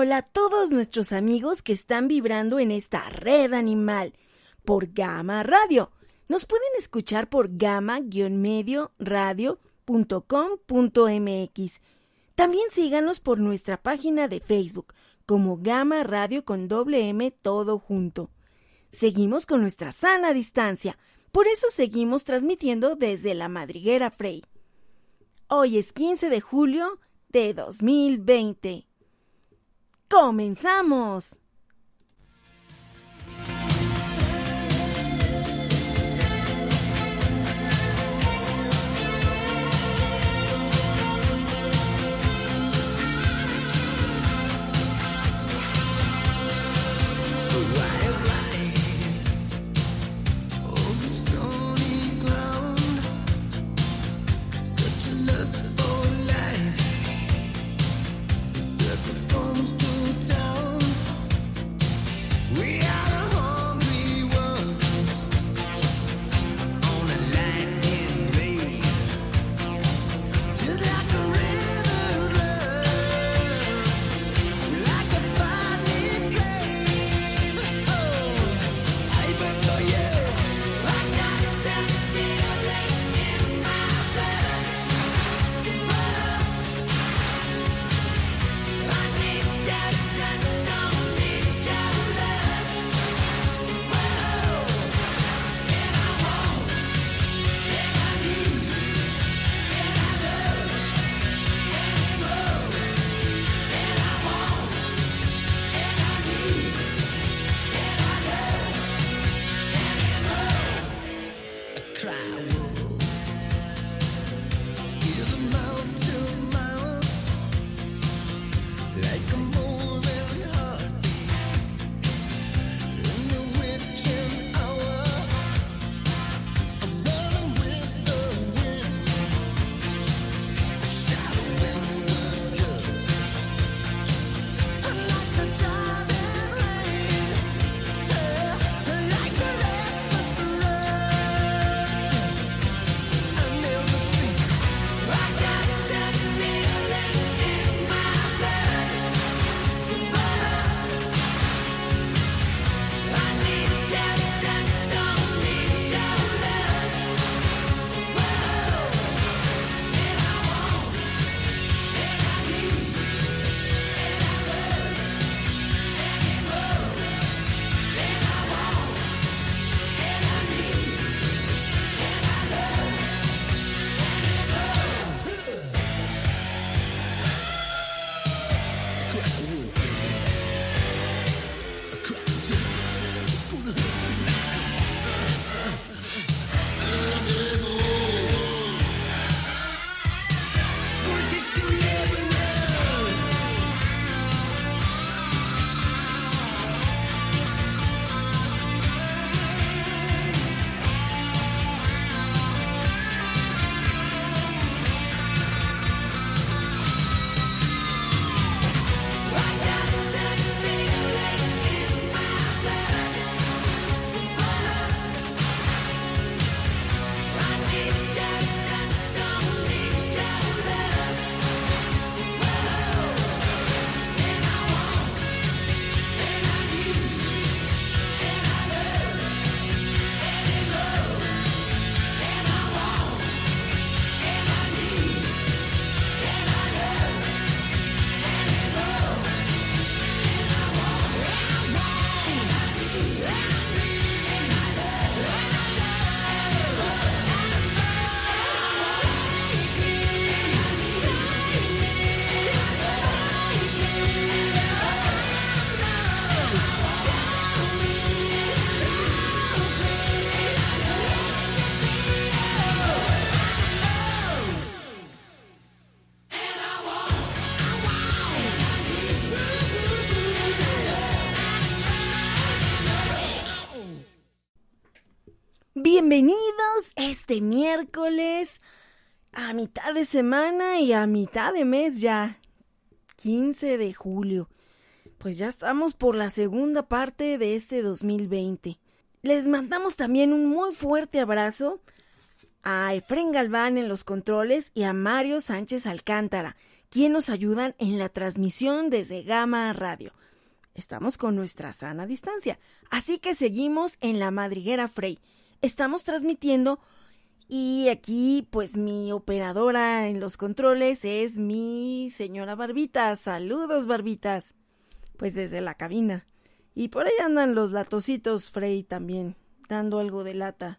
hola a todos nuestros amigos que están vibrando en esta red animal por Gama Radio. Nos pueden escuchar por gama-medio radio.com.mx. También síganos por nuestra página de Facebook como Gama Radio con doble M todo junto. Seguimos con nuestra sana distancia, por eso seguimos transmitiendo desde la madriguera Frey. Hoy es 15 de julio de 2020. ¡Comenzamos! Este miércoles a mitad de semana y a mitad de mes ya, 15 de julio. Pues ya estamos por la segunda parte de este 2020. Les mandamos también un muy fuerte abrazo a Efren Galván en los controles y a Mario Sánchez Alcántara, quien nos ayudan en la transmisión desde Gama Radio. Estamos con nuestra sana distancia, así que seguimos en la madriguera Frey. Estamos transmitiendo y aquí pues mi operadora en los controles es mi señora Barbita. Saludos Barbitas. Pues desde la cabina. Y por ahí andan los latositos Frey también, dando algo de lata.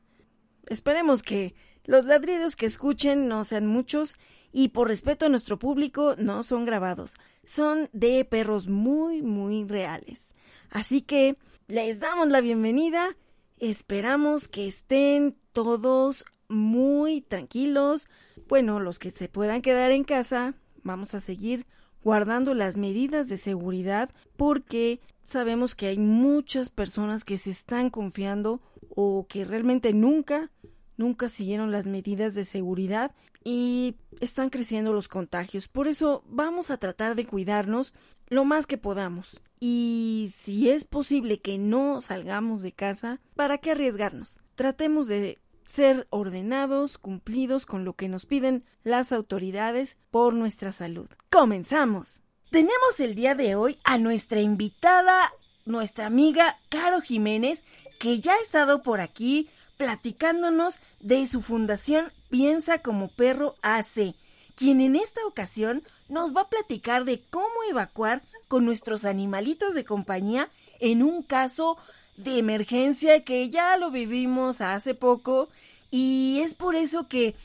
Esperemos que los ladridos que escuchen no sean muchos y por respeto a nuestro público no son grabados, son de perros muy, muy reales. Así que les damos la bienvenida, esperamos que estén todos muy tranquilos. Bueno, los que se puedan quedar en casa, vamos a seguir guardando las medidas de seguridad porque sabemos que hay muchas personas que se están confiando o que realmente nunca nunca siguieron las medidas de seguridad y están creciendo los contagios. Por eso vamos a tratar de cuidarnos lo más que podamos. Y si es posible que no salgamos de casa, ¿para qué arriesgarnos? Tratemos de ser ordenados, cumplidos con lo que nos piden las autoridades por nuestra salud. Comenzamos. Tenemos el día de hoy a nuestra invitada, nuestra amiga Caro Jiménez, que ya ha estado por aquí platicándonos de su fundación Piensa como Perro AC, quien en esta ocasión nos va a platicar de cómo evacuar con nuestros animalitos de compañía en un caso de emergencia que ya lo vivimos hace poco y es por eso que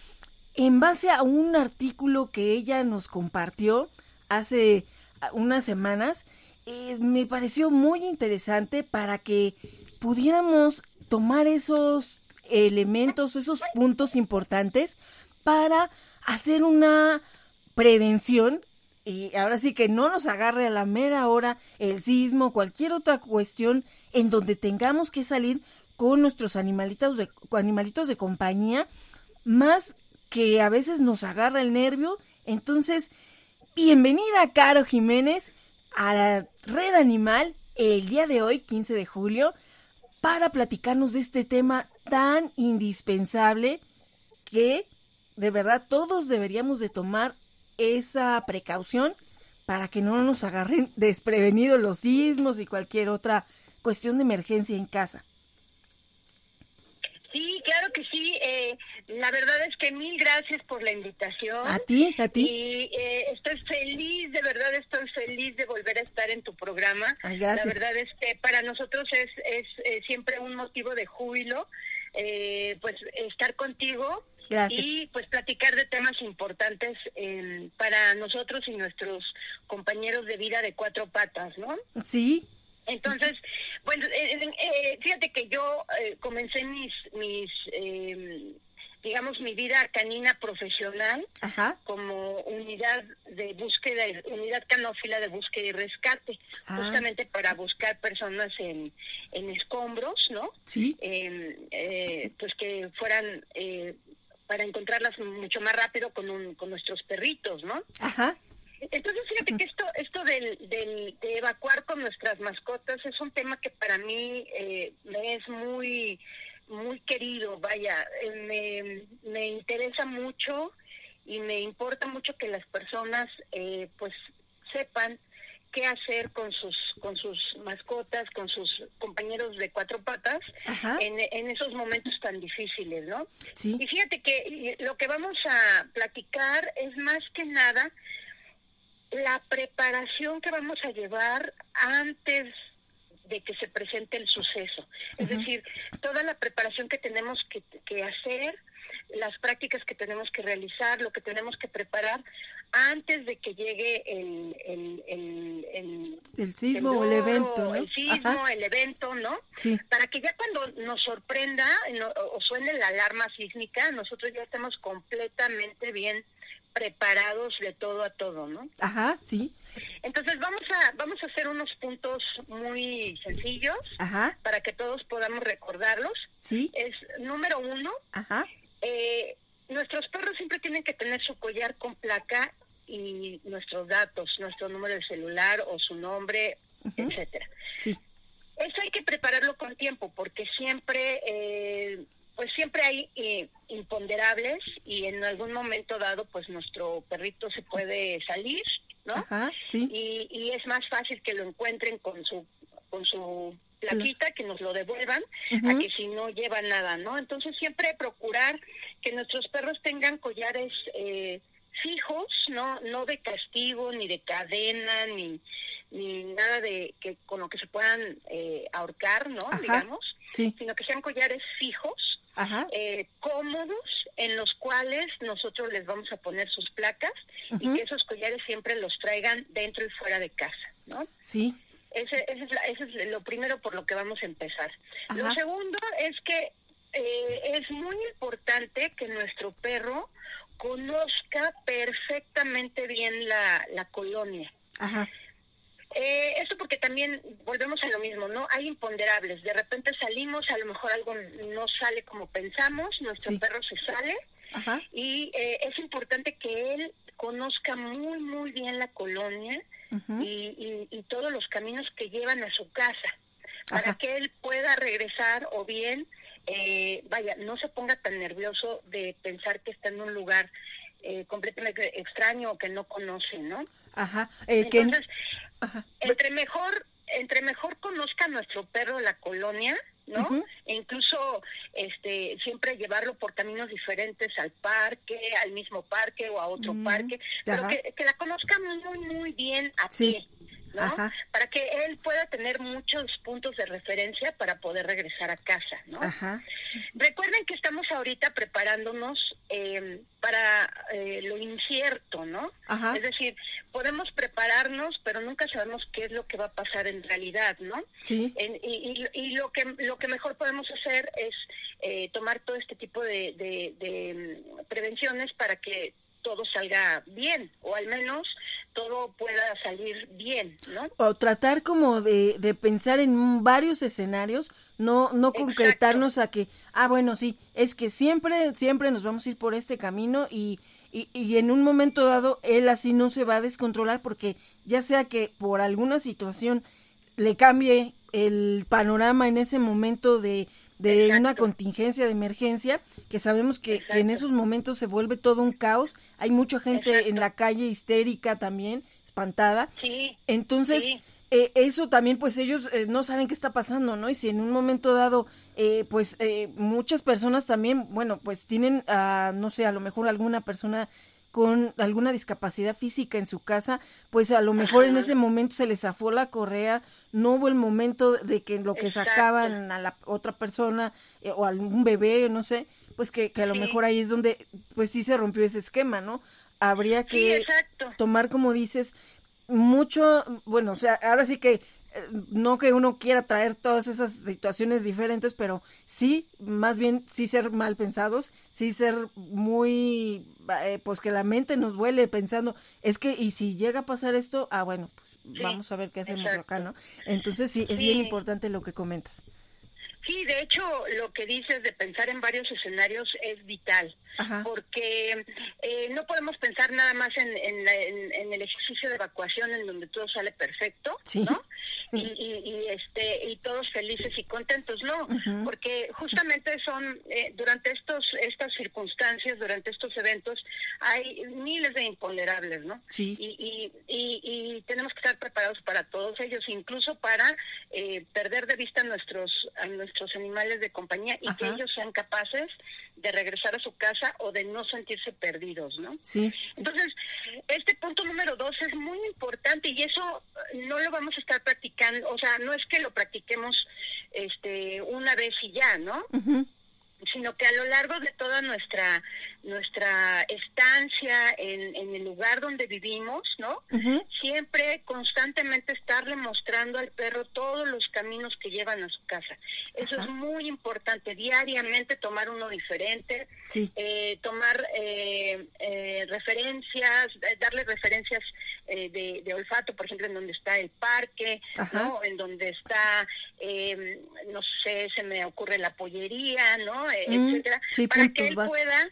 en base a un artículo que ella nos compartió hace unas semanas, me pareció muy interesante para que pudiéramos tomar esos elementos, esos puntos importantes para hacer una prevención. Y ahora sí que no nos agarre a la mera hora el sismo, cualquier otra cuestión en donde tengamos que salir con nuestros animalitos de, animalitos de compañía, más que a veces nos agarra el nervio. Entonces, bienvenida, Caro Jiménez, a la Red Animal el día de hoy, 15 de julio para platicarnos de este tema tan indispensable que de verdad todos deberíamos de tomar esa precaución para que no nos agarren desprevenidos los sismos y cualquier otra cuestión de emergencia en casa. Sí, claro que sí. Eh, la verdad es que mil gracias por la invitación. A ti, a ti. Y eh, estoy feliz, de verdad estoy feliz de volver a estar en tu programa. Ay, gracias. La verdad es que para nosotros es, es eh, siempre un motivo de júbilo, pues estar contigo. Gracias. Y pues platicar de temas importantes para nosotros y nuestros compañeros de vida de cuatro patas, ¿no? Sí, entonces, bueno, eh, eh, fíjate que yo eh, comencé mis, mis em, digamos, mi vida canina profesional como unidad de búsqueda, unidad canófila de búsqueda y rescate, Ah. justamente para buscar personas en, en escombros, ¿no? sí, Em, eh, pues que fueran eh, para encontrarlas mucho más rápido con, un, con nuestros perritos, ¿no? ajá, Entonces, fíjate que esto, esto del, del, de evacuar con nuestras mascotas es un tema que para mí eh, me es muy, muy querido, vaya, eh, me, me interesa mucho y me importa mucho que las personas eh, pues sepan qué hacer con sus con sus mascotas, con sus compañeros de cuatro patas en, en esos momentos tan difíciles, ¿no? sí, Y fíjate que lo que vamos a platicar es más que nada la preparación que vamos a llevar antes de que se presente el suceso. Es decir, toda la preparación que tenemos que, que hacer, las prácticas que tenemos que realizar, lo que tenemos que preparar antes de que llegue el, el, el, el, el sismo o el evento. El sismo, Ajá, el evento, ¿no? sí, para que ya cuando nos sorprenda no- o suene la alarma sísmica, nosotros ya estemos completamente bien preparados de todo a todo, ¿no? ajá, sí, Entonces vamos a vamos a hacer unos puntos muy sencillos ajá, para que todos podamos recordarlos. sí, Es número uno, ajá, eh, nuestros perros siempre tienen que tener su collar con placa y nuestros datos, nuestro número de celular o su nombre, Ujú. etcétera. sí, Eso hay que prepararlo con tiempo porque siempre eh, pues siempre hay eh, imponderables y en algún momento dado pues nuestro perrito se puede salir, ¿no? Ajá, sí. Y, y es más fácil que lo encuentren con su con su plaquita, que nos lo devuelvan, a que si no lleva nada, ¿no? Entonces siempre procurar que nuestros perros tengan collares eh, fijos, no no de castigo ni de cadena ni ni nada de que con lo que se puedan eh, ahorcar, ¿no? Digamos, sí. sino que sean collares fijos, Ajá. eh, cómodos, en los cuales nosotros les vamos a poner sus placas y que esos collares siempre los traigan dentro y fuera de casa, ¿no? Sí. Ese, ese, es, la- ese es lo primero por lo que vamos a empezar. Lo segundo es que eh, es muy importante que nuestro perro conozca perfectamente bien la, la colonia. Ajá. Eh, esto porque también volvemos a lo mismo, ¿no? Hay imponderables. De repente salimos, a lo mejor algo no sale como pensamos, nuestro Sí. perro se sale Ajá. y eh, es importante que él conozca muy, muy bien la colonia y, y- y todos los caminos que llevan a su casa para Ajá. que él pueda regresar o bien, eh, vaya, no se ponga tan nervioso de pensar que está en un lugar eh, completamente extraño o que no conoce, ¿no? Ajá. Eh, que- Entonces, Ajá. entre mejor entre mejor conozca nuestro perro la colonia no e incluso este siempre llevarlo por caminos diferentes al parque al mismo parque o a otro Mm, parque pero que, que la conozca muy muy bien a Sí. pie ¿no? Ajá. para que él pueda tener muchos puntos de referencia para poder regresar a casa no Ajá. Recuerden que estamos ahorita preparándonos eh, para eh, lo incierto, ¿no? Ajá. Es decir, podemos prepararnos, pero nunca sabemos qué es lo que va a pasar en realidad, ¿no? Sí. En- y, y- y lo que lo que mejor podemos hacer es eh, tomar todo este tipo de, de- de, mm, prevenciones para que todo salga bien, o al menos todo pueda salir bien, ¿no? o tratar como de, de pensar en varios escenarios, no, no Exacto. concretarnos a que, ah, bueno, sí, es que siempre, siempre nos vamos a ir por este camino y, y, y en un momento dado él así no se va a descontrolar porque ya sea que por alguna situación le cambie el panorama en ese momento de, de una contingencia de emergencia, que sabemos que, que en esos momentos se vuelve todo un caos, hay mucha gente en la calle histérica también, espantada, Sí. entonces, Sí. eh, eso también, pues ellos eh, no saben qué está pasando, ¿no? Y si en un momento dado, eh, pues eh, muchas personas también, bueno, pues tienen, ah, no sé, a lo mejor alguna persona con alguna discapacidad física en su casa, pues a lo mejor en ese momento se les zafó la correa, no hubo el momento de que lo que Exacto. sacaban a la otra persona eh, o a algún bebé, no sé, pues que, que a lo Sí. mejor ahí es donde, pues sí se rompió ese esquema, ¿no? Habría que tomar, como dices, mucho, bueno, o sea, ahora sí que no que uno quiera traer todas esas situaciones diferentes, pero sí, más bien sí ser mal pensados, sí ser muy, eh, pues que la mente nos vuele pensando, es que, y si llega a pasar esto, ah, bueno, pues vamos a ver qué hacemos exacto. acá, ¿no? Entonces sí, es Sí. bien importante lo que comentas. Sí, de hecho, lo que dices de pensar en varios escenarios es vital, Ajá. porque eh, no podemos pensar nada más en, en, en- en el ejercicio de evacuación en donde todo sale perfecto, Sí. ¿no? Y, y- y, este y todos felices y contentos, no, porque justamente son eh, durante estos estas circunstancias, durante estos eventos hay miles de imponderables, ¿no? Sí. y, y, y, y tenemos que estar preparados para todos ellos, incluso para eh, perder de vista a nuestros, a nuestros animales de compañía y que ellos sean capaces de regresar a su casa o de no sentirse perdidos, ¿no? Sí. Entonces, este punto número dos es muy importante y eso no lo vamos a estar practicando, o sea, no es que lo practiquemos este una vez y ya, ¿no? Sino que a lo largo de toda nuestra nuestra estancia en, en el lugar donde vivimos, ¿no? Siempre constantemente estarle mostrando al perro todos los caminos que llevan a su casa. Eso es muy importante, diariamente tomar uno diferente, Sí. eh, tomar eh, eh, referencias, eh, darle referencias eh, de, de olfato, por ejemplo, en donde está el parque. ¿no? En donde está, eh, no sé, se me ocurre la pollería, ¿no? Mm, etcétera, sí, para que él pueda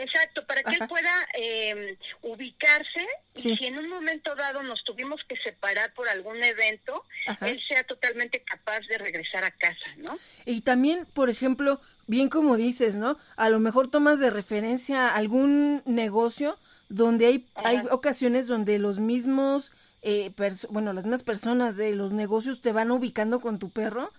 Exacto, para que Ajá. él pueda eh, ubicarse Sí. y si en un momento dado nos tuvimos que separar por algún evento, él sea totalmente capaz de regresar a casa, ¿no? Y también, por ejemplo, bien como dices, ¿no? A lo mejor tomas de referencia algún negocio donde hay, hay ocasiones donde los mismos, eh, bueno, las mismas personas de los negocios te van ubicando con tu perro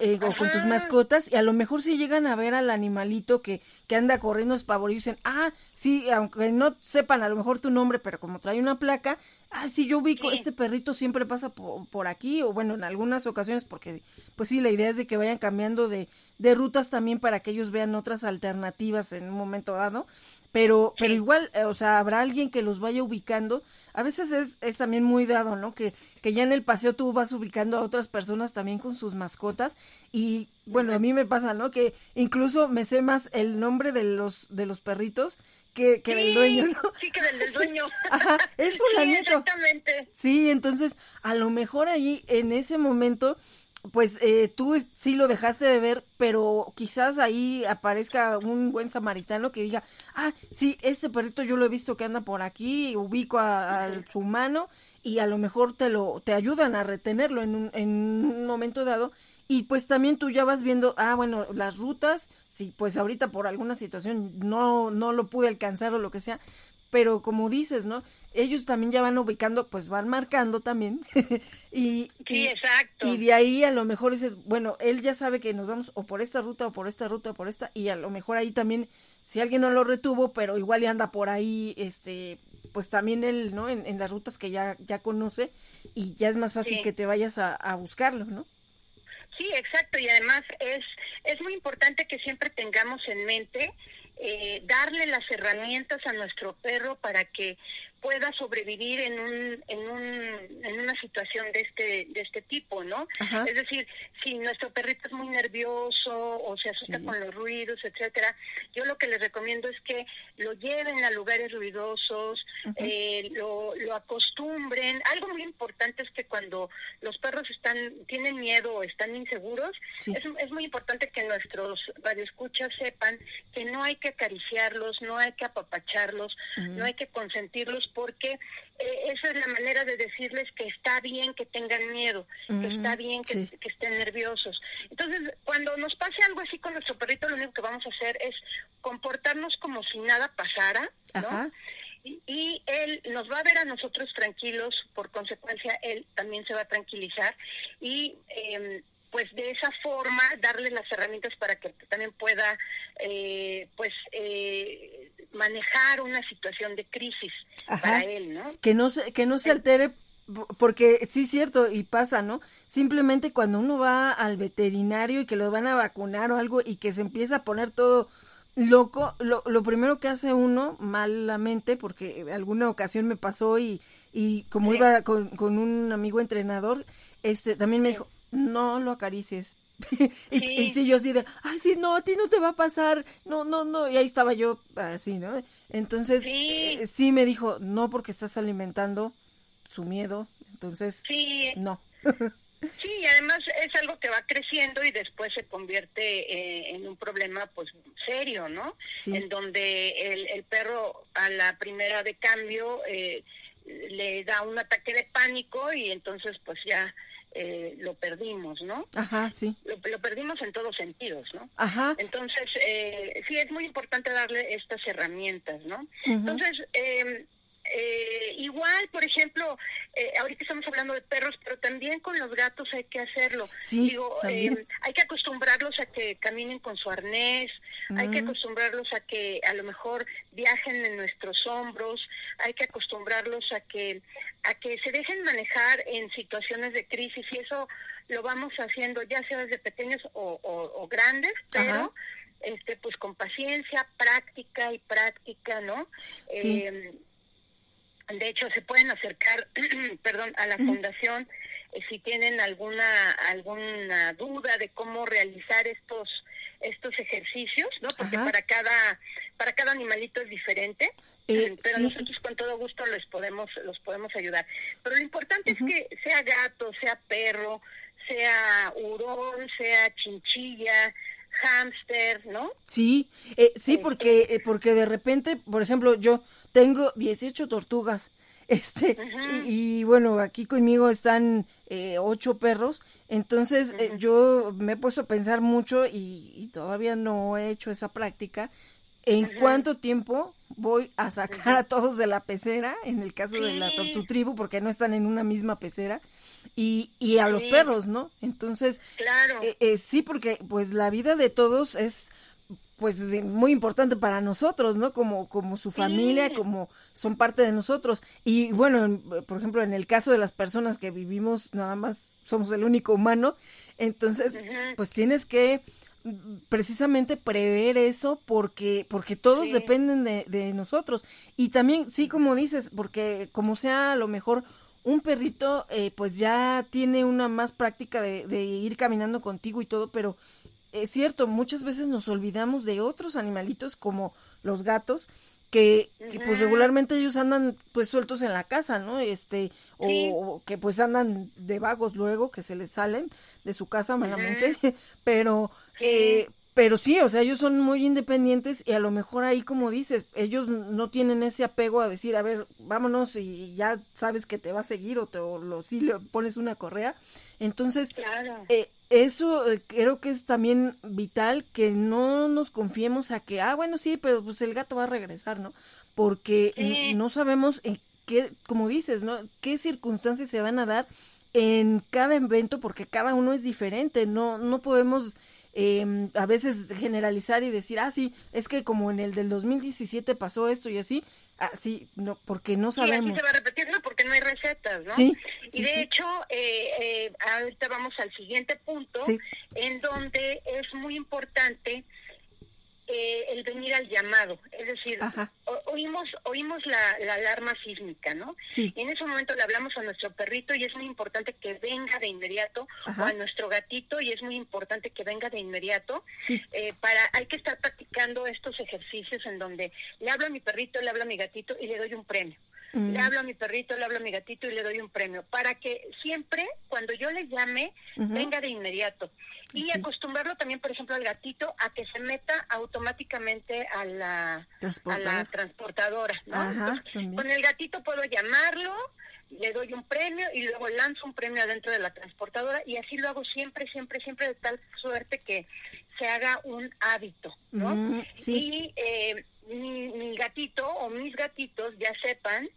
eh, o con tus mascotas y a lo mejor si llegan a ver al animalito que, que anda corriendo espavorido y dicen, ah, sí, aunque no sepan a lo mejor tu nombre, pero como trae una placa, ah, sí, yo ubico, este perrito siempre pasa por, por, aquí o bueno, en algunas ocasiones porque pues sí, la idea es de que vayan cambiando de, de rutas también para que ellos vean otras alternativas en un momento dado, pero, pero igual, eh, o sea, habrá alguien que los vaya ubicando. A veces es, es también muy dado, ¿no? Que, que ya en el paseo tú vas ubicando a otras personas también con sus mascotas y bueno, a mí me pasa, ¿no? Que incluso me sé más el nombre de los, de los perritos que, que del dueño, ¿no? Sí, que del, dueño. Ajá, es por la sí, Exactamente. Sí, entonces a lo mejor ahí en ese momento pues eh, tú sí lo dejaste de ver, pero quizás ahí aparezca un buen samaritano que diga, ah, sí, este perrito yo lo he visto que anda por aquí, ubico a, su mano y a lo mejor te lo te ayudan a retenerlo en un, en un momento dado y pues también tú ya vas viendo, ah, bueno, las rutas, si pues ahorita por alguna situación no no lo pude alcanzar o lo que sea, pero como dices, ¿no? Ellos también ya van ubicando, pues van marcando también. y, sí, exacto. Y de ahí a lo mejor dices, bueno, él ya sabe que nos vamos o por esta ruta o por esta ruta o por esta, y a lo mejor ahí también, si alguien no lo retuvo, pero igual le anda por ahí, este, pues también él, ¿no? En, en las rutas que ya, ya conoce, y ya es más fácil que te vayas a, a buscarlo, ¿no? Sí, exacto, y además es, es muy importante que siempre tengamos en mente eh, darle las herramientas a nuestro perro para que pueda sobrevivir en un, en un en una situación de este de este tipo no es decir si nuestro perrito es muy nervioso o se asusta con los ruidos etcétera yo lo que les recomiendo es que lo lleven a lugares ruidosos eh, lo, lo acostumbren. Algo muy importante es que cuando los perros están tienen miedo o están inseguros es, es muy importante que nuestros radioescuchas sepan que no hay que acariciarlos no hay que apapacharlos no hay que consentirlos porque eh, esa es la manera de decirles que está bien que tengan miedo, que está bien que, estén nerviosos. Entonces, cuando nos pase algo así con nuestro perrito, lo único que vamos a hacer es comportarnos como si nada pasara, ¿no? Y, él nos va a ver a nosotros tranquilos, por consecuencia, él también se va a tranquilizar y... Eh, pues de esa forma darle las herramientas para que también pueda eh, pues eh, manejar una situación de crisis para él, ¿no? Que no se, que no se altere porque sí es cierto y pasa, ¿no? Simplemente cuando uno va al veterinario y que lo van a vacunar o algo y que se empieza a poner todo loco, lo, lo primero que hace uno malamente, porque alguna ocasión me pasó y, y como iba con, con, un amigo entrenador, este también me dijo, no lo acaricies. y, sí. yo así de, ay, sí, no, a ti no te va a pasar, no, no, no, y ahí estaba yo así, ¿no? Entonces, sí, eh, sí me dijo, no, porque estás alimentando su miedo, entonces, sí. no. Sí, y además es algo que va creciendo y después se convierte eh, en un problema pues serio, ¿no? En donde el, el, perro a la primera de cambio eh, le da un ataque de pánico y entonces pues ya eh, lo perdimos, ¿no? Ajá, sí. Lo, perdimos en todos sentidos, ¿no? Ajá. Entonces, eh, sí, es muy importante darle estas herramientas, ¿no? Entonces, eh, eh, igual, por ejemplo, eh, ahorita estamos hablando de perros, pero también con los gatos hay que hacerlo. Digo, eh, hay que acostumbrarlos a que caminen con su arnés, hay que acostumbrarlos a que a lo mejor viajen en nuestros hombros, hay que acostumbrarlos a que a que se dejen manejar en situaciones de crisis y eso lo vamos haciendo ya sea desde pequeños o, o, grandes, pero este pues con paciencia, práctica y práctica, ¿no? Sí. De hecho, se pueden acercar, perdón, a la fundación eh, si tienen alguna alguna duda de cómo realizar estos estos ejercicios, ¿no? Porque para cada para cada animalito es diferente. Eh, pero nosotros con todo gusto les podemos los podemos ayudar. Pero lo importante es que sea gato, sea perro, sea hurón, sea chinchilla, hámster, ¿no? Sí, eh, sí, este porque, eh, porque de repente, por ejemplo, yo tengo 18 tortugas Este, y, bueno, aquí conmigo están eh, ocho perros, entonces eh, yo me he puesto a pensar mucho y, todavía no he hecho esa práctica. ¿En cuánto tiempo voy a sacar a todos de la pecera, en el caso de la tortu tribu, porque no están en una misma pecera, y, y a los perros, ¿no? Entonces, claro. Eh, sí, porque pues la vida de todos es pues muy importante para nosotros, ¿no? Como, como su familia, como son parte de nosotros. Y bueno, por ejemplo, en el caso de las personas que vivimos, nada más somos el único humano, entonces, pues tienes que precisamente prever eso porque porque todos dependen de, de, nosotros. Y también sí como dices porque como sea a lo mejor un perrito eh, pues ya tiene una más práctica de, de, ir caminando contigo y todo pero es cierto, muchas veces nos olvidamos de otros animalitos como los gatos, que, pues regularmente ellos andan pues sueltos en la casa, ¿no? Este, o, que pues andan de vagos luego, que se les salen de su casa malamente, pero, eh, pero sí, o sea, ellos son muy independientes y a lo mejor ahí, como dices, ellos no tienen ese apego a decir, a ver, vámonos y ya sabes que te va a seguir o, te, o lo, sí le pones una correa. Entonces, claro. eh, eso eh, creo que es también vital que no nos confiemos a que, ah, bueno, sí, pero pues el gato va a regresar, ¿no? Porque no sabemos en qué, como dices, ¿no? ¿Qué circunstancias se van a dar en cada evento? Porque cada uno es diferente, no, no podemos eh, a veces generalizar y decir, ah, sí, es que como en el del 2017 pasó esto y así, así, no, porque no sabemos. Sí, se va no, porque no hay recetas, ¿no? Sí. y de hecho, eh, eh, ahorita vamos al siguiente punto, en donde es muy importante eh, el venir al llamado, es decir, oímos oímos la, alarma sísmica, ¿no? Sí. Y en ese momento le hablamos a nuestro perrito y es muy importante que venga de inmediato, o a nuestro gatito y es muy importante que venga de inmediato. Sí. Eh, para hay que estar practicando estos ejercicios en donde le hablo a mi perrito, le hablo a mi gatito y le doy un premio. Mm. Le hablo a mi perrito, le hablo a mi gatito y le doy un premio, para que siempre, cuando yo le llame, venga de inmediato. Y acostumbrarlo también, por ejemplo, al gatito a que se meta automáticamente a la, a la transportadora. ¿no? con el gatito puedo llamarlo, le doy un premio y luego lanzo un premio adentro de la transportadora y así lo hago siempre, siempre, siempre de tal suerte que se haga un hábito, ¿no? Mm, y eh, mi, gatito o mis gatitos ya sepan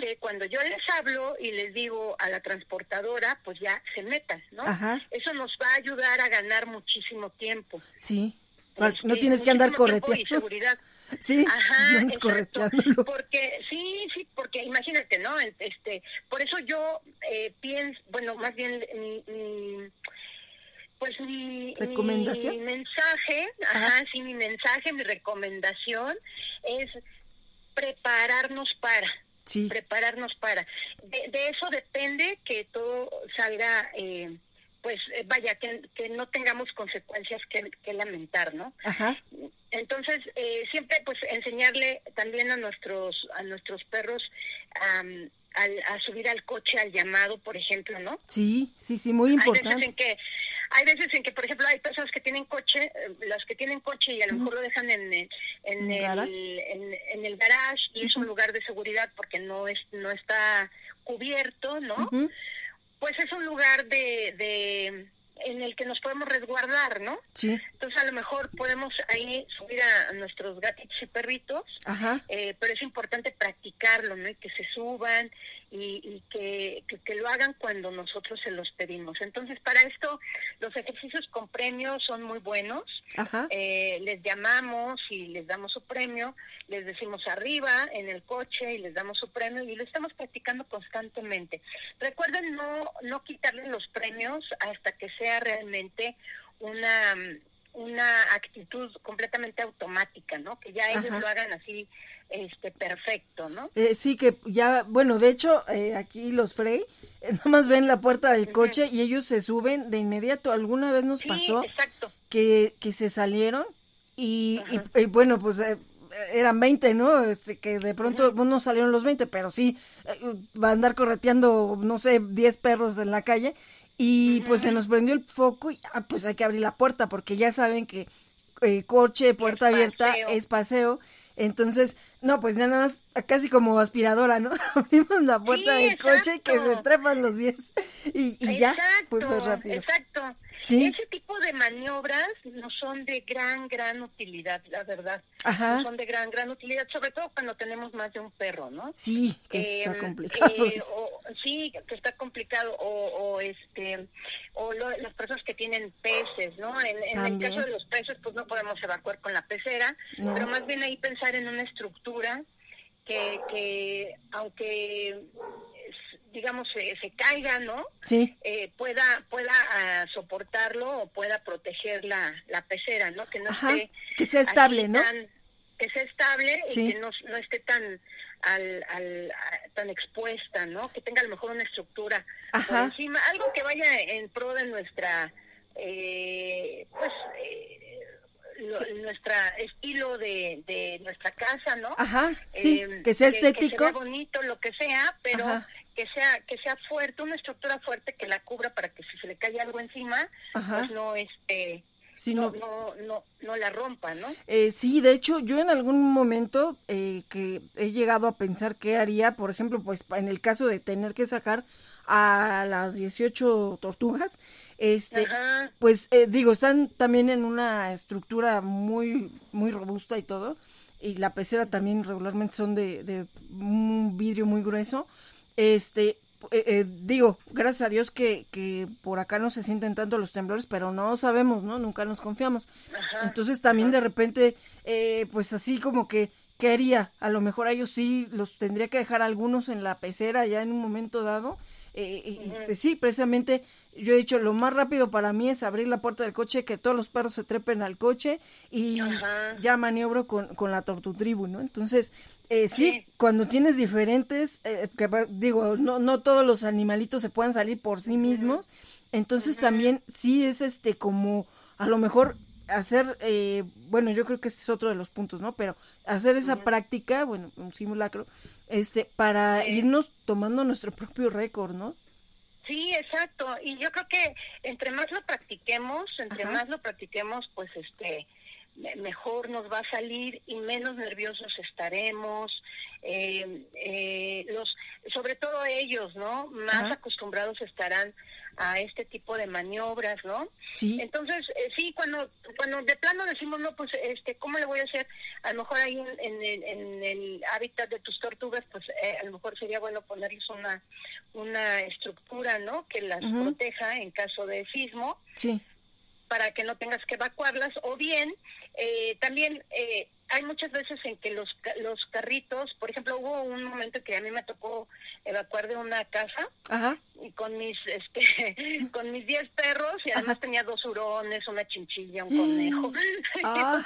que cuando yo les hablo y les digo a la transportadora, pues ya se metan, ¿no? Eso nos va a ayudar a ganar muchísimo tiempo. Sí. no tienes que andar correteando. Y seguridad. Sí, Ajá, porque sí, sí, porque imagínate, ¿no? Este, por eso yo eh, pienso, bueno, más bien mi pues mi, ¿Recomendación? mi mensaje, ajá, sí, mi mensaje, mi recomendación es prepararnos para. Sí. Prepararnos para. De, eso depende que todo salga, eh, pues eh, vaya, que, que, no tengamos consecuencias que, que lamentar, ¿no? Ajá. Entonces, eh, siempre pues enseñarle también a nuestros, a nuestros perros a subir al coche al llamado, por ejemplo, ¿no? Sí, sí, sí, muy importante. Hay veces en que, hay veces en que por ejemplo, hay personas que tienen coche, eh, las que tienen coche y a lo mejor lo dejan en, en, ¿En, el, en, el garage y es un lugar de seguridad porque no es no está cubierto, ¿no? Pues es un lugar de, de en el que nos podemos resguardar, ¿no? Sí. Entonces a lo mejor podemos ahí subir a, nuestros gatitos y perritos, Ajá. Eh, pero es importante practicarlo, ¿no? Y que se suban y, que, que, lo hagan cuando nosotros se los pedimos. Entonces para esto los ejercicios con premios son muy buenos. Ajá. Eh, les llamamos y les damos su premio, les decimos arriba en el coche y les damos su premio y lo estamos practicando constantemente. Recuerden no, no quitarles los premios hasta que sea realmente una una actitud completamente automática, ¿no? Que ya ellos lo hagan así, este, perfecto, ¿no? Eh, sí, que ya, bueno, de hecho, eh, aquí los Frey, eh, nada más ven la puerta del coche y ellos se suben de inmediato. Alguna vez nos pasó que, que se salieron y, y, bueno, pues eran 20, ¿no? Este, que de pronto no salieron los 20, pero sí va a andar correteando, no sé, 10 perros en la calle y pues se nos prendió el foco y ah, pues hay que abrir la puerta porque ya saben que eh, coche, puerta abierta es paseo. Entonces, no, pues ya nada más, casi como aspiradora, ¿no? Abrimos la puerta del coche y que se trepan los 10 y, y ya, pues, pues rápido. Exacto. Ese tipo de maniobras no son de gran, gran utilidad, la verdad. Ajá. No son de gran, gran utilidad, sobre todo cuando tenemos más de un perro, ¿no? Sí, que está em, complicado. Eh, sí, que está complicado. O, este, o las personas que tienen peces, ¿no? En, el caso de los peces, pues no podemos evacuar con la pecera, pero más bien ahí pensar en una estructura que, que aunque digamos, se, se caiga, ¿no? Sí. Eh, pueda pueda ah, soportarlo o pueda proteger la, la pecera, ¿no? Que no esté... Que sea estable, ¿no? que sea estable y que no, no esté tan al, al, tan expuesta, ¿no? Que tenga a lo mejor una estructura por encima, algo que vaya en pro de nuestra, eh, pues, eh, nuestra estilo de, de nuestra casa, ¿no? Ajá, sí, eh, que sea estético. Que, sea bonito, lo que sea, pero que sea que sea fuerte, una estructura fuerte que la cubra para que si se le cae algo encima, pues no este no, no, no, no, la rompa, ¿no? Eh, sí, de hecho, yo en algún momento eh, que he llegado a pensar qué haría, por ejemplo, pues en el caso de tener que sacar a las 18 tortugas, este, pues eh, digo, están también en una estructura muy, muy robusta y todo, y la pecera también regularmente son de, de un vidrio muy grueso, este, eh, eh, digo, gracias a Dios que, que por acá no se sienten tanto los temblores, pero no sabemos, ¿no? Nunca nos confiamos. Entonces también de repente, eh, pues así como que, ¿qué haría? A lo mejor a ellos sí los tendría que dejar algunos en la pecera ya en un momento dado. Eh, y, pues sí, precisamente yo he dicho, lo más rápido para mí es abrir la puerta del coche, que todos los perros se trepen al coche y ya maniobro con, con la tortutribu, ¿no? Entonces, eh, sí, cuando tienes diferentes, eh, que digo, no, no todos los animalitos se puedan salir por sí mismos, entonces también sí es este como a lo mejor hacer, eh, bueno, yo creo que ese es otro de los puntos, ¿no? Pero hacer esa práctica, bueno, un simulacro, este, para irnos tomando nuestro propio récord, ¿no? Sí, exacto. Y yo creo que entre más lo practiquemos, entre más lo practiquemos, pues este, mejor nos va a salir y menos nerviosos estaremos. Eh, eh, los, sobre todo ellos, ¿no? Más acostumbrados estarán a este tipo de maniobras, ¿no? Sí. Entonces, eh, sí, cuando cuando de plano decimos, no, pues, este, ¿cómo le voy a hacer? A lo mejor ahí en, en, el hábitat de tus tortugas, pues, eh, a lo mejor sería bueno ponerles una una estructura, ¿no? Que las proteja en caso de sismo. Sí para que no tengas que evacuarlas o bien eh, también eh, hay muchas veces en que los los carritos por ejemplo hubo un momento que a mí me tocó evacuar de una casa y con mis este con mis 10 perros y además tenía dos hurones una chinchilla un conejo ah.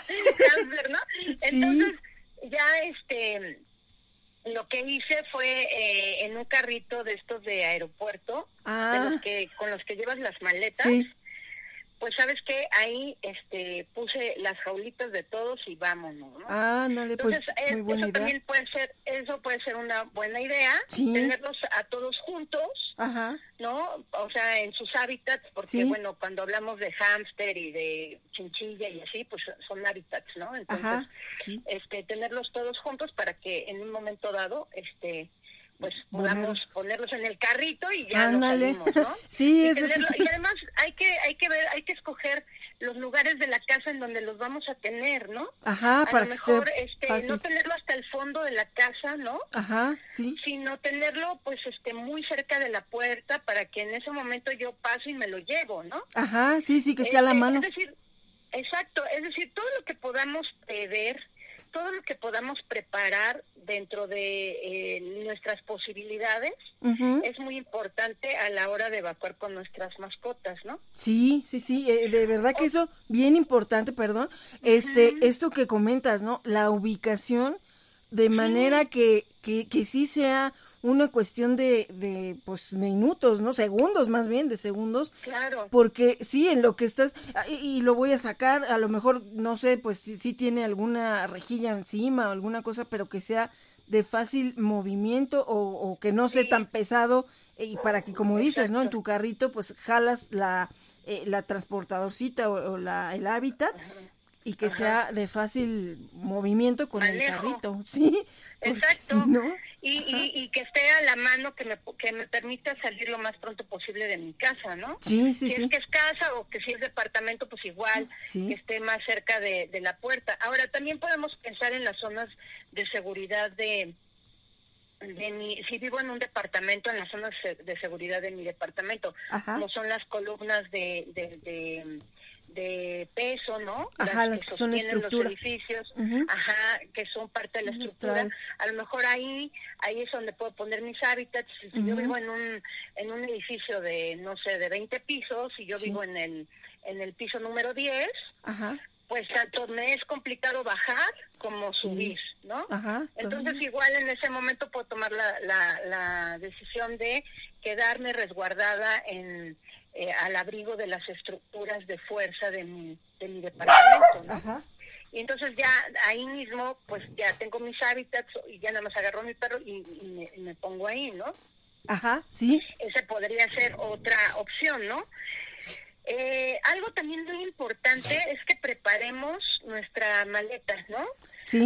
entonces ya este lo que hice fue eh, en un carrito de estos de aeropuerto de ah. los que con los que llevas las maletas pues sabes que ahí este puse las jaulitas de todos y vámonos ¿no? ah no pues muy buena eso también puede ser eso puede ser una buena idea tenerlos a todos juntos Ajá. no o sea en sus hábitats porque bueno cuando hablamos de hámster y de chinchilla y así pues son hábitats no entonces este tenerlos todos juntos para que en un momento dado este pues podamos ponerlos en el carrito y ya nos salimos, ¿no? sí, y, y además hay que hay que ver, hay que escoger los lugares de la casa en donde los vamos a tener, ¿no? Ajá, a para lo mejor este no tenerlo hasta el fondo de la casa, ¿no? Ajá, sí. Sino tenerlo pues este muy cerca de la puerta para que en ese momento yo paso y me lo llevo, ¿no? Ajá, sí, sí que esté a la este, mano. Es decir, exacto, es decir, todo lo que podamos ver todo lo que podamos preparar dentro de eh, nuestras posibilidades es muy importante a la hora de evacuar con nuestras mascotas, ¿no? Sí, sí, sí, eh, de verdad que eso bien importante, perdón, este, esto que comentas, ¿no? La ubicación de manera que, que, que sí sea una cuestión de, de, pues, minutos, ¿no? Segundos, más bien, de segundos. Claro. Porque sí, en lo que estás, ah, y, lo voy a sacar, a lo mejor, no sé, pues sí, tiene alguna rejilla encima o alguna cosa, pero que sea de fácil movimiento o, que no sea tan pesado y para que, como dices, ¿no? En tu carrito, pues jalas la, eh, la transportadorcita o, la, el hábitat y que sea de fácil movimiento con el carrito, ¿sí? Exacto. Y, y, que esté a la mano, que me, que me permita salir lo más pronto posible de mi casa, ¿no? Sí, sí, si es que es casa o que si es departamento, pues igual, que esté más cerca de, de la puerta. Ahora, también podemos pensar en las zonas de seguridad de, de mi, si vivo en un departamento, en las zonas de seguridad de mi departamento, como son las columnas de, de de peso, ¿no? Ajá, las, que, son los edificios, ajá, que son parte de la estructura. A lo mejor ahí, ahí es donde puedo poner mis hábitats. Si yo vivo en un, en un edificio de, no sé, de 20 pisos, y yo vivo en el, en el piso número 10, ajá. Pues tanto me es complicado bajar como subir, ¿no? Ajá, Entonces igual en ese momento puedo tomar la, la, la decisión de quedarme resguardada en eh, al abrigo de las estructuras de fuerza de mi, de mi departamento, ¿no? Y entonces ya ahí mismo, pues ya tengo mis hábitats y ya nada más agarro mi perro y, me, pongo ahí, ¿no? Ajá, sí. Esa podría ser otra opción, ¿no? Eh, algo también muy importante es que preparemos nuestra maleta, ¿no?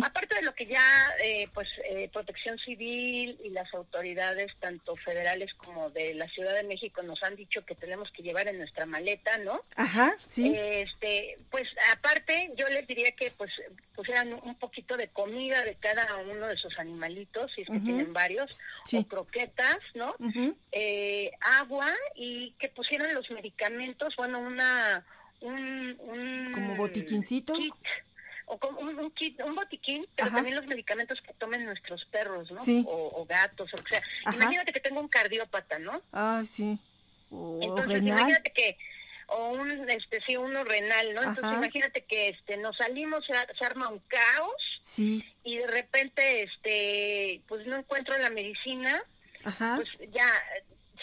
Aparte de lo que ya, eh, pues, eh, Protección Civil y las autoridades, tanto federales como de la Ciudad de México, nos han dicho que tenemos que llevar en nuestra maleta, ¿no? Ajá, sí. Este, pues, aparte, yo les diría que, pues, pusieran un poquito de comida de cada uno de esos animalitos, si es que tienen varios, o croquetas, ¿no? eh, agua y que pusieran los medicamentos, bueno, una... Un, un como botiquincito o como un, kit, un botiquín, pero también los medicamentos que tomen nuestros perros, ¿no? Sí. O, gatos, o sea. Imagínate que tengo un cardiópata, ¿no? Ah, sí. O Entonces, imagínate que o un este sí uno renal no entonces imagínate que este nos salimos se, arma un caos sí y de repente este pues no encuentro la medicina Ajá. pues ya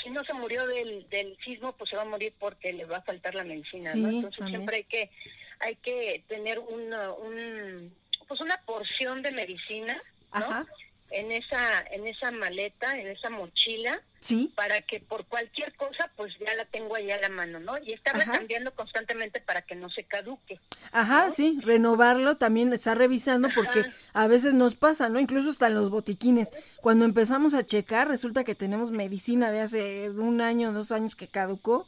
si no se murió del, del sismo pues se va a morir porque le va a faltar la medicina sí, no entonces siempre hay que hay que tener una, un, pues una porción de medicina, ¿no? En esa, en esa maleta, en esa mochila, sí. para que por cualquier cosa, pues ya la tengo ahí a la mano, ¿no? Y estarla cambiando constantemente para que no se caduque. Ajá, sí, renovarlo también, está revisando porque a veces nos pasa, ¿no? Incluso hasta en los botiquines. Cuando empezamos a checar, resulta que tenemos medicina de hace un año, dos años que caducó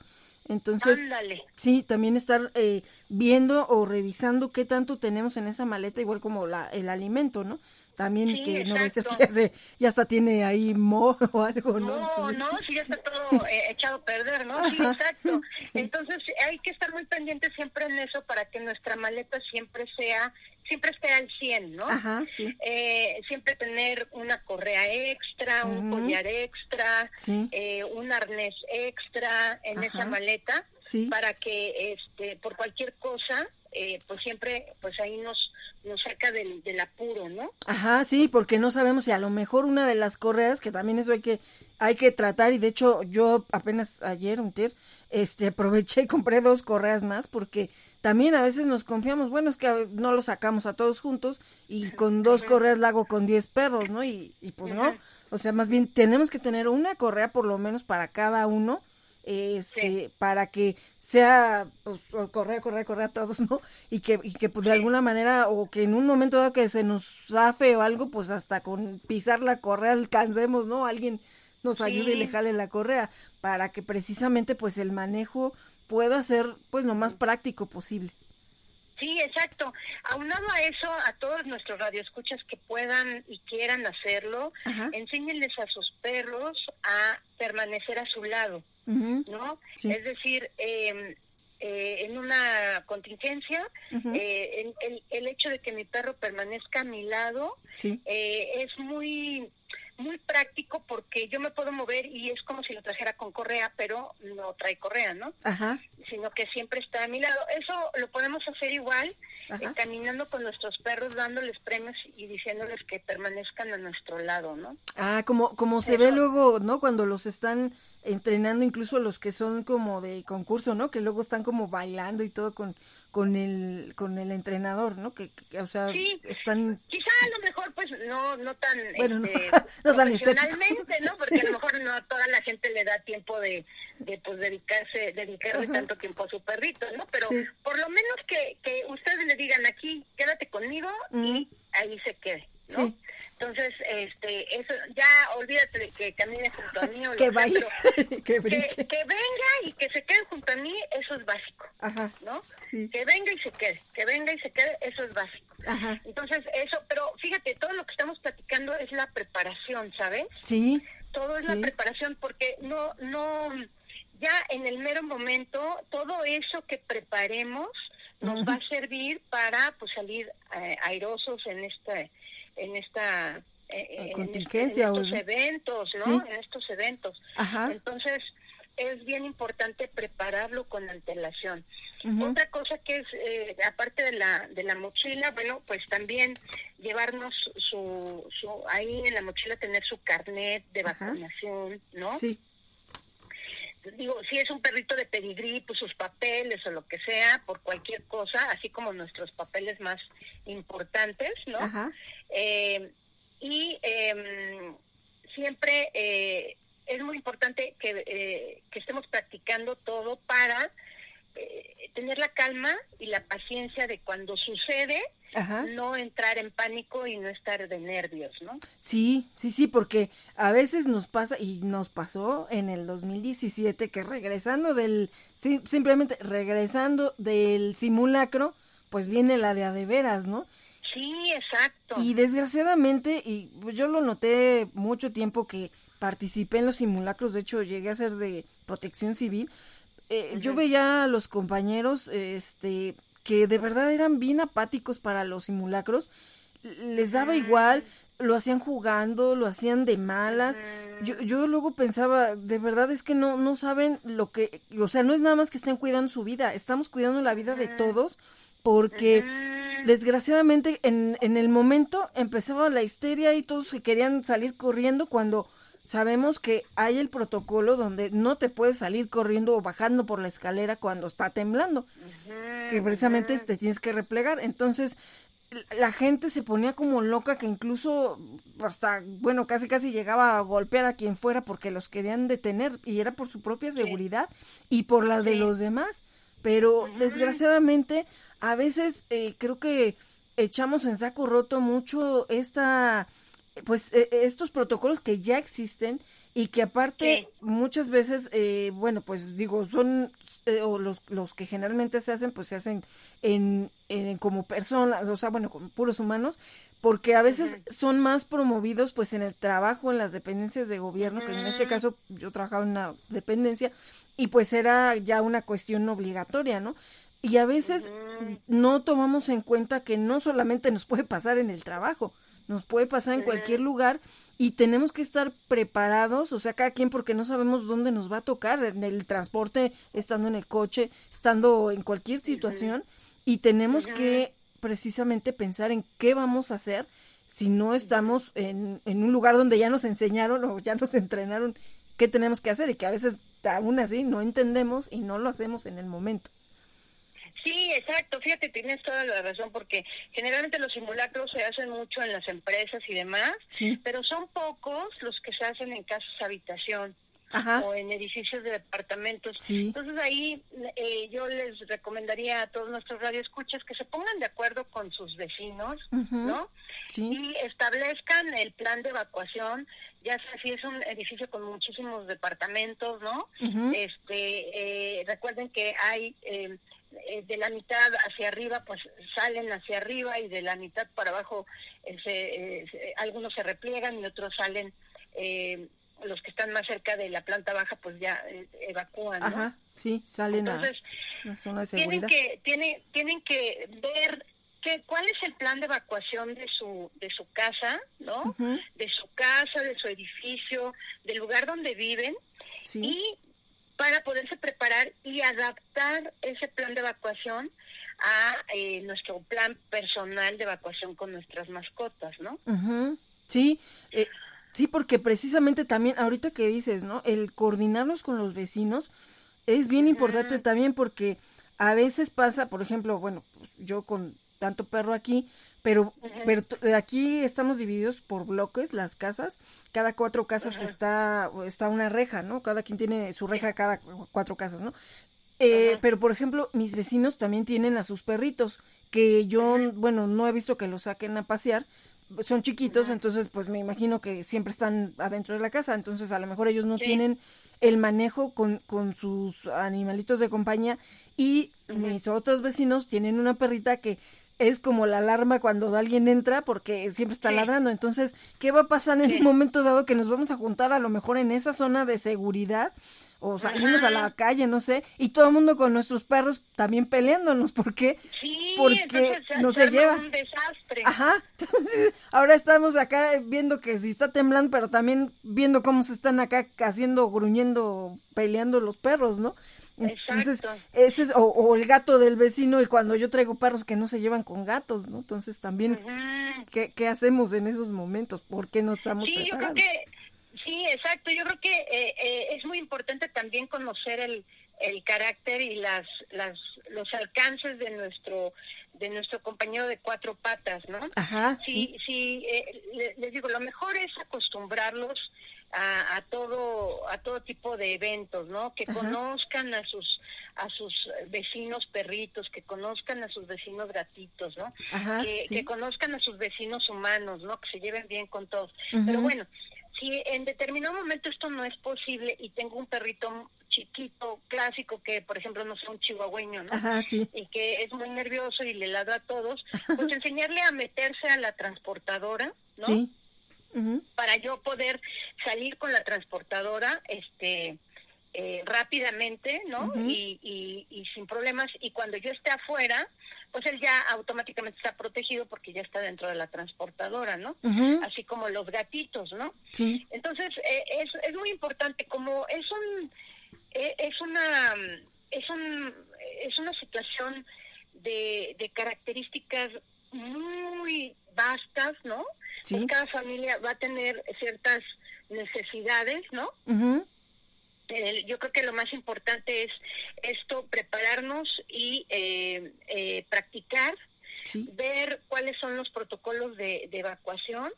entonces, sí, también estar eh, viendo o revisando qué tanto tenemos en esa maleta, igual como la, el alimento, ¿no? También que no va ser que ya, hasta tiene ahí mo o algo, ¿no? No, no, sí, ya está todo eh, echado a perder, ¿no? Sí, exacto. Entonces hay que estar muy pendientes siempre en eso para que nuestra maleta siempre sea siempre esté al 100, ¿no? Ajá, sí. eh, siempre tener una correa extra, un collar extra, eh, un arnés extra en esa maleta para que este por cualquier cosa eh, pues siempre pues ahí nos nos saca del, del, apuro, ¿no? Ajá, sí, porque no sabemos si a lo mejor una de las correas, que también eso hay que, hay que tratar, y de hecho yo apenas ayer, un tier, este, aproveché y compré dos correas más, porque también a veces nos confiamos, bueno, es que no lo sacamos a todos juntos, y con dos correas la hago con diez perros, ¿no? Y, y pues no, o sea, más bien tenemos que tener una correa por lo menos para cada uno, este, para que sea, pues, correr, correr, correr a todos, ¿no? Y que, y que pues, de alguna manera, o que en un momento dado que se nos zafe o algo, pues hasta con pisar la correa alcancemos, ¿no? Alguien nos ayude y le jale la correa, para que precisamente, pues, el manejo pueda ser, pues, lo más práctico posible. Sí, exacto. Aunado a eso, a todos nuestros radioescuchas que puedan y quieran hacerlo, enséñenles a sus perros a permanecer a su lado, ¿no? Es decir, em, eh, en una contingencia, eh, el, el, hecho de que mi perro permanezca a mi lado eh, es muy muy práctico porque yo me puedo mover y es como si lo trajera con correa, pero no trae correa, ¿no? Ajá. Sino que siempre está a mi lado. Eso lo podemos hacer igual, eh, caminando con nuestros perros, dándoles premios y diciéndoles que permanezcan a nuestro lado, ¿no? Ah, como, como se ve luego, ¿no? Cuando los están entrenando, incluso los que son como de concurso, ¿no? Que luego están como bailando y todo con, con el con el entrenador, ¿no? Que, o sea, están quizá a lo mejor pues no no tan bueno, este, no, profesionalmente, ¿no? Porque a lo mejor no a toda la gente le da tiempo de, de pues dedicarse dedicarle tanto tiempo a su perrito, ¿no? Pero por lo menos que, que ustedes le digan aquí, quédate conmigo y ahí se quede, ¿no? Entonces, este, eso, ya olvídate de que camine junto a mí o que, vaya, que, que, venga y que se quede junto a mí, eso es básico, Ajá, ¿no? Sí. Que venga y se quede, que venga y se quede, eso es básico. Ajá. Entonces, eso, pero fíjate, todo lo que estamos platicando es la preparación, ¿sabes? Sí. Todo es la preparación porque no, no, ya en el mero momento, todo eso que preparemos nos va a servir para pues salir eh, airosos en este en esta eh, contingencia en, estos eventos, ¿no? En estos eventos. Entonces es bien importante prepararlo con antelación. Otra cosa que es, eh, aparte de la, de la mochila, bueno, pues también llevarnos su, su, ahí en la mochila tener su carnet de vacunación, ¿no? Sí digo, si es un perrito de pedigrí, pues sus papeles o lo que sea, por cualquier cosa, así como nuestros papeles más importantes, ¿no? Eh, y em, siempre eh, es muy importante que, eh, que estemos practicando todo para eh, tener la calma y la paciencia de cuando sucede, no entrar en pánico y no estar de nervios, ¿no? Sí, sí, sí, porque a veces nos pasa, y nos pasó en el 2017, que regresando del, simplemente regresando del simulacro, pues viene la de a de veras, ¿no? Sí, exacto. Y desgraciadamente, y pues yo lo noté mucho tiempo que participé en los simulacros, de hecho llegué a ser de protección civil, eh, yo veía a los compañeros este que de verdad eran bien apáticos para los simulacros. Les daba igual lo hacían jugando lo hacían de malas. Yo, yo luego pensaba de verdad es que no no saben lo que o sea no es nada más que estén cuidando su vida estamos cuidando la vida de todos porque desgraciadamente en, en el momento empezaba la histeria y todos se querían salir corriendo cuando sabemos que hay el protocolo donde no te puedes salir corriendo o bajando por la escalera cuando está temblando, que precisamente te tienes que replegar. Entonces, la gente se ponía como loca que incluso hasta, bueno, casi casi llegaba a golpear a quien fuera porque los querían detener y era por su propia seguridad y por la de los demás. Pero desgraciadamente a veces eh, creo que echamos en saco roto mucho esta pues e, e, estos protocolos que ya existen y que aparte muchas veces, eh, bueno, pues digo, son eh, o los, los que generalmente se hacen, pues se hacen en, en, como personas, o sea, bueno, como puros humanos, porque a veces son más promovidos pues en el trabajo, en las dependencias de gobierno, que en este caso yo trabajaba en una dependencia y pues era ya una cuestión obligatoria, ¿no? Y a veces no tomamos en cuenta que no solamente nos puede pasar en el trabajo, nos puede pasar en cualquier lugar y tenemos que estar preparados, o sea, cada quien porque no sabemos dónde nos va a tocar, en el transporte, estando en el coche, estando en cualquier situación y tenemos que precisamente pensar en qué vamos a hacer si no estamos en, en un lugar donde ya nos enseñaron o ya nos entrenaron qué tenemos que hacer y que a veces aún así no entendemos y no lo hacemos en el momento. Sí, exacto. Fíjate, tienes toda la razón porque generalmente los simulacros se hacen mucho en las empresas y demás, pero son pocos los que se hacen en casas habitación. o en edificios de departamentos. Entonces ahí eh, yo les recomendaría a todos nuestros radioescuchas que se pongan de acuerdo con sus vecinos, ¿no? Y establezcan el plan de evacuación, ya sea si es un edificio con muchísimos departamentos, ¿no? Este, eh, recuerden que hay eh, eh, de la mitad hacia arriba pues salen hacia arriba y de la mitad para abajo eh, eh, algunos se repliegan y otros salen los que están más cerca de la planta baja pues ya evacúan ¿no? Ajá, sí salen a la zona de seguridad tienen que tienen, tienen que ver que, cuál es el plan de evacuación de su de su casa no de su casa de su edificio del lugar donde viven sí. y para poderse preparar y adaptar ese plan de evacuación a eh, nuestro plan personal de evacuación con nuestras mascotas, ¿no? Sí, eh, sí, porque precisamente también, ahorita que dices, ¿no? El coordinarnos con los vecinos es bien importante también porque a veces pasa, por ejemplo, bueno, pues yo con tanto perro aquí, pero, pero aquí estamos divididos por bloques, las casas, cada cuatro casas está, está una reja, ¿no? Cada quien tiene su reja cada cuatro casas, ¿no? Eh, pero, por ejemplo, mis vecinos también tienen a sus perritos, que yo, bueno, no he visto que los saquen a pasear. Son chiquitos, entonces, pues me imagino que siempre están adentro de la casa. Entonces, a lo mejor ellos no tienen el manejo con, con sus animalitos de compañía. Y mis otros vecinos tienen una perrita que es como la alarma cuando alguien entra porque siempre está ladrando. Entonces, ¿qué va a pasar en un momento dado que nos vamos a juntar a lo mejor en esa zona de seguridad o salimos a la calle, no sé, y todo el mundo con nuestros perros también peleándonos? ¿Por qué? Sí, porque no se, lleva un desastre. Ajá. Entonces, ahora estamos acá viendo que si está temblando, pero también viendo cómo se están acá haciendo, gruñendo, peleando los perros, ¿no? Entonces, ese es, o, el gato del vecino, y cuando yo traigo perros que no se llevan con gatos, ¿no? Entonces también, ¿qué, ¿qué, hacemos en esos momentos? ¿Por qué no estamos sí, Yo creo que, sí, exacto. Yo creo que eh, eh, es muy importante también conocer el, el carácter y las, las, los alcances de nuestro de nuestro compañero de cuatro patas, ¿no? Ajá, sí, sí, eh, les digo, lo mejor es acostumbrarlos a, todo a todo tipo de eventos, ¿no? Que conozcan a sus a sus vecinos perritos, que conozcan a sus vecinos gatitos, ¿no? que, conozcan a sus vecinos humanos, ¿no? Que se lleven bien con todos. Pero bueno, si en determinado momento esto no es posible y tengo un perrito chiquito, clásico, que por ejemplo no sea un chihuahueño, ¿no? Y que es muy nervioso y le ladra a todos, pues enseñarle a meterse a la transportadora, ¿no? Sí para yo poder salir con la transportadora este eh, rápidamente, ¿no? y, y, sin problemas. Y cuando yo esté afuera, pues él ya automáticamente está protegido porque ya está dentro de la transportadora, ¿no? Así como los gatitos, ¿no? Sí. Entonces, eh, es, es muy importante, como es un, eh, es una, es un, es una situación de, de características muy vastas, ¿no? Pues cada familia va a tener ciertas necesidades, ¿no? yo creo que lo más importante es esto, prepararnos y eh, eh, practicar, ver cuáles son los protocolos de, evacuación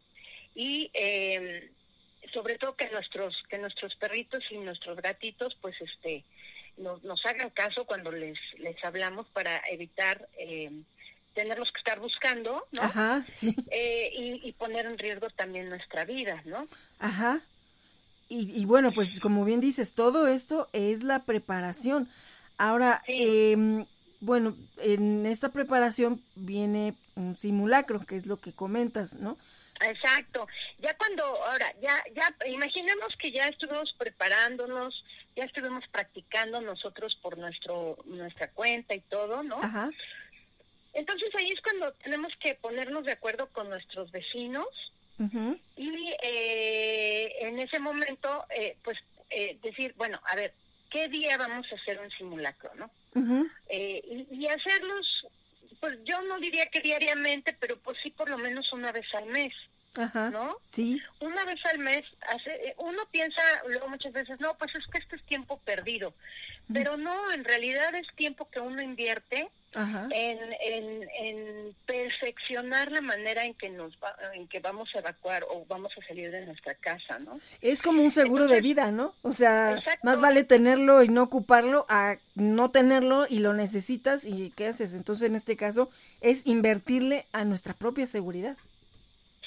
y eh, sobre todo que nuestros que nuestros perritos y nuestros gatitos pues este nos, nos hagan caso cuando les les hablamos para evitar eh, tenerlos que estar buscando, ¿no? Ajá, sí. Eh, y, poner en riesgo también nuestra vida, ¿no? Ajá. Y, bueno, pues como bien dices, todo esto es la preparación. Ahora, em, bueno, en esta preparación viene un simulacro, que es lo que comentas, ¿no? Exacto. Ya cuando, ahora, ya, ya, imaginemos que ya estuvimos preparándonos, ya estuvimos practicando nosotros por nuestro, nuestra cuenta y todo, ¿no? Ajá. Entonces ahí es cuando tenemos que ponernos de acuerdo con nuestros vecinos y eh, en ese momento, eh, pues eh, decir, bueno, a ver, ¿qué día vamos a hacer un simulacro, no? y, y, hacerlos, pues yo no diría que diariamente, pero pues sí por lo menos una vez al mes. Ajá, ¿no? Sí. Una vez al mes, hace, uno piensa luego muchas veces, no, pues es que este es tiempo perdido. Pero no, en realidad es tiempo que uno invierte En, en, perfeccionar la manera en que nos en que vamos a evacuar o vamos a salir de nuestra casa, ¿no? Es como un seguro de vida, ¿no? O sea, más vale tenerlo y no ocuparlo a no tenerlo y lo necesitas y ¿qué haces? Entonces, en este caso, es invertirle a nuestra propia seguridad.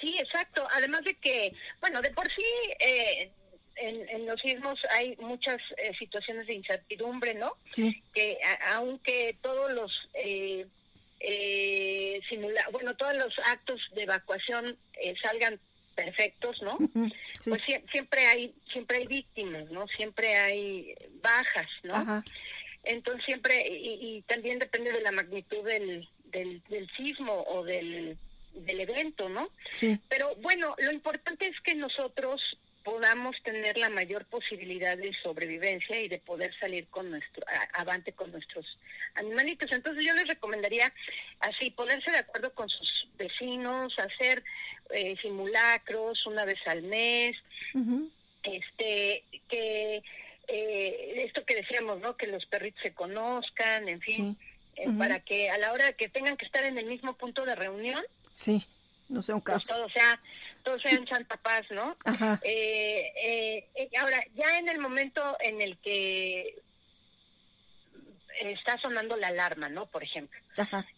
Sí, exacto. Además de que, bueno, de por sí eh, en, los sismos hay muchas eh, situaciones de incertidumbre, ¿no? Sí. Que aunque todos los eh, eh, simula bueno, todos los actos de evacuación eh, salgan perfectos, ¿no? Pues siempre hay siempre hay víctimas, ¿no? Siempre hay bajas, ¿no? Ajá. Entonces siempre y, y, también depende de la magnitud del, del, del sismo o del del evento, ¿no? Sí. Pero bueno, lo importante es que nosotros podamos tener la mayor posibilidad de sobrevivencia y de poder salir con nuestro avante con nuestros animalitos. Entonces yo les recomendaría así ponerse de acuerdo con sus vecinos, hacer eh, simulacros una vez al mes, este que eh, esto que decíamos, ¿no? Que los perritos se conozcan, en fin, eh, para que a la hora de que tengan que estar en el mismo punto de reunión, Sí, no sea un pues caos. todo sea, todo sea paz, ¿no? Ajá. Eh, eh, ahora, ya en el momento en el que está sonando la alarma, ¿no? Por ejemplo.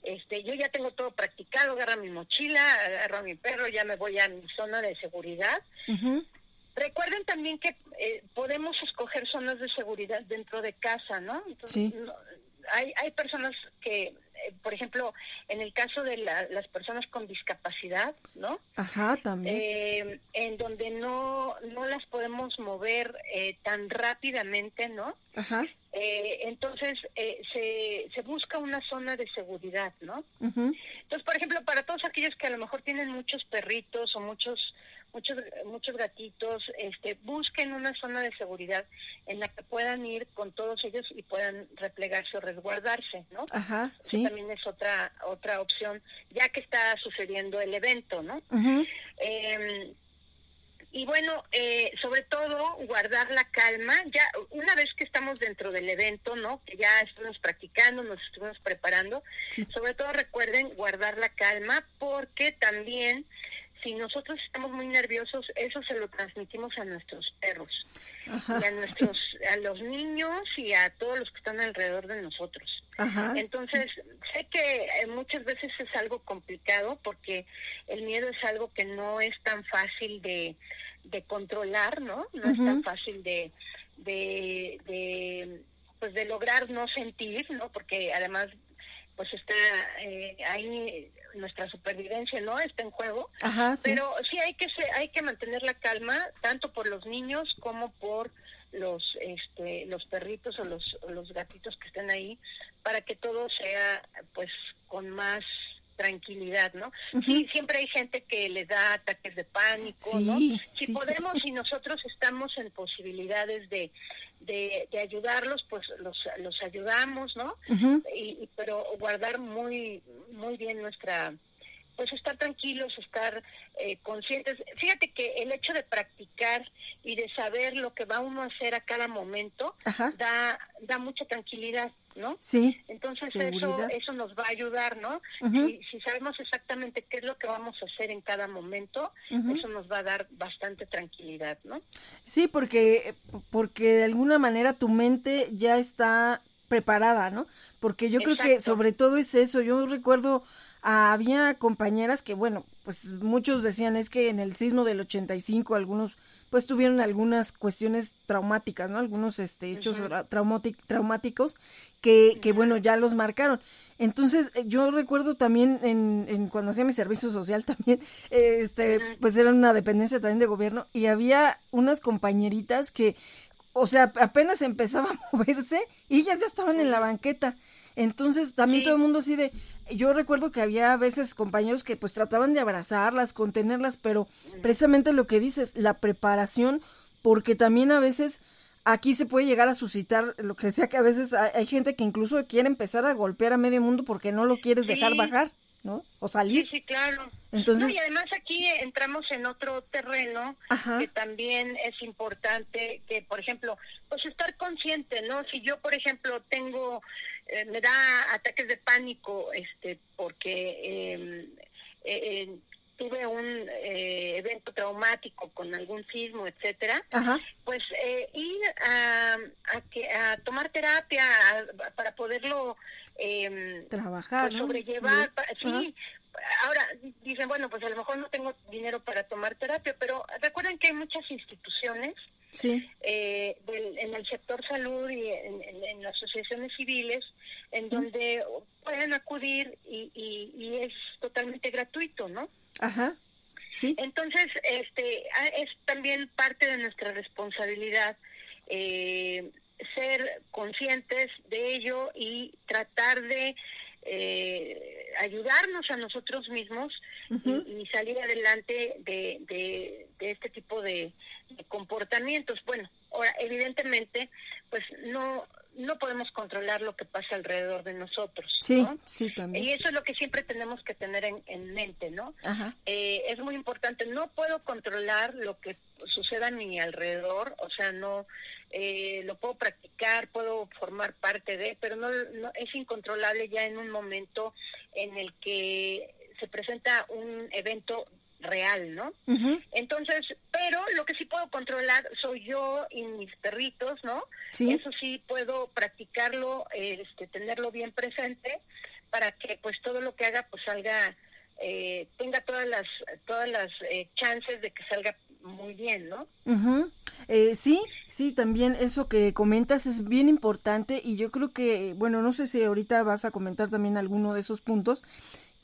Este, yo ya tengo todo practicado, agarro mi mochila, agarro a mi perro, ya me voy a mi zona de seguridad. Recuerden también que eh, podemos escoger zonas de seguridad dentro de casa, ¿no? Entonces, sí. hay, hay personas que eh, por ejemplo, en el caso de las personas con discapacidad, ¿no? Ajá, también. Eh, en donde no, no las podemos mover eh, tan rápidamente, ¿no? Ajá. entonces, se, se busca una zona de seguridad, ¿no? Entonces, por ejemplo, para todos aquellos que a lo mejor tienen muchos perritos o muchos muchos muchos gatitos este busquen una zona de seguridad en la que puedan ir con todos ellos y puedan replegarse o resguardarse no Ajá, sí. también es otra otra opción ya que está sucediendo el evento no eh, y bueno, eh, sobre todo guardar la calma. Ya una vez que estamos dentro del evento, ¿no? Que ya estamos practicando, nos estuvimos preparando. Sobre todo recuerden guardar la calma porque también si nosotros estamos muy nerviosos, eso se lo transmitimos a nuestros perros y a nuestros a los niños y a todos los que están alrededor de nosotros. Entonces, sé que eh, muchas veces es algo complicado porque el miedo es algo que no es tan fácil de, de controlar, ¿no? No es tan fácil de, de, de pues de lograr no sentir, ¿no? Porque además pues está eh, ahí nuestra supervivencia no está en juego. Pero sí hay que hay que mantener la calma tanto por los niños como por los este los perritos o los los gatitos que estén ahí para que todo sea pues con más tranquilidad, ¿no? Sí, siempre hay gente que le da ataques de pánico, ¿no? Si podemos y nosotros estamos en posibilidades de, de, ayudarlos, pues los, los ayudamos, ¿no? y, pero guardar muy, muy bien nuestra pues estar tranquilos, estar eh, conscientes. Fíjate que el hecho de practicar y de saber lo que va uno a hacer a cada momento da da mucha tranquilidad, ¿no? Sí. Entonces eso eso nos va a ayudar, ¿no? si, sabemos exactamente qué es lo que vamos a hacer en cada momento, eso nos va a dar bastante tranquilidad, ¿no? Sí, porque porque de alguna manera tu mente ya está preparada, ¿no? Porque yo creo que sobre todo es eso. Yo recuerdo había compañeras que, bueno, pues muchos decían es que en el sismo del 85 algunos pues tuvieron algunas cuestiones traumáticas, ¿no? Algunos este, hechos traumáticos que, que, bueno, ya los marcaron. Entonces, eh, yo recuerdo también en, en cuando hacía mi servicio social también, este, pues era una dependencia también de gobierno y había unas compañeritas que, o sea, apenas empezaba a moverse y ellas ya estaban en la banqueta. Entonces, también todo el mundo así de, yo recuerdo que había a veces compañeros que pues trataban de abrazarlas, contenerlas, pero precisamente lo que dices, la preparación, porque también a veces aquí se puede llegar a suscitar lo que sea que a veces hay, gente que incluso quiere empezar a golpear a medio mundo porque no lo quieres dejar bajar. ¿No? O salir. Sí, claro. Entonces, y además aquí entramos en otro terreno que también es importante, que por ejemplo, pues estar consciente, ¿no? Si yo, por ejemplo, tengo, eh, me da ataques de pánico, este, porque em, eh, tuve un eh, evento traumático con algún sismo, etcétera, pues ir a, a, que, a tomar terapia para poderlo eh, trabajar, pues, sobrellevar, sí. Ahora dicen, bueno, pues a lo mejor no tengo dinero para tomar terapia, pero recuerden que hay muchas instituciones sí. eh, en el sector salud y en, las asociaciones civiles en donde pueden acudir y, y, es totalmente gratuito, ¿no? Ajá. Sí. Entonces, este, es también parte de nuestra responsabilidad eh, ser conscientes de ello y tratar de eh, ayudarnos a nosotros mismos y, salir adelante de, de, este tipo de, comportamientos. Bueno, ahora, evidentemente, pues no no podemos controlar lo que pasa alrededor de nosotros. Sí, sí, también. Y eso es lo que siempre tenemos que tener en, en mente, ¿no? Eh, es muy importante, no puedo controlar lo que suceda a mi alrededor, o sea, no eh, lo puedo practicar, puedo formar parte de, pero no, es incontrolable ya en un momento en el que se presenta un evento real, ¿no? Entonces, pero lo que sí puedo controlar soy yo y mis perritos, ¿no? Sí. Eso sí puedo practicarlo, este, tenerlo bien presente para que pues todo lo que haga pues salga, eh, tenga todas las, todas las eh, chances de que salga muy bien, ¿no? eh, sí, sí, también eso que comentas es bien importante y yo creo que, bueno, no sé si ahorita vas a comentar también alguno de esos puntos,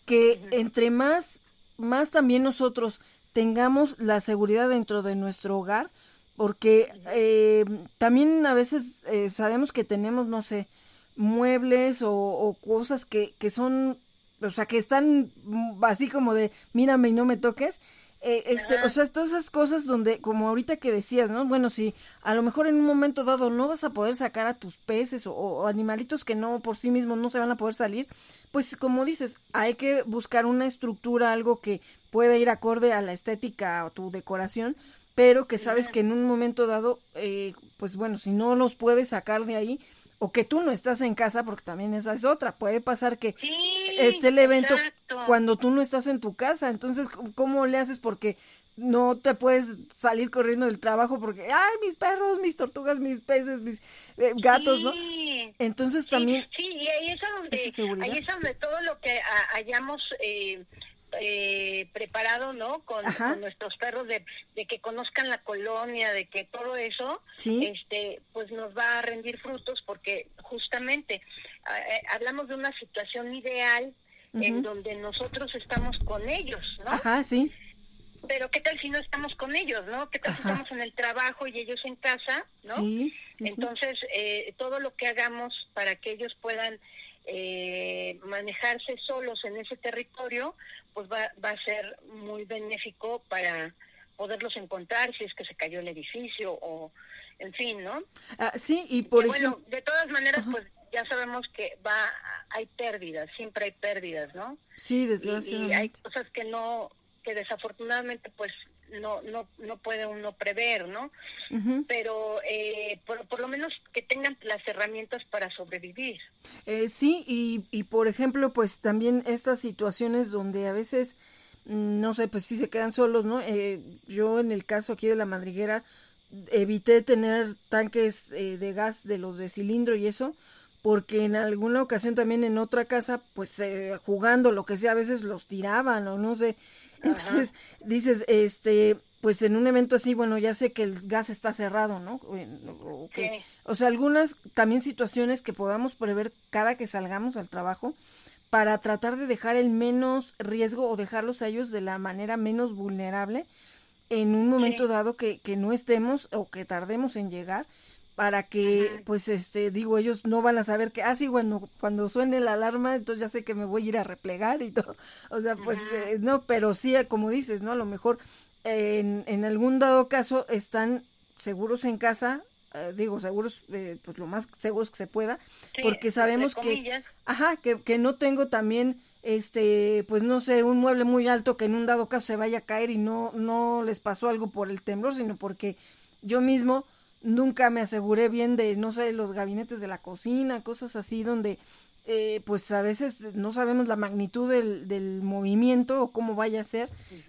que entre más, más también nosotros tengamos la seguridad dentro de nuestro hogar, porque eh, también a veces eh, sabemos que tenemos, no sé, muebles o, o cosas que, que son, o sea, que están así como de, mírame y no me toques, eh, este, o sea, todas esas cosas donde, como ahorita que decías, ¿no? Bueno, si a lo mejor en un momento dado no vas a poder sacar a tus peces o, animalitos que no por sí mismos no se van a poder salir, pues como dices, hay que buscar una estructura, algo que pueda ir acorde a la estética o tu decoración, pero que sabes que en un momento dado, eh, pues bueno, si no los puedes sacar de ahí, o que tú no estás en casa, porque también esa es otra. Puede pasar que esté el evento cuando tú no estás en tu casa. Entonces, ¿cómo le haces? Porque no te puedes salir corriendo del trabajo porque, ay, mis perros, mis tortugas, mis peces, mis eh, gatos, ¿no? Entonces también... Sí, y ahí es donde, ahí es donde todo lo que hayamos... Eh, eh, preparado, ¿no? Con, nuestros perros de, que conozcan la colonia, de que todo eso, este, pues nos va a rendir frutos porque justamente eh, hablamos de una situación ideal en donde nosotros estamos con ellos, ¿no? Ajá, sí. Pero qué tal si no estamos con ellos, ¿no? ¿Qué tal si estamos en el trabajo y ellos en casa, ¿no? Sí. Entonces, eh, todo lo que hagamos para que ellos puedan eh, manejarse solos en ese territorio, pues va, va a ser muy benéfico para poderlos encontrar si es que se cayó el edificio o en fin, ¿no? Ah, sí, y por ejemplo... Bueno, de todas maneras, pues ya sabemos que va hay pérdidas, siempre hay pérdidas, ¿no? Sí, desgraciadamente. y hay cosas que no, que desafortunadamente pues no no no puede uno prever, ¿no? Pero eh, por, por, lo menos que tengan las herramientas para sobrevivir. Eh, sí, y, y por ejemplo, pues también estas situaciones donde a veces, mm, no sé, pues sí se quedan solos, ¿no? Eh, yo en el caso aquí de la madriguera evité tener tanques eh, de gas de los de cilindro y eso, porque en alguna ocasión también en otra casa, pues eh, jugando lo que sea, a veces los tiraban o no sé. Entonces dices, este, pues en un evento así, bueno, ya sé que el gas está cerrado, ¿no? O, o sea, algunas también situaciones que podamos prever cada que salgamos al trabajo para tratar de dejar el menos riesgo o dejarlos a ellos de la manera menos vulnerable en un momento dado que, que no estemos o que tardemos en llegar para que, pues, este, digo, ellos no van a saber que, ah, sí, bueno, cuando suene la alarma, entonces ya sé que me voy a ir a replegar y todo. O sea, pues, eh, no, pero sí, como dices, ¿no? A lo mejor en, en algún dado caso están seguros en casa, eh, digo, seguros, eh, pues lo más seguros que se pueda, porque sabemos que, ajá, que, que no tengo también este, pues no sé, un mueble muy alto que en un dado caso se vaya a caer y no, no les pasó algo por el temblor, sino porque yo mismo nunca me aseguré bien de, no sé, los gabinetes de la cocina, cosas así donde eh, pues a veces no sabemos la magnitud del, del movimiento o cómo vaya a ser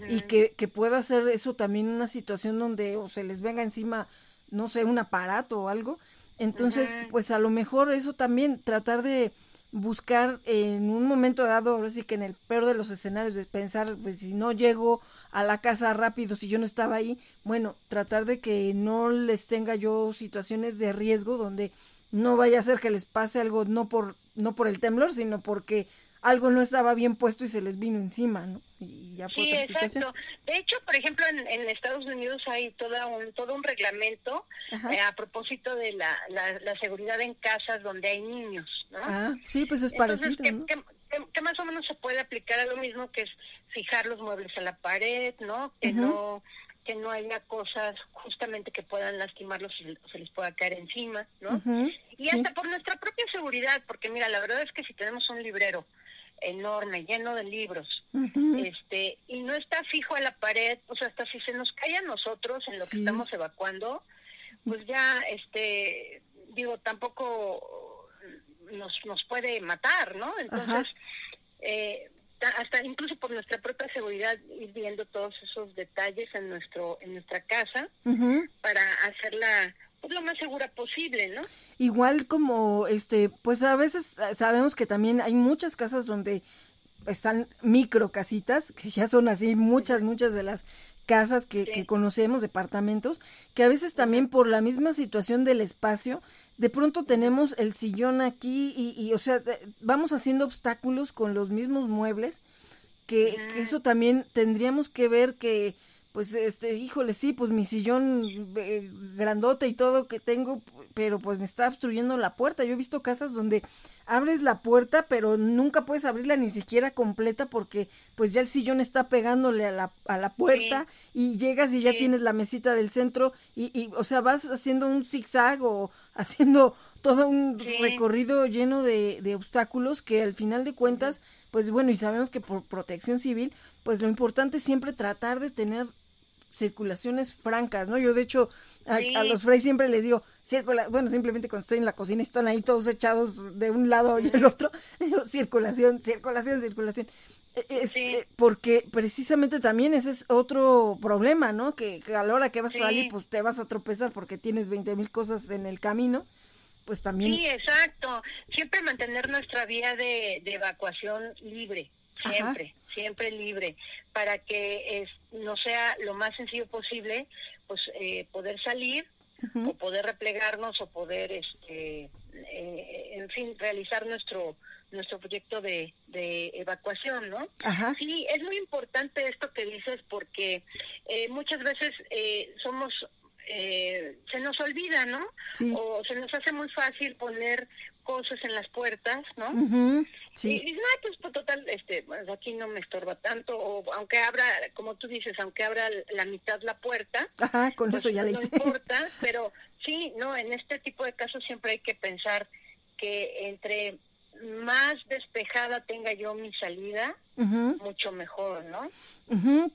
y que, que pueda ser eso también una situación donde o se les venga encima, no sé, un aparato o algo. Entonces, pues a lo mejor eso también, tratar de buscar en un momento dado, ahora sí que en el peor de los escenarios, de pensar, pues si no llego a la casa rápido, si yo no estaba ahí, bueno, tratar de que no les tenga yo situaciones de riesgo donde no vaya a ser que les pase algo no por no por el temblor, sino porque algo no estaba bien puesto y se les vino encima, ¿no? Y ya fue sí, exacto. De hecho, por ejemplo, en, en, Estados Unidos hay toda un, todo un reglamento eh, a propósito de la, la, seguridad en casas donde hay niños, ¿no? Ah, sí, pues es parecido, ¿no? que, más o menos se puede aplicar a lo mismo que es fijar los muebles a la pared, ¿no? Que no que no haya cosas justamente que puedan lastimarlos y se les pueda caer encima, ¿no? y hasta por nuestra propia seguridad, porque mira, la verdad es que si tenemos un librero enorme, lleno de libros, este, y no está fijo a la pared, o sea, hasta si se nos cae a nosotros en lo que estamos evacuando, pues ya, este, digo, tampoco nos, nos puede matar, ¿no? Entonces, eh, hasta incluso por nuestra propia seguridad ir viendo todos esos detalles en nuestro en nuestra casa para hacerla pues, lo más segura posible, ¿no? Igual como este, pues a veces sabemos que también hay muchas casas donde están micro casitas, que ya son así muchas, muchas de las casas que, que, conocemos, departamentos, que a veces también por la misma situación del espacio, de pronto tenemos el sillón aquí y, y o sea, vamos haciendo obstáculos con los mismos muebles, que, que eso también tendríamos que ver que pues este, híjole, sí, pues mi sillón eh, grandote y todo que tengo, pero pues me está obstruyendo la puerta. Yo he visto casas donde abres la puerta, pero nunca puedes abrirla ni siquiera completa porque pues ya el sillón está pegándole a la, a la puerta y llegas y ya tienes la mesita del centro y, y, o sea, vas haciendo un zigzag o haciendo todo un recorrido lleno de, de obstáculos que al final de cuentas, pues bueno, y sabemos que por protección civil, pues lo importante es siempre tratar de tener circulaciones francas, ¿no? Yo de hecho a, los Frey siempre les digo, circula, bueno, simplemente cuando estoy en la cocina están ahí todos echados de un lado y el otro, digo, circulación, circulación, circulación. E, eh, porque precisamente también ese es otro problema, ¿no? Que, a la hora que vas a salir, pues te vas a tropezar porque tienes veinte mil cosas en el camino. Pues también. Sí, exacto. Siempre mantener nuestra vía de evacuación libre siempre, siempre libre, para que es, no sea lo más sencillo posible, pues eh, poder salir o poder replegarnos o poder, este, eh, en fin, realizar nuestro nuestro proyecto de, de evacuación, ¿no? Sí, es muy importante esto que dices porque eh, muchas veces somos eh, se nos olvida, ¿no? O se nos hace muy fácil poner cosas en las puertas, ¿no? Sí. Y dices, pues, pues, total, este, pues, aquí no me estorba tanto, o aunque abra, como tú dices, aunque abra la mitad la puerta, Ajá, con pues, eso ya le No importa, pero sí, no, en este tipo de casos siempre hay que pensar que entre más despejada tenga yo mi salida, mucho mejor, ¿no?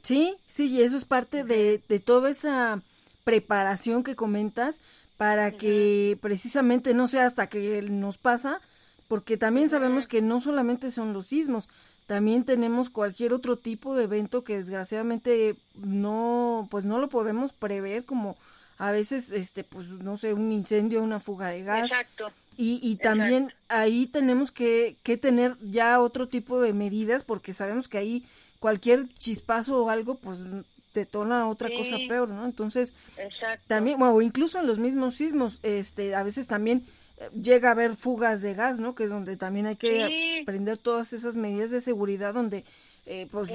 Sí, sí, y eso es parte de, de toda esa preparación que comentas para que precisamente no sea hasta que nos pasa, porque también sabemos que no solamente son los sismos, también tenemos cualquier otro tipo de evento que desgraciadamente no, pues no lo podemos prever como a veces, este, pues no sé, un incendio, una fuga de gas. Exacto. Y, y también ahí tenemos que, que tener ya otro tipo de medidas porque sabemos que ahí cualquier chispazo o algo, pues detona otra cosa peor, ¿no? Entonces, también, o incluso en los mismos sismos, este, a veces también eh, llega a haber fugas de gas, ¿no? Que es donde también hay que aprender todas esas medidas de seguridad donde, eh, pues,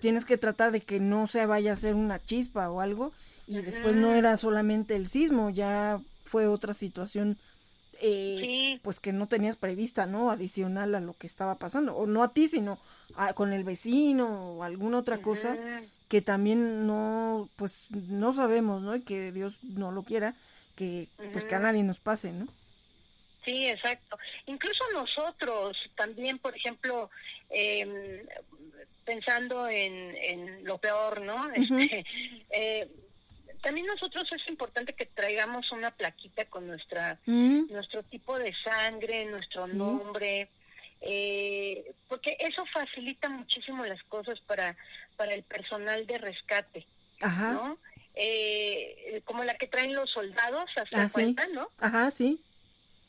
tienes que tratar de que no se vaya a hacer una chispa o algo y después no era solamente el sismo, ya fue otra situación eh, pues que no tenías prevista, ¿no? Adicional a lo que estaba pasando, o no a ti, sino con el vecino o alguna otra cosa que también no, pues no sabemos, ¿no? Y que Dios no lo quiera, que pues que a nadie nos pase, ¿no? Sí, exacto. Incluso nosotros también, por ejemplo, eh, pensando en, en lo peor, ¿no? Este, eh, también nosotros es importante que traigamos una plaquita con nuestra nuestro tipo de sangre, nuestro nombre, eh, porque eso facilita muchísimo las cosas para para el personal de rescate, ¿no? Eh, como la que traen los soldados, hasta ah, cuenta, ¿no? Ajá, sí.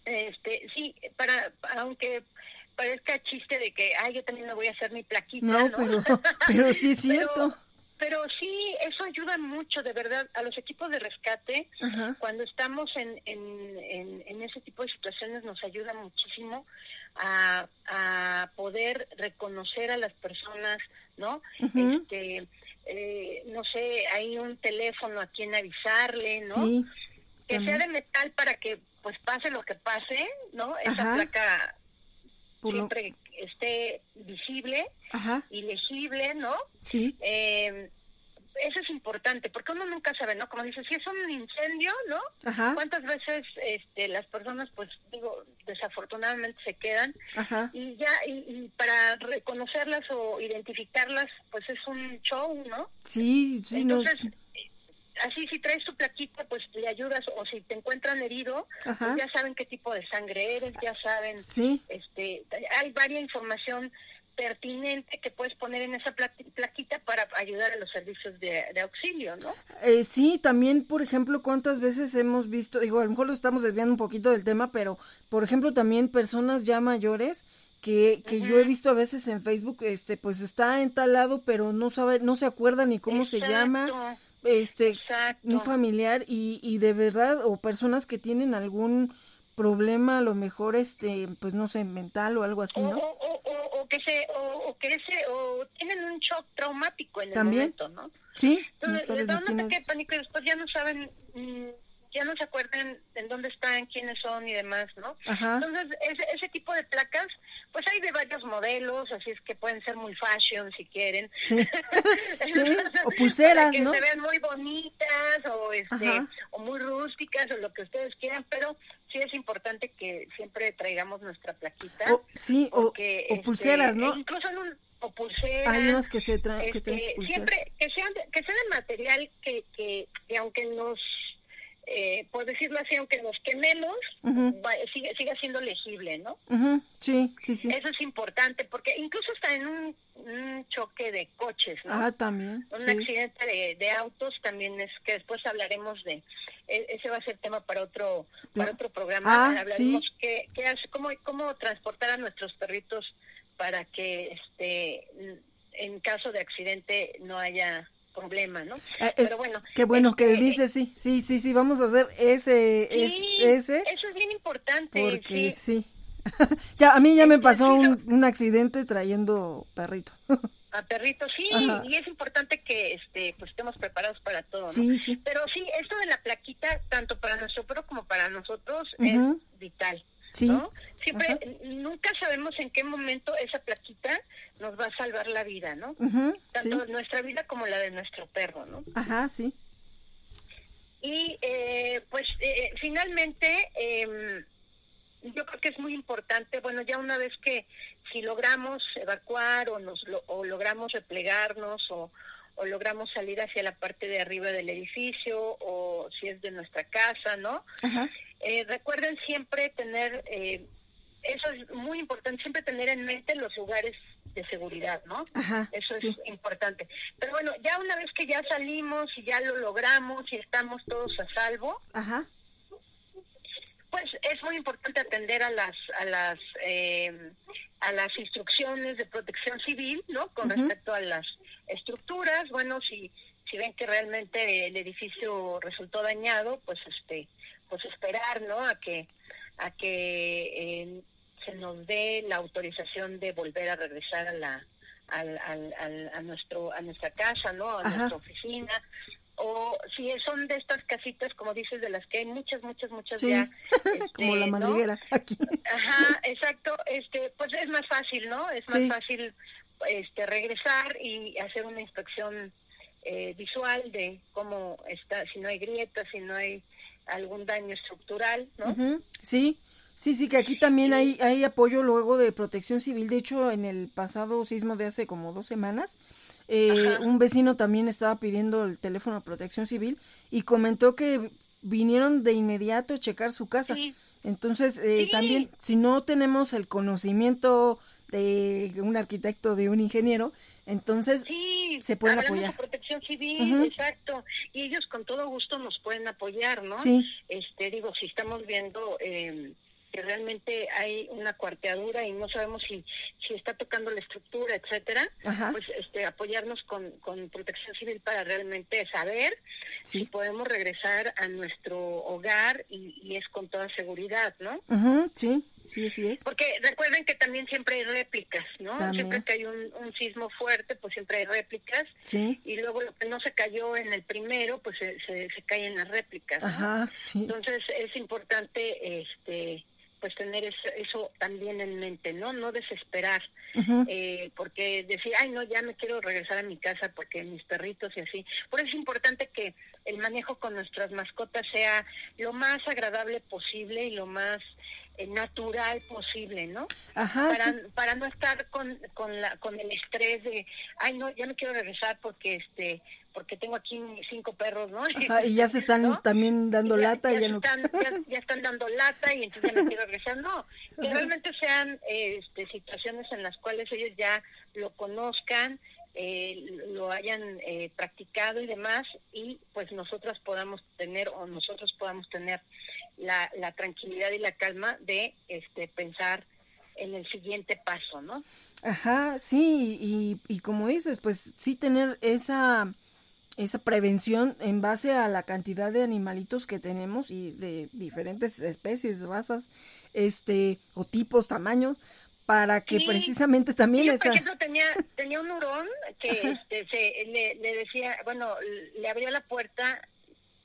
Este, sí, para aunque parezca chiste de que, ay, yo también me voy a hacer mi plaquita, ¿no? Pero, pero sí es cierto. Pero sí, eso ayuda mucho, de verdad, a los equipos de rescate. Cuando estamos en, en, en, ese tipo de situaciones, nos ayuda muchísimo a, a poder reconocer a las personas, ¿no? Este, eh, no sé, hay un teléfono a quien avisarle, ¿no? Que sea de metal para que, pues, pase lo que pase, ¿no? Esa placa siempre esté visible y legible, ¿no? Sí. Eh, eso es importante, porque uno nunca sabe, ¿no? Como dice, si es un incendio, ¿no? Ajá. ¿Cuántas veces este, las personas, pues, digo, desafortunadamente se quedan? Ajá. Y ya, y, para reconocerlas o identificarlas, pues es un show, ¿no? Sí, sí, Entonces, así si traes tu plaquita, pues le ayudas, o si te encuentran herido, pues ya saben qué tipo de sangre eres, ya saben, sí. este, hay varias información pertinente que puedes poner en esa plaquita para ayudar a los servicios de, auxilio, ¿no? Eh, sí, también, por ejemplo, cuántas veces hemos visto, digo, a lo mejor lo estamos desviando un poquito del tema, pero, por ejemplo, también personas ya mayores que, que yo he visto a veces en Facebook, este, pues está en tal lado, pero no sabe, no se acuerda ni cómo se llama, este, un familiar y, y de verdad, o personas que tienen algún problema, a lo mejor, este, pues no sé, mental o algo así, ¿no? O, que se, o, que se, o tienen un shock traumático en el momento, ¿no? Sí. Entonces, no sabes pánico y después ya no saben mm, ya no se acuerdan en dónde están, quiénes son y demás, ¿no? Entonces, ese, ese tipo de placas, pues hay de varios modelos, así es que pueden ser muy fashion si quieren. Sí. o pulseras, que ¿no? se ven muy bonitas o, este, o muy rústicas o lo que ustedes quieran, pero sí es importante que siempre traigamos nuestra plaquita. sí, o, este, pulseras, ¿no? incluso en un o pulseras. Hay unas que se traen, que este, Siempre que sean, que sean de material que, que, que aunque nos eh, por decirlo así, aunque nos quememos, sigue, sigue siendo legible, ¿no? Sí, sí, sí. Eso es importante, porque incluso está en un, choque de coches, ¿no? Ah, también. Un accidente de, de, autos también es que después hablaremos de, e, ese va a ser tema para otro para otro programa, ah, hablaremos qué, qué hace, cómo, cómo transportar a nuestros perritos para que este en caso de accidente no haya problema, ¿no? Ah, Pero bueno. Qué bueno que este, dice, sí, sí, sí, sí, vamos a hacer ese, ese. Eso es bien importante. Porque sí. ya, a mí ya me pasó un, un accidente trayendo perrito. a perrito, sí, y es importante que este pues estemos preparados para todo, ¿no? Sí, sí. Pero sí, esto de la plaquita, tanto para nuestro perro como para nosotros, es vital. ¿No? Siempre, nunca sabemos en qué momento esa plaquita nos va a salvar la vida, ¿no? Tanto nuestra vida como la de nuestro perro, ¿no? Ajá, sí. Y eh, pues eh, finalmente, eh, yo creo que es muy importante, bueno, ya una vez que si logramos evacuar o, nos, o logramos replegarnos o, o logramos salir hacia la parte de arriba del edificio o si es de nuestra casa, ¿no? Ajá. Eh, recuerden siempre tener, eh, eso es muy importante, siempre tener en mente los lugares de seguridad, ¿no? eso es importante. Pero bueno, ya una vez que ya salimos y ya lo logramos y estamos todos a salvo, pues es muy importante atender a las a las eh, a las instrucciones de protección civil, ¿no? Con respecto a las estructuras, bueno, si si ven que realmente el edificio resultó dañado, pues este pues esperar, ¿no? A que a que eh, se nos dé la autorización de volver a regresar a la al, al, a nuestro a nuestra casa, ¿no? A nuestra oficina. O si son de estas casitas como dices de las que hay muchas muchas muchas ya como la este, madriguera aquí. Ajá exacto. Este pues es más fácil no es más fácil este regresar y hacer una inspección eh, visual de cómo está si no hay grietas si no hay algún daño estructural, ¿no? Sí, sí, sí, que aquí también hay, hay apoyo luego de protección civil. De hecho, en el pasado sismo de hace como dos semanas, eh, un vecino también estaba pidiendo el teléfono de protección civil y comentó que vinieron de inmediato a checar su casa. Entonces, eh, también, si no tenemos el conocimiento de un arquitecto, de un ingeniero, entonces se pueden apoyar. De protección civil, exacto, y ellos con todo gusto nos pueden apoyar, ¿no? Sí. Este, digo, si estamos viendo eh, que realmente hay una cuarteadura y no sabemos si si está tocando la estructura, etcétera, pues este apoyarnos con, con protección civil para realmente saber si podemos regresar a nuestro hogar y, y es con toda seguridad, ¿no? sí. Sí, sí es. Porque recuerden que también siempre hay réplicas, ¿no? Siempre que hay un, un, sismo fuerte, pues siempre hay réplicas. Sí. Y luego lo que no se cayó en el primero, pues se, se, cae en las réplicas. Ajá, sí. Entonces es importante este pues tener eso, también en mente, ¿no? No desesperar, eh, porque decir, ay, no, ya me quiero regresar a mi casa porque mis perritos y así. Por eso es importante que el manejo con nuestras mascotas sea lo más agradable posible y lo más natural posible, ¿no? Ajá, para, sí. para no estar con, con, la, con el estrés de, ay, no, ya no quiero regresar porque este porque tengo aquí cinco perros, ¿no? Ajá, y ya se están ¿No? también dando Y ya, lata. ya, ya no... están, ya, están dando lata y entonces ya no quiero regresar. No, que realmente sean eh, este, situaciones en las cuales ellos ya lo conozcan, eh, lo hayan eh, practicado y demás, y pues nosotras podamos tener o nosotros podamos tener la, la tranquilidad y la calma de este pensar en el siguiente paso, ¿no? Ajá, sí, y, y como dices, pues sí tener esa, esa prevención en base a la cantidad de animalitos que tenemos y de diferentes especies, razas, este, o tipos, tamaños, para que Sí. precisamente también Yo, esa... por ejemplo, tenía, tenía un hurón que este, se, le, le decía, bueno, le abrió la puerta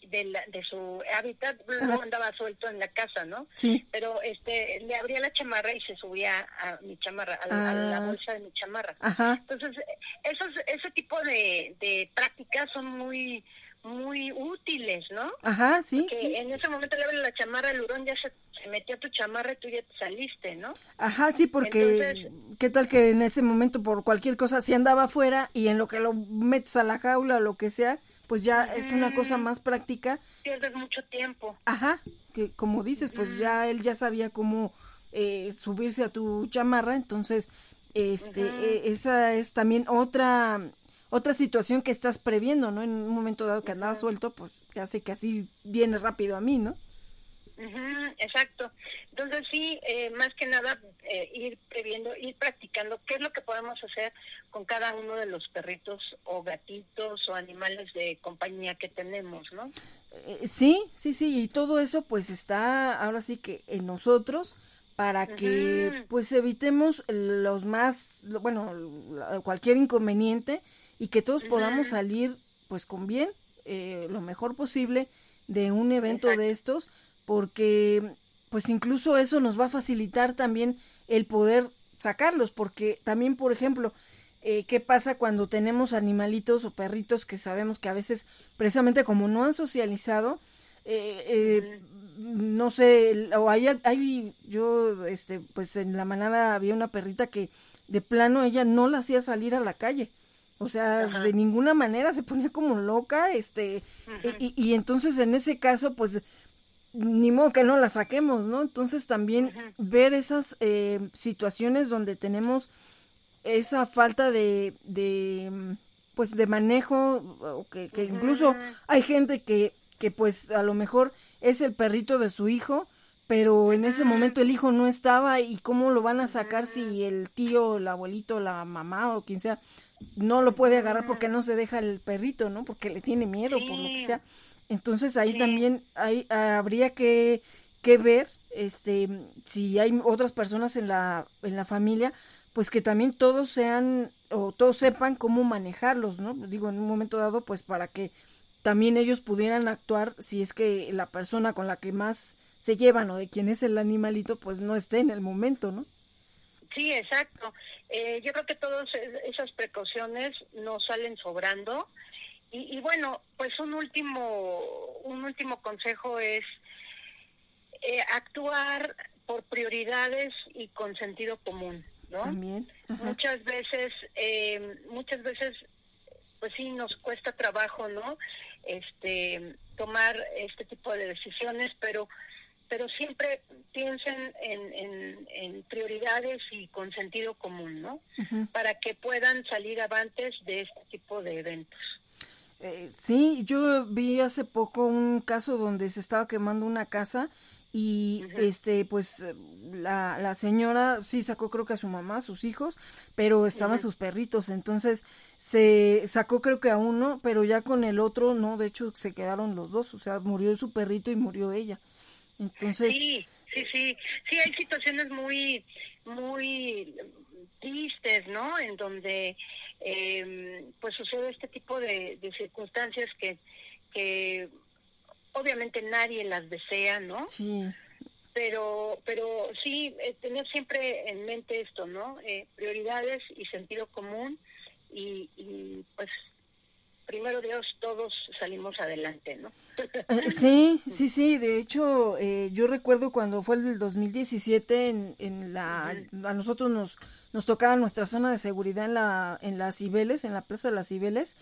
de, la, de su hábitat, luego andaba suelto en la casa, ¿no? Sí, Pero este, le abría la chamarra y se subía a mi chamarra, a, la- a la Ah. bolsa de mi chamarra. ajá, Entonces, esos, ese tipo de, de prácticas son muy muy útiles, ¿no? ajá, sí, Que sí. en ese momento le abres la chamarra, el hurón ya se, se metió a tu chamarra y tú ya te saliste, ¿no? Ajá, sí, porque Entonces- qué tal que en ese momento por cualquier cosa si andaba afuera y en lo que lo metes a la jaula o lo que sea, pues ya es una cosa Ujú. más práctica. Pierdes mucho tiempo. Ajá, que como dices, pues ya él ya sabía cómo eh, subirse a tu chamarra, entonces este eh, esa es también otra otra situación que estás previendo, ¿no? En un momento dado que andaba suelto, pues ya sé que así viene rápido a mí, ¿no? Exacto. Entonces sí, eh, más que nada eh, ir previendo, ir practicando qué es lo que podemos hacer con cada uno de los perritos o gatitos o animales de compañía que tenemos, ¿no? Eh, sí, sí, sí, y todo eso pues está ahora sí que en nosotros para que pues evitemos los más, bueno, cualquier inconveniente y que todos podamos salir pues con bien, eh, lo mejor posible de un evento Exacto. de estos, porque pues incluso eso nos va a facilitar también el poder sacarlos, porque también, por ejemplo, eh, ¿qué pasa cuando tenemos animalitos o perritos que sabemos que a veces, precisamente como no han socializado, eh, eh, no sé, o hay, hay, yo, este, pues en la manada había una perrita que de plano ella no la hacía salir a la calle. O sea, Ajá. de ninguna manera se ponía como loca, este, y, y entonces en ese caso, pues, ni modo que no la saquemos, ¿no? Entonces también ver esas eh, situaciones donde tenemos esa falta de, de pues de manejo o que, que incluso hay gente que que pues a lo mejor es el perrito de su hijo pero en ese momento el hijo no estaba y cómo lo van a sacar si el tío, el abuelito, la mamá o quien sea no lo puede agarrar porque no se deja el perrito, ¿no? Porque le tiene miedo por lo que sea. Entonces ahí Sí. también hay, habría que, que ver este si hay otras personas en la en la familia pues que también todos sean o todos sepan cómo manejarlos, ¿no? Digo, en un momento dado, pues para que también ellos pudieran actuar si es que la persona con la que más se llevan o de quien es el animalito, pues no esté en el momento, ¿no? Sí, exacto. Eh, yo creo que todas esas precauciones nos salen sobrando. Y, y bueno, pues un último, un último consejo es eh, actuar por prioridades y con sentido común, ¿no? También. Ajá. muchas veces eh, muchas veces pues sí nos cuesta trabajo no este tomar este tipo de decisiones pero pero siempre piensen en, en, en prioridades y con sentido común no para que puedan salir avantes de este tipo de eventos. Eh, sí, yo vi hace poco un caso donde se estaba quemando una casa y este pues la, la señora sí sacó creo que a su mamá, a sus hijos, pero estaban sus perritos, entonces se sacó creo que a uno, pero ya con el otro no, de hecho se quedaron los dos, o sea, murió su perrito y murió ella. Entonces, Sí, sí, sí. Sí, hay situaciones muy, muy tristes, ¿no? En donde, eh, pues, sucede este tipo de, de circunstancias que, que obviamente nadie las desea, ¿no? sí, Pero, pero sí, eh, tener siempre en mente esto, ¿no? Eh, prioridades y sentido común y, y pues, primero Dios, todos salimos adelante, ¿no? Eh, sí, sí, sí. De hecho, eh, yo recuerdo cuando fue el 2017, en, en la, a nosotros nos, nos tocaba nuestra zona de seguridad en la, en las Cibeles, en la Plaza de las Cibeles.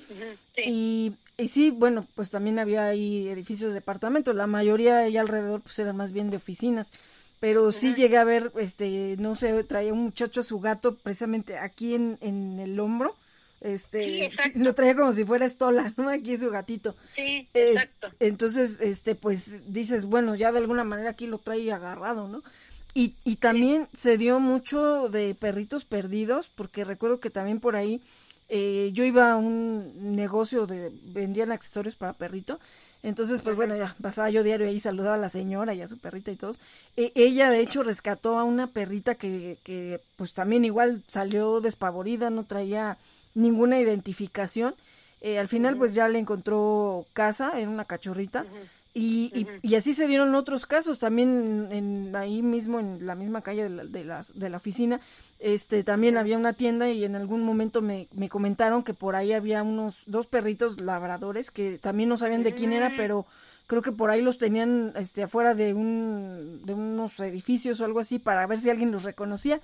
Y, y sí, bueno, pues también había ahí edificios de departamentos. La mayoría ahí alrededor, pues eran más bien de oficinas pero sí llegué a ver, este, no sé, traía un muchacho a su gato precisamente aquí en, en el hombro, este, lo traía como si fuera estola, ¿no? Aquí su gatito. Sí, eh, exacto. entonces, este, pues dices, bueno, ya de alguna manera aquí lo trae agarrado, ¿no? Y, y también se dio mucho de perritos perdidos, porque recuerdo que también por ahí eh, yo iba a un negocio de vendían accesorios para perrito entonces pues bueno ya pasaba yo diario ahí saludaba a la señora y a su perrita y todos e, ella de hecho rescató a una perrita que, que pues también igual salió despavorida no traía ninguna identificación. Eh, al final pues ya le encontró casa en una cachorrita y, y, así se dieron otros casos también en, ahí mismo en la misma calle de la, de, las, de la oficina. Este también había una tienda y en algún momento me, me, comentaron que por ahí había unos dos perritos labradores que también no sabían de quién era pero creo que por ahí los tenían este afuera de un de unos edificios o algo así para ver si alguien los reconocía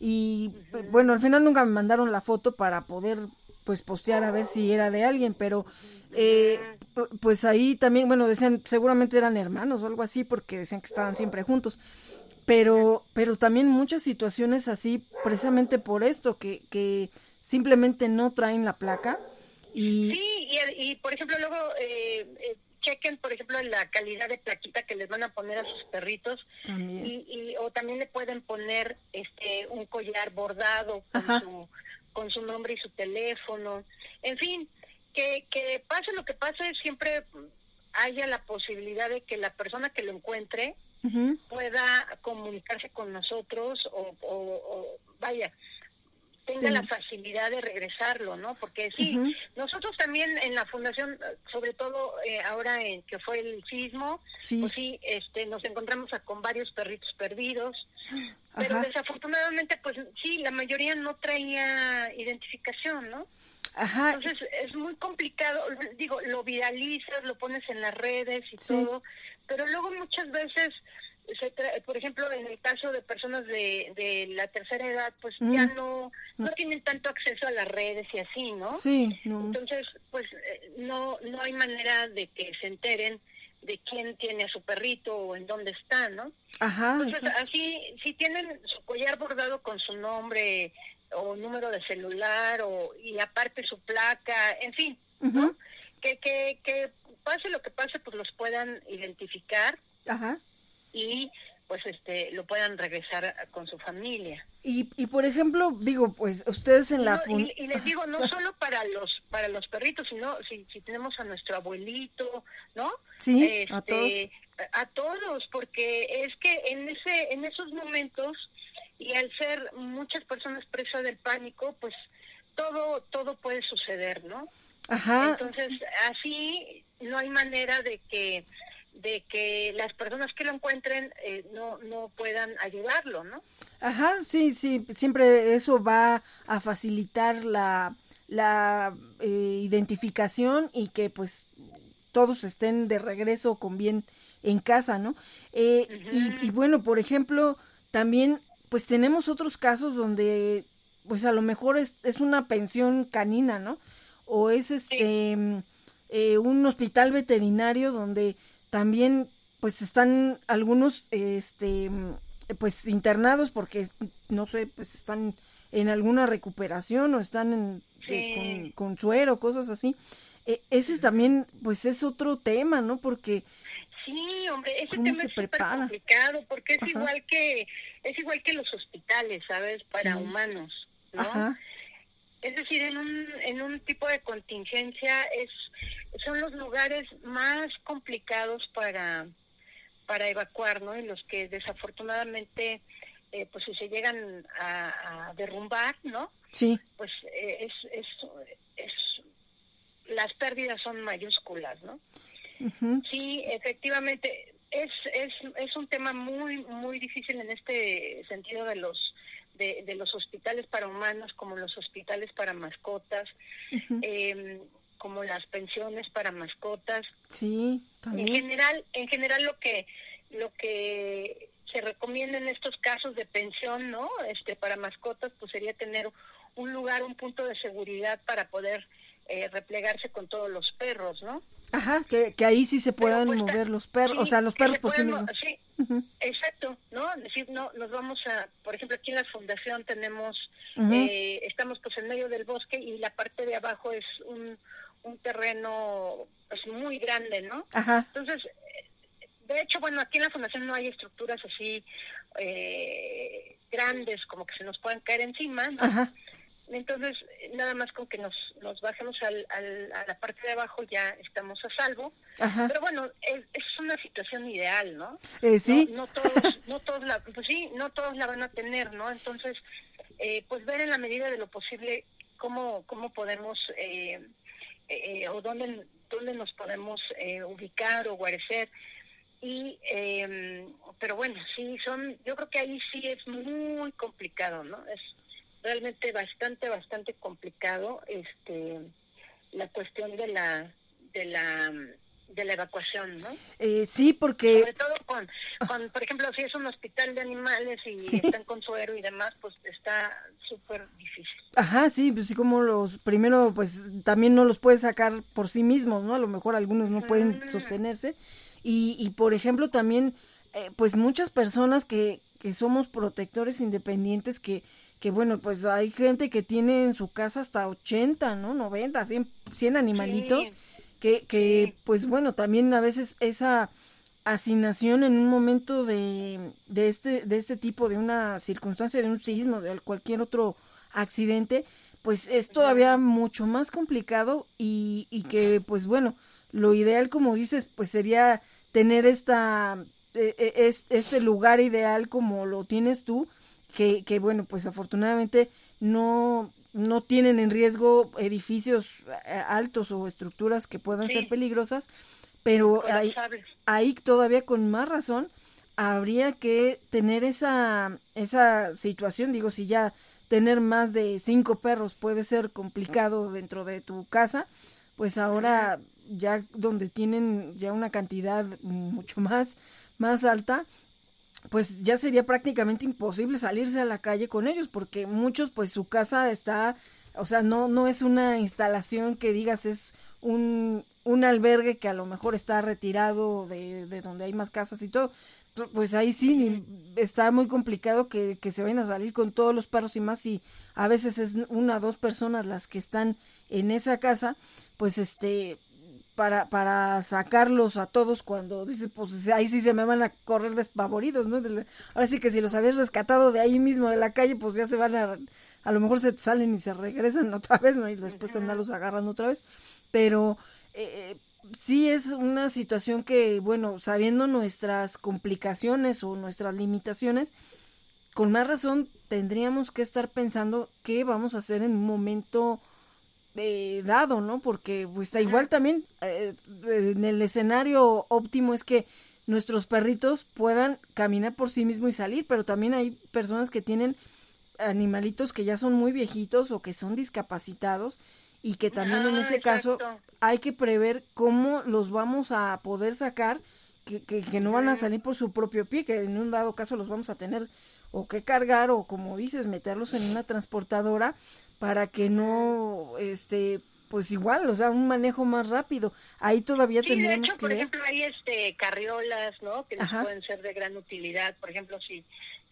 y bueno al final nunca me mandaron la foto para poder pues postear a ver si era de alguien, pero eh, pues ahí también, bueno, decían, seguramente eran hermanos o algo así, porque decían que estaban siempre juntos, pero, pero también muchas situaciones así, precisamente por esto, que, que simplemente no traen la placa. Y... Sí, y, por ejemplo, luego eh, eh, chequen, por ejemplo, la calidad de plaquita que les van a poner a sus perritos. Y, y, o también le pueden poner este un collar bordado con su con su nombre y su teléfono, en fin, que, que pase lo que pase, siempre haya la posibilidad de que la persona que lo encuentre pueda comunicarse con nosotros o, o, vaya, tenga la facilidad de regresarlo, ¿no? Porque sí, nosotros también en la fundación, sobre todo eh, ahora en que fue el sismo, pues sí, este, nos encontramos con varios perritos perdidos, pero desafortunadamente, pues sí, la mayoría no traía identificación, ¿no? Ajá. Entonces es muy complicado, digo, lo viralizas, lo pones en las redes y todo, pero luego muchas veces, se por ejemplo, en el caso de personas de, de la tercera edad, pues ya no, no tienen tanto acceso a las redes y así, ¿no? Sí. Entonces, pues eh, no, no hay manera de que se enteren de quién tiene a su perrito o en dónde está, ¿no? Ajá. Entonces, así, si tienen su collar bordado con su nombre o número de celular o y aparte su placa, en fin, ¿no? Que, que, que pase lo que pase, pues los puedan identificar. Ajá. Y pues este lo puedan regresar con su familia. Y, y por ejemplo, digo, pues ustedes en la y, les digo, no solo para los para los perritos, sino si, si tenemos a nuestro abuelito, ¿no? Sí, a este, todos. A todos, porque es que en ese en esos momentos y al ser muchas personas presas del pánico, pues todo todo puede suceder, ¿no? Ajá. Entonces, así no hay manera de que de que las personas que lo encuentren eh, no, no puedan ayudarlo, ¿no? Ajá, sí, sí, siempre eso va a facilitar la, la eh, identificación y que pues todos estén de regreso con bien en casa, ¿no? Eh, y, y, bueno, por ejemplo, también pues tenemos otros casos donde pues a lo mejor es, es una pensión canina, ¿no? O es este un hospital veterinario donde también pues están algunos este pues internados porque no sé pues están en alguna recuperación o están en, eh, con, suero cosas así. E, ese también pues es otro tema no porque sí hombre ese tema es súper complicado porque es igual que es igual que los hospitales sabes para humanos no es decir, en un, en un tipo de contingencia es son los lugares más complicados para, para evacuar, ¿no? En los que desafortunadamente, eh, pues si se llegan a, derrumbar, ¿no? Sí. Pues eh, es, es, es, las pérdidas son mayúsculas, ¿no? Sí, efectivamente, es, es, es un tema muy, muy difícil en este sentido de los de, los hospitales para humanos como los hospitales para mascotas. Em, como las pensiones para mascotas. Sí, también. En general, en general lo que lo que se recomienda en estos casos de pensión, ¿no? Este para mascotas pues sería tener un lugar, un punto de seguridad para poder eh, replegarse con todos los perros, ¿no? Ajá, que, que ahí sí se puedan pues, mover los perros, o sea, los perros por sí mismos. Sí, exacto, ¿no? Es decir, no, nos vamos a, por ejemplo, aquí en la fundación tenemos, eh, estamos pues en medio del bosque y la parte de abajo es un, un terreno pues muy grande, ¿no? Ajá. Entonces, de hecho, bueno, aquí en la fundación no hay estructuras así eh, grandes como que se nos puedan caer encima, ¿no? Ajá. Entonces, nada más con que nos, nos bajemos al, a la parte de abajo ya estamos a salvo. Pero bueno, es, es, una situación ideal, ¿no? Eh, sí. No, todos, no todos la, pues sí, no todos la van a tener, ¿no? Entonces, eh, pues ver en la medida de lo posible cómo, cómo podemos eh, eh o dónde, dónde nos podemos ubicar o guarecer y em, pero bueno sí son yo creo que ahí sí es muy complicado no es realmente bastante, bastante complicado este la cuestión de la de la de la evacuación, ¿no? Eh, sí, porque... Sobre todo con, con, por ejemplo, si es un hospital de animales y están con suero y demás, pues está súper difícil. Ajá, sí, pues sí, como los, primero, pues también no los puedes sacar por sí mismos, ¿no? A lo mejor algunos no pueden sostenerse. Y, y por ejemplo, también, eh, pues muchas personas que, que somos protectores independientes que que bueno, pues hay gente que tiene en su casa hasta 80, ¿no? 90, 100, 100 animalitos, que, que pues bueno, también a veces esa asignación en un momento de, de, este, de este tipo, de una circunstancia, de un sismo, de cualquier otro accidente, pues es todavía mucho más complicado y, y que pues bueno, lo ideal como dices, pues sería tener esta, e, e, este lugar ideal como lo tienes tú, que, que bueno, pues afortunadamente no, no tienen en riesgo edificios eh, altos o estructuras que puedan ser peligrosas, pero ahí, ahí, todavía con más razón habría que tener esa, esa situación, digo, si ya tener más de cinco perros puede ser complicado dentro de tu casa, pues ahora ya donde tienen ya una cantidad mucho más, más alta, pues ya sería prácticamente imposible salirse a la calle con ellos porque muchos pues su casa está o sea no no es una instalación que digas es un, un albergue que a lo mejor está retirado de, de donde hay más casas y todo. Pues ahí sí está muy complicado que, que se vayan a salir con todos los perros y más si a veces es una o dos personas las que están en esa casa pues este para, para sacarlos a todos cuando dices, pues ahí sí se me van a correr despavoridos, ¿no? Ahora sí que si los habías rescatado de ahí mismo de la calle, pues ya se van a, a lo mejor se salen y se regresan otra vez, ¿no? Y después anda los agarran otra vez. Pero eh, sí es una situación que, bueno, sabiendo nuestras complicaciones o nuestras limitaciones, con más razón tendríamos que estar pensando qué vamos a hacer en un momento eh, dado, ¿no? Porque pues igual también eh, en el escenario óptimo es que nuestros perritos puedan caminar por sí mismos y salir, pero también hay personas que tienen animalitos que ya son muy viejitos o que son discapacitados y que también en ese caso hay que prever cómo los vamos a poder sacar que, que, que, no van a salir por su propio pie, que en un dado caso los vamos a tener o que cargar o como dices, meterlos en una transportadora para que no, este, pues igual, o sea, un manejo más rápido. Ahí todavía sí, de hecho, por ejemplo, hay este carriolas, ¿no? Que pueden ser de gran utilidad. Por ejemplo, si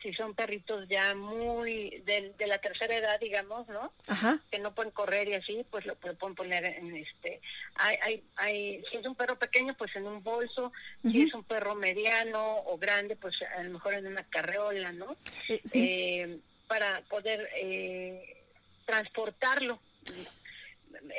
si son perritos ya muy de, de la tercera edad, digamos, ¿no? Ajá. Que no pueden correr y así, pues lo, pueden poner en este. Hay, hay, hay, si es un perro pequeño, pues en un bolso. Si es un perro mediano o grande, pues a lo mejor en una carriola, ¿no? Eh, eh, para poder eh, transportarlo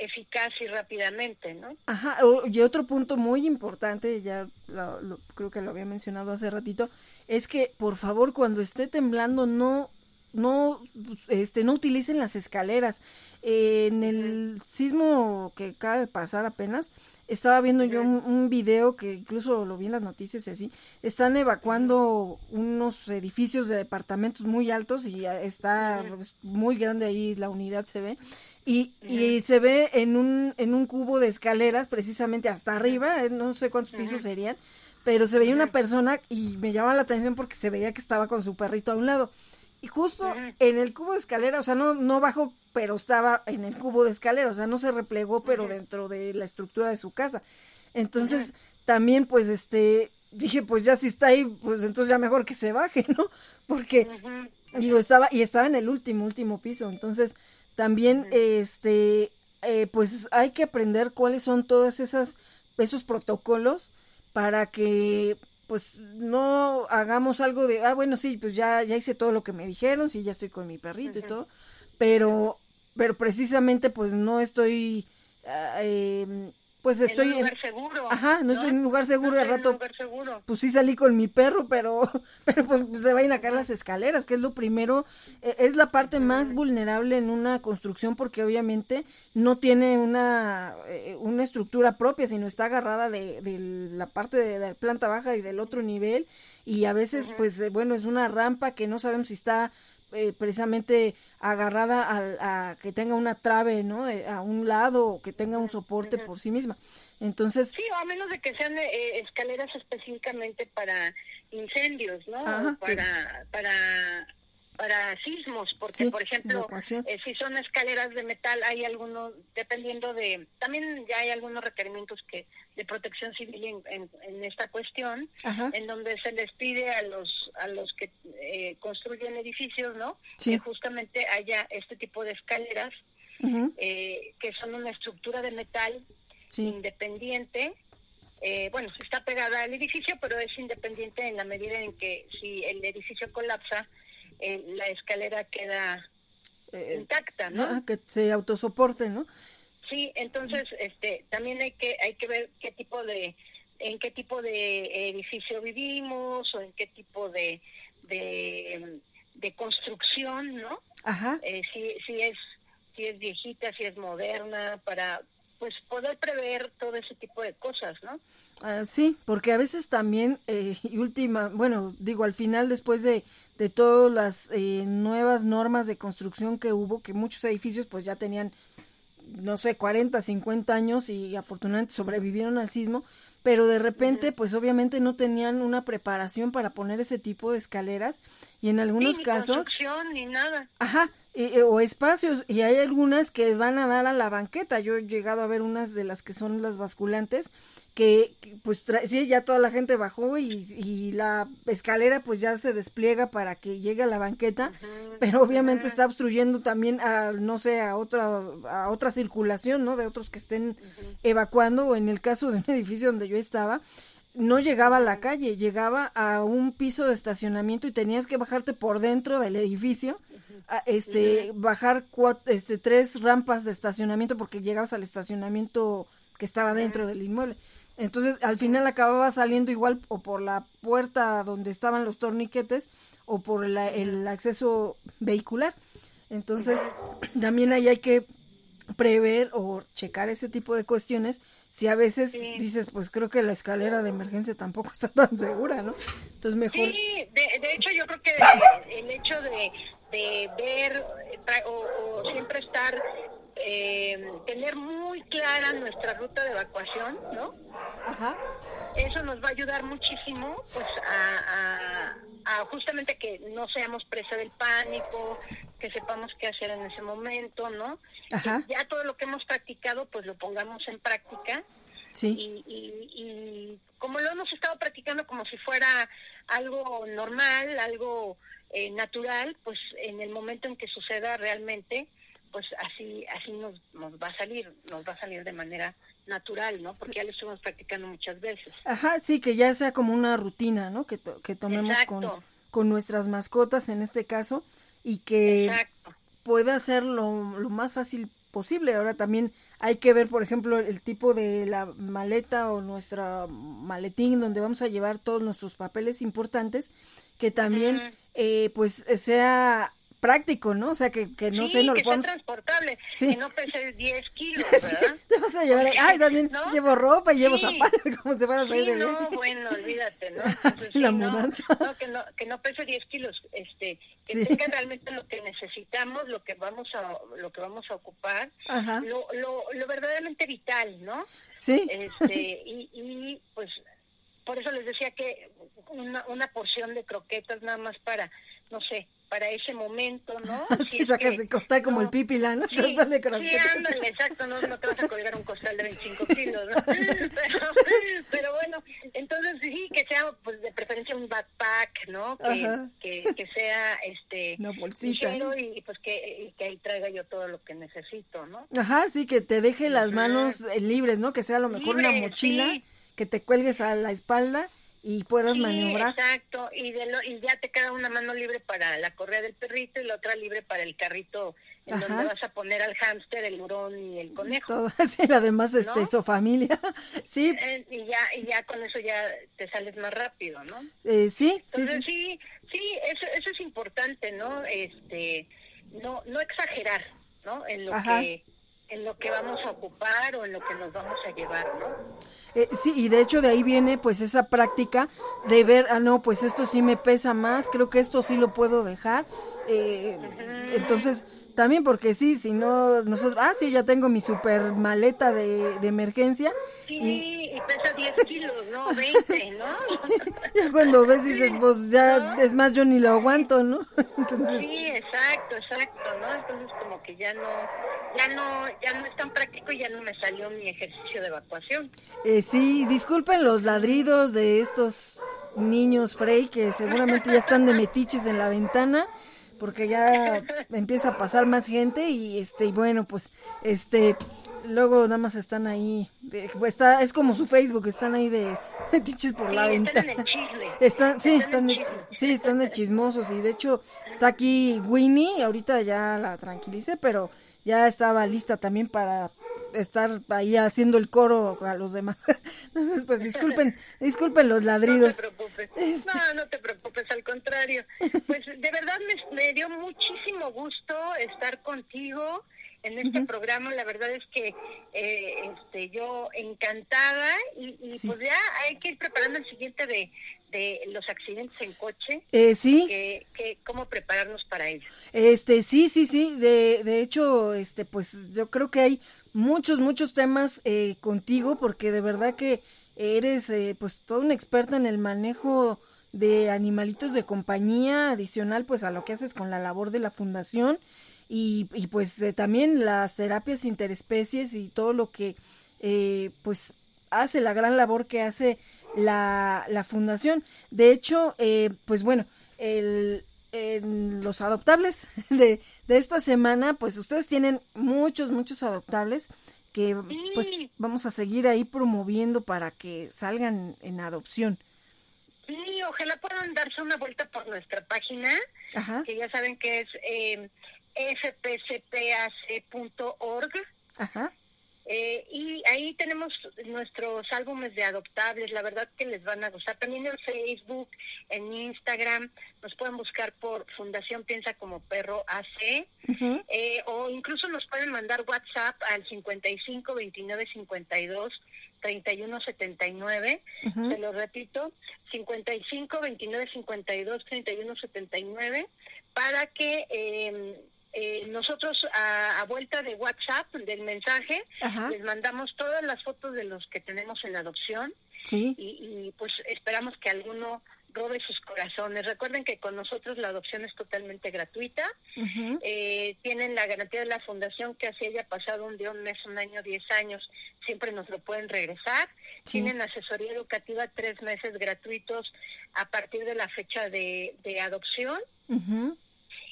eficaz y rápidamente, ¿no? Ajá, y otro punto muy importante, ya lo, creo que lo había mencionado hace ratito, es que por favor cuando esté temblando no no, este, no utilicen las escaleras. en el sismo que acaba de pasar apenas, estaba viendo yo un, video que incluso lo vi en las noticias y así, están evacuando unos edificios de departamentos muy altos y está pues, muy grande ahí la unidad se ve. Y, y se ve en un, en un cubo de escaleras precisamente hasta arriba, eh, no sé cuántos pisos serían, pero se veía una persona y me llamaba la atención porque se veía que estaba con su perrito a un lado. Y justo en el cubo de escalera, o sea, no, no bajó, pero estaba en el cubo de escalera, o sea, no se replegó, pero dentro de la estructura de su casa. Entonces, también, pues, este, dije, pues ya si está ahí, pues entonces ya mejor que se baje, ¿no? Porque, digo, estaba, y estaba en el último, último piso. Entonces, también, este, eh, pues hay que aprender cuáles son todas esas, esos protocolos para que pues no hagamos algo de, ah, bueno, sí, pues ya, ya hice todo lo que me dijeron, sí, ya estoy con mi perrito y todo, pero, pero precisamente pues no estoy ah, eh, pues estoy en un lugar seguro. Ajá, no, estoy en un lugar seguro. de rato, pues sí salí con mi perro, pero, pero pues se vayan a caer las escaleras, que es lo primero, e, es la parte más vulnerable en una construcción porque obviamente no tiene una, eh, una estructura propia, sino está agarrada de, de la parte de, la planta baja y del otro nivel y a veces, pues eh, bueno, es una rampa que no sabemos si está eh, precisamente agarrada a, que tenga una trave, ¿no? Eh, a un lado o que tenga un soporte por sí misma. Entonces... Sí, o a menos de que sean eh, escaleras específicamente para incendios, ¿no? para, para para sismos, porque por ejemplo, eh, si son escaleras de metal, hay algunos, dependiendo de, también ya hay algunos requerimientos que de protección civil en, en, esta cuestión, en donde se les pide a los a los que eh, construyen edificios, ¿no? Que justamente haya este tipo de escaleras eh, que son una estructura de metal independiente. bueno, está pegada al edificio, pero es independiente en la medida en que si el edificio colapsa, eh, la escalera queda eh, intacta, ¿no? Ah, que se autosoporte, ¿no? Sí, entonces este también hay que hay que ver qué tipo de en qué tipo de edificio vivimos o en qué tipo de de, construcción, ¿no? Ajá. Eh, si si es si es viejita, si es moderna para pues poder prever todo ese tipo de cosas, ¿no? Ah, sí, porque a veces también, eh, y última, bueno, digo, al final después de, de todas las eh, nuevas normas de construcción que hubo, que muchos edificios pues ya tenían, no sé, 40, 50 años y afortunadamente sobrevivieron al sismo, pero de repente pues obviamente no tenían una preparación para poner ese tipo de escaleras y en algunos ni casos... Construcción, ni nada. Ajá, eh, o espacios y hay algunas que van a dar a la banqueta. Yo he llegado a ver unas de las que son las basculantes que, pues sí, ya toda la gente bajó y, y, la escalera pues ya se despliega para que llegue a la banqueta, pero obviamente está obstruyendo también a, no sé, a otra, a otra circulación, ¿no? De otros que estén evacuando o en el caso de un edificio donde yo estaba, no llegaba a la calle, llegaba a un piso de estacionamiento y tenías que bajarte por dentro del edificio este, bajar cuatro, este, tres rampas de estacionamiento porque llegabas al estacionamiento que estaba dentro del inmueble. Entonces, al final acababa saliendo igual o por la puerta donde estaban los torniquetes o por el acceso vehicular. Entonces, también ahí hay que prever o checar ese tipo de cuestiones si a veces dices pues creo que la escalera de emergencia tampoco está tan segura no entonces mejor sí de, de hecho yo creo que el hecho de de ver o, siempre estar, eh, tener muy clara nuestra ruta de evacuación, ¿no? Ajá. Eso nos va a ayudar muchísimo, pues, a, a, justamente que no seamos presa del pánico, que sepamos qué hacer en ese momento, ¿no? Ajá. ya todo lo que hemos practicado, pues lo pongamos en práctica. Sí. Y, y, y como lo hemos estado practicando como si fuera algo normal, algo eh, natural, pues en el momento en que suceda realmente, pues así así nos, nos va a salir, nos va a salir de manera natural, ¿no? Porque ya lo estuvimos practicando muchas veces. Ajá, sí, que ya sea como una rutina, ¿no? Que, que tomemos con, con nuestras mascotas en este caso y que pueda ser lo, lo más fácil posible. Ahora también hay que ver, por ejemplo, el tipo de la maleta o nuestra maletín donde vamos a llevar todos nuestros papeles importantes, que también eh, pues sea práctico, ¿no? O sea, que, que no sí, sé, no que lo podemos... transportable, Sí. que no pese 10 kilos, ¿verdad? Te vas a llevar, ay, también ¿no? llevo ropa y llevo zapatos, como si fueras a ir Sí, de no, viaje. bueno, olvídate, ¿no? Entonces, la no, mudanza. No, que no, que no pese 10 kilos, este, que tenga realmente lo que necesitamos, lo que vamos a, lo que vamos a ocupar, Ajá. lo, lo, lo verdaderamente vital, ¿no? Sí, Este, y, y pues por eso les decía que una, una porción de croquetas nada más para, no sé, para ese momento, ¿no? Si sí, es sacas de costar como no. el pipila, ¿no? Sí, Costal sí, ándale, exacto, no, no te vas a colgar un costal de 25 kilos, ¿no? Pero, pero bueno, entonces sí, que sea pues de preferencia un backpack, ¿no? Que, que, que sea este Una bolsita. ligero y pues que, y que ahí traiga yo todo lo que necesito, ¿no? Ajá, sí, que te deje las manos eh, libres, ¿no? Que sea a lo mejor una mochila, sí. que te cuelgues a la espalda y puedas Sí, maniobrar. exacto, y, de lo, y ya te queda una mano libre para la correa del perrito y la otra libre para el carrito en Ajá. donde vas a poner al hámster, el hurón y el conejo. Todo, sí, la demás, este, ¿No? su familia. Sí, Eh, y ya y ya con eso ya te sales más rápido, ¿no? eh, sí, sí, Entonces sí. sí, sí, eso, eso es importante, ¿no? Este, no, no exagerar, ¿no? En lo Ajá. que en lo que vamos a ocupar o en lo que nos vamos a llevar, ¿no? Eh, sí, y de hecho de ahí viene pues esa práctica de ver, ah, no, pues esto sí me pesa más, creo que esto sí lo puedo dejar. Eh, Entonces, también porque sí, si no, nosotros, ah, sí, ya tengo mi super maleta de, de emergencia. Sí, Y y pesa 10 kilos, ¿no? 20, ¿no? ya cuando ves dices, pues ya, ¿No? es más, yo ni lo aguanto, ¿no? Entonces, Sí, exacto, exacto, ¿no? Entonces como que ya no, ya no, ya no es tan práctico y ya no me salió mi ejercicio de evacuación. eh, sí, disculpen los ladridos de estos niños Frey que seguramente ya están de metiches en la ventana porque ya empieza a pasar más gente y este y bueno pues este luego nada más están ahí eh, está es como su Facebook están ahí de metiches por Sí, la están ventana chisme. están sí Están están de, sí están de chismosos y de hecho está aquí Winnie ahorita ya la tranquilicé pero ya estaba lista también para estar ahí haciendo el coro a los demás entonces pues disculpen disculpen los No ladridos te preocupes. Este- No, no te preocupes, al contrario. Pues de verdad me, me dio muchísimo gusto estar contigo en este programa. La verdad es que eh, este, yo encantada y, y Sí. pues ya hay que ir preparando el siguiente de, de los accidentes en coche. eh, sí Que, que cómo prepararnos para ello. Este, sí, sí, sí, de, de hecho, este, pues yo creo que hay muchos, muchos temas eh, contigo porque de verdad que eres eh, pues toda una experta en el manejo de animalitos de compañía adicional pues a lo que haces con la labor de la fundación y, y pues eh, también las terapias interespecies y todo lo que eh, pues hace la gran labor que hace la, la fundación. De hecho, eh, pues bueno, el, en los adoptables de, de esta semana, pues ustedes tienen muchos, muchos adoptables que pues vamos a seguir ahí promoviendo para que salgan en adopción. Sí, ojalá puedan darse una vuelta por nuestra página, Ajá, que ya saben que es eh, fpcpac.org. ajá. Eh, y ahí tenemos nuestros álbumes de adoptables, la verdad que les van a gustar. También en Facebook, en Instagram, nos pueden buscar por Fundación Piensa como Perro AC, ujú. eh, o incluso nos pueden mandar WhatsApp al 55 29 52 31 79. Ujú. Se lo repito, 55 29 52 31 79, para que eh, eh, nosotros a, a vuelta de WhatsApp del mensaje Ajá, les mandamos todas las fotos de los que tenemos en adopción sí, y, y, pues esperamos que alguno robe sus corazones. Recuerden que con nosotros la adopción es totalmente gratuita. Eh, tienen la garantía de la fundación que así haya pasado un día, un mes, un año, diez años, siempre nos lo pueden regresar. Sí. Tienen asesoría educativa tres meses gratuitos a partir de la fecha de, de adopción Ujú.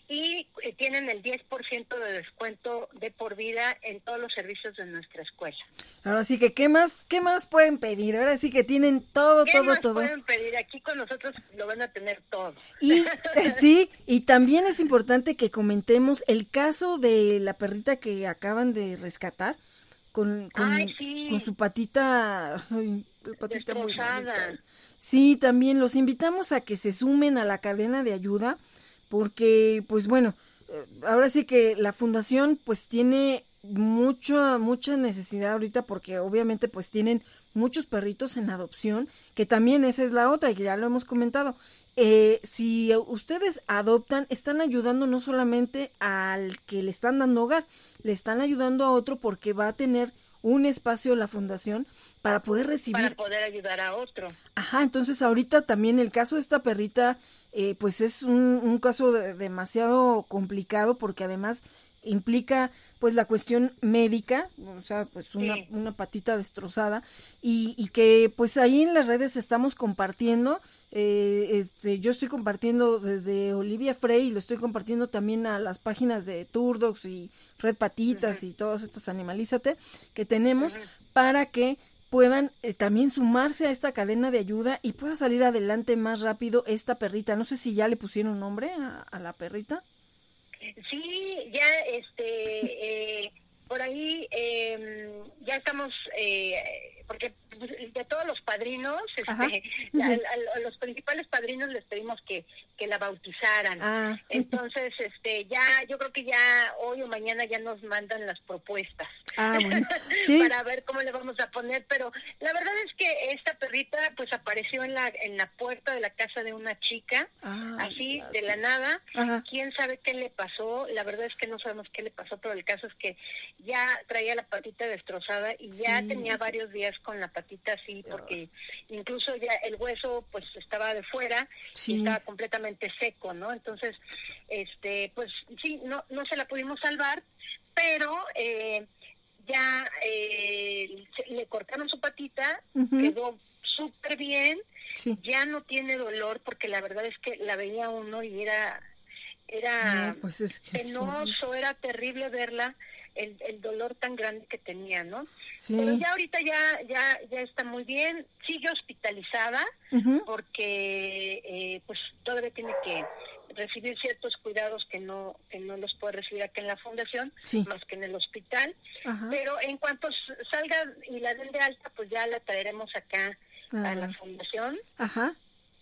Y eh, tienen el 10% de descuento de por vida en todos los servicios de nuestra escuela. Ahora sí que, ¿qué más, qué más pueden pedir? Ahora sí que tienen todo, ¿Qué todo, más todo. pueden pedir? Aquí con nosotros lo van a tener todo. Y eh, sí, y también es importante que comentemos el caso de la perrita que acaban de rescatar con, con, Ay, sí. con su patita, ay, patita muy. Sí, también los invitamos a que se sumen a la cadena de ayuda porque, pues bueno, eh, ahora sí que la fundación pues tiene mucha mucha necesidad ahorita porque obviamente pues tienen muchos perritos en adopción que también esa es la otra y que ya lo hemos comentado. Eh, si ustedes adoptan están ayudando no solamente al que le están dando hogar le están ayudando a otro porque va a tener un espacio la fundación para poder recibir para poder ayudar a otro. Ajá entonces ahorita también el caso de esta perrita eh, pues es un, un caso demasiado complicado porque además implica pues la cuestión médica, o sea, pues una, una patita destrozada y, y, que pues ahí en las redes estamos compartiendo, eh, este, yo estoy compartiendo desde Olivia Frey y lo estoy compartiendo también a las páginas de Turdox y Red Patitas y todos estos Animalízate que tenemos para que puedan eh, también sumarse a esta cadena de ayuda y pueda salir adelante más rápido esta perrita. No sé si ya le pusieron nombre a, la perrita. Sí, ya este, eh, por ahí eh, ya estamos, eh, porque de todos los padrinos, este, a, los principales padrinos les pedimos que, que la bautizaran. Ah. Entonces, este, ya, yo creo que ya hoy o mañana ya nos mandan las propuestas ah, para ver cómo le vamos a poner. Pero la verdad es que esta perrita, pues apareció en la en la puerta de la casa de una chica, ah, así de la nada. Quién sabe qué le pasó. La verdad es que no sabemos qué le pasó, pero el caso es que ya traía la patita destrozada y ya tenía varios días con la patita así, porque incluso ya el hueso pues estaba de fuera y estaba completamente seco, ¿no? Entonces, este, pues sí, no, no se la pudimos salvar, pero eh, ya eh, le cortaron su patita, quedó súper bien, ya no tiene dolor porque la verdad es que la veía uno y era era pues penoso, era terrible verla el, el dolor tan grande que tenía, ¿no? Pero ya ahorita ya ya ya está muy bien, sigue hospitalizada porque eh, pues todavía tiene que recibir ciertos cuidados que no que no los puede recibir aquí en la fundación, más que en el hospital. Pero en cuanto salga y la den de alta, pues ya la traeremos acá a la fundación.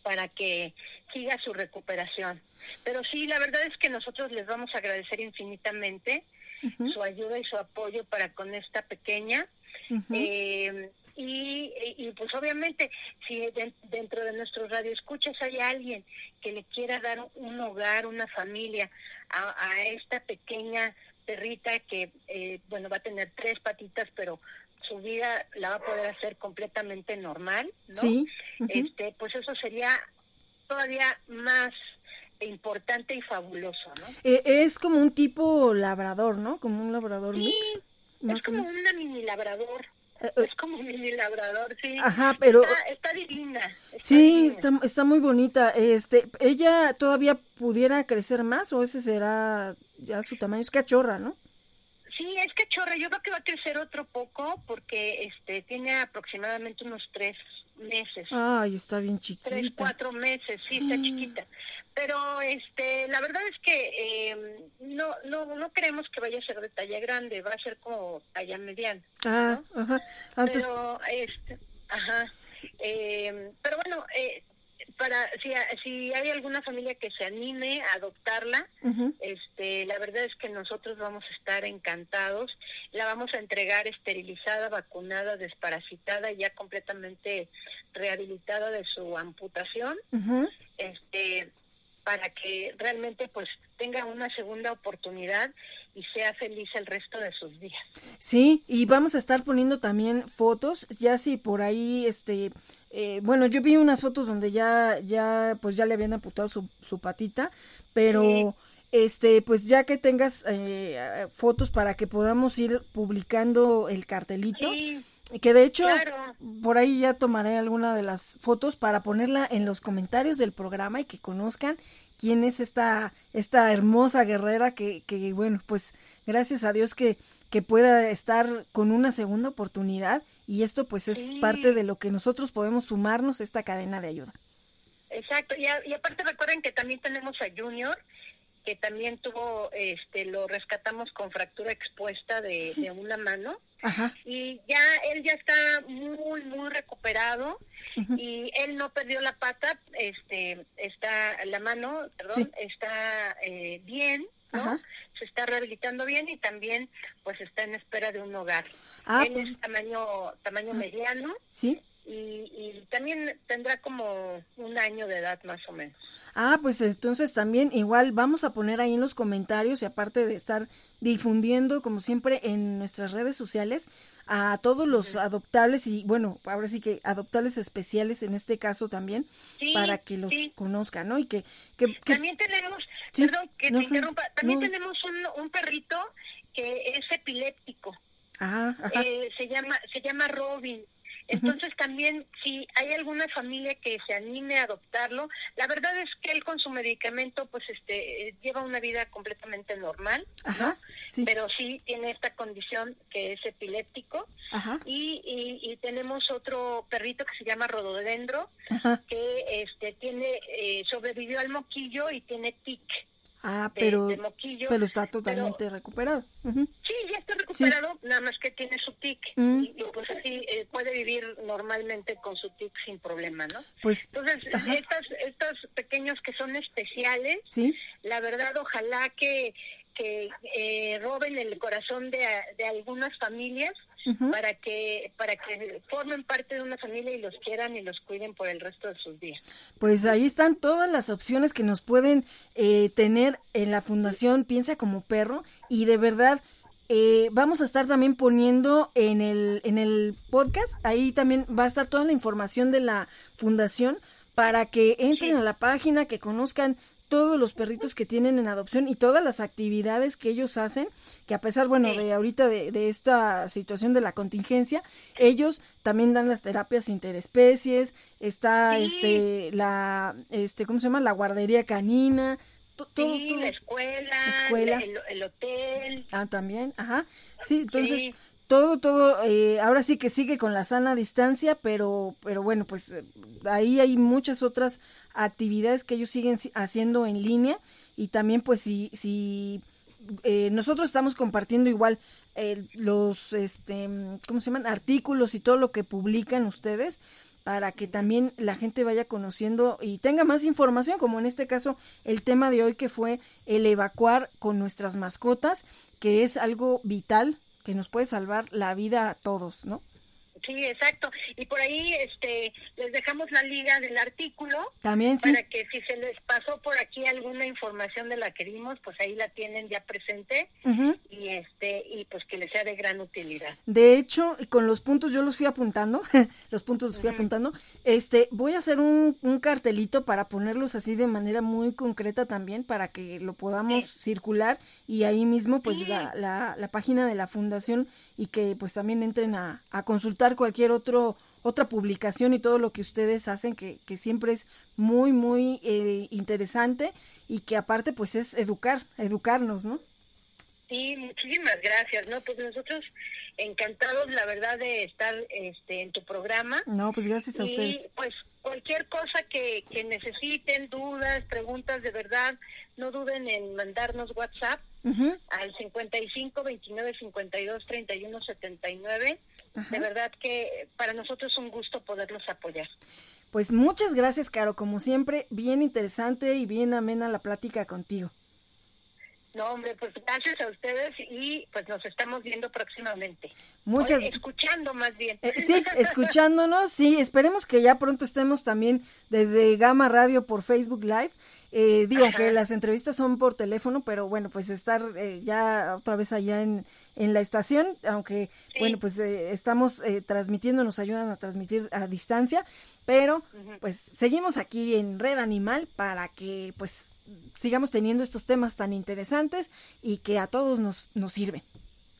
para que siga su recuperación. Pero sí, la verdad es que nosotros les vamos a agradecer infinitamente su ayuda y su apoyo para con esta pequeña. eh, y, y, pues obviamente si dentro de nuestros radioescuchas hay alguien que le quiera dar un hogar, una familia a, a esta pequeña perrita que eh, bueno va a tener tres patitas pero su vida la va a poder hacer completamente normal, ¿no? Sí. Este, pues eso sería todavía más importante y fabuloso, ¿no? Eh, es como un tipo labrador, ¿no? Como un labrador sí, mix. Es como una mini labrador. Eh, eh. es como un mini labrador, sí. Ajá, pero está, divina. sí, Está, está muy bonita. Este, ella todavía pudiera crecer más o ese será ya su tamaño es cachorra, ¿no? Sí, es cachorra. Yo creo que va a crecer otro poco porque este tiene aproximadamente unos tres meses. Ay, está bien chiquita. Tres, cuatro meses, sí, está chiquita. Pero este, la verdad es que eh, no, no, no creemos que vaya a ser de talla grande, va a ser como talla mediana. Ah, ajá. Antes... Pero, este, ajá. Eh, pero bueno, eh, para si, si hay alguna familia que se anime a adoptarla, este, la verdad es que nosotros vamos a estar encantados. La vamos a entregar esterilizada, vacunada, desparasitada, ya completamente rehabilitada de su amputación. Este, para que realmente pues tenga una segunda oportunidad y sea feliz el resto de sus días. Sí, y vamos a estar poniendo también fotos, ya si por ahí, este, eh, bueno, yo vi unas fotos donde ya, ya, pues ya le habían amputado su, su patita, pero... Este, pues ya que tengas eh, fotos para que podamos ir publicando el cartelito. Sí que de hecho, por ahí ya tomaré alguna de las fotos para ponerla en los comentarios del programa y que conozcan quién es esta, esta hermosa guerrera que, que bueno, pues gracias a Dios que, que pueda estar con una segunda oportunidad y esto pues es parte de lo que nosotros podemos sumarnos a esta cadena de ayuda. Exacto, y, y aparte recuerden que también tenemos a Junior, que también tuvo, este, lo rescatamos con fractura expuesta de, de una mano. Y ya él ya está muy, muy recuperado y él no perdió la pata, este, está, la mano, perdón, está eh, bien. ¿no? Se está rehabilitando bien y también pues está en espera de un hogar. Ah, Él pues. es tamaño tamaño mediano Sí. Y, y también tendrá como un año de edad más o menos. Ah, pues entonces también igual vamos a poner ahí en los comentarios y aparte de estar difundiendo como siempre en nuestras redes sociales a todos los adoptables y bueno, ahora sí que adoptables especiales en este caso también Sí, para que los sí. conozcan, ¿no? Y que, que, que- También tenemos, perdón que no, te interrumpa, también no. tenemos un, un perrito que es epiléptico. ah, ajá, Eh, se llama se llama Robin. Entonces también si hay alguna familia que se anime a adoptarlo, la verdad es que él con su medicamento pues este lleva una vida completamente normal, ajá, sí, pero sí tiene esta condición que es epiléptico. Ajá, y, y, y tenemos otro perrito que se llama Rododendro ajá. que este tiene eh, sobrevivió al moquillo y tiene tic Ah, pero, de pero está totalmente recuperado. Sí, ya está recuperado, nada más que tiene su tic Mm. y, y, pues así eh, puede vivir normalmente con su tic sin problema, ¿no? Pues Entonces, Ajá. estas, estos pequeños que son especiales, sí, la verdad, ojalá que, que eh, roben el corazón de, de algunas familias para que para que formen parte de una familia y los quieran y los cuiden por el resto de sus días. Pues ahí están todas las opciones que nos pueden eh, tener en la Fundación Piensa como Perro y de verdad eh, vamos a estar también poniendo en el, en el podcast, ahí también va a estar toda la información de la Fundación para que entren Sí. a la página, que conozcan todos los perritos que tienen en adopción y todas las actividades que ellos hacen, que a pesar, bueno, Sí. de ahorita de, de esta situación de la contingencia, ellos también dan las terapias interespecies, está Sí. este la este ¿cómo se llama? la guardería canina, todo, sí, todo. la escuela, Escuela. El, el hotel. Ah, también, ajá. Sí, entonces Sí. Todo, todo, eh, ahora sí que sigue con la sana distancia, pero, pero bueno, pues eh, ahí hay muchas otras actividades que ellos siguen si- haciendo en línea y también pues si, si eh, nosotros estamos compartiendo igual eh, los, este, ¿cómo se llaman? Artículos y todo lo que publican ustedes para que también la gente vaya conociendo y tenga más información, como en este caso el tema de hoy que fue el evacuar con nuestras mascotas, que es algo vital que nos puede salvar la vida a todos, ¿no? Sí, exacto. Y por ahí este les dejamos la liga del artículo También sí. para que si se les pasó por aquí alguna información de la que vimos, pues ahí la tienen ya presente y este y pues que les sea de gran utilidad. De hecho, con los puntos yo los fui apuntando, los puntos los fui apuntando. Este, voy a hacer un, un cartelito para ponerlos así de manera muy concreta también para que lo podamos circular y ahí mismo pues Sí. la, la, la página de la fundación y que pues también entren a, a consultar cualquier otro otra publicación y todo lo que ustedes hacen que, que siempre es muy muy eh, interesante y que aparte pues es educar, educarnos, ¿no? Sí, muchísimas gracias, ¿no? Pues nosotros encantados, la verdad, de estar este en tu programa. No, pues gracias a y ustedes. pues cualquier cosa que, que necesiten, dudas, preguntas, de verdad, no duden en mandarnos WhatsApp Ujú. al 55 29 52 31 79. Ajá. De verdad que para nosotros es un gusto poderlos apoyar. Pues muchas gracias, Caro, como siempre, bien interesante y bien amena la plática contigo. No, hombre, pues gracias a ustedes y pues nos estamos viendo próximamente. Muchas Oye, escuchando más bien. Eh, sí, escuchándonos, sí, esperemos que ya pronto estemos también desde Gama Radio por Facebook Live. Eh, digo Ajá. que las entrevistas son por teléfono, pero bueno, pues estar eh, ya otra vez allá en, en la estación, aunque Sí. bueno, pues eh, estamos eh, transmitiendo, nos ayudan a transmitir a distancia, pero pues seguimos aquí en Red Animal para que pues sigamos teniendo estos temas tan interesantes y que a todos nos, nos sirven.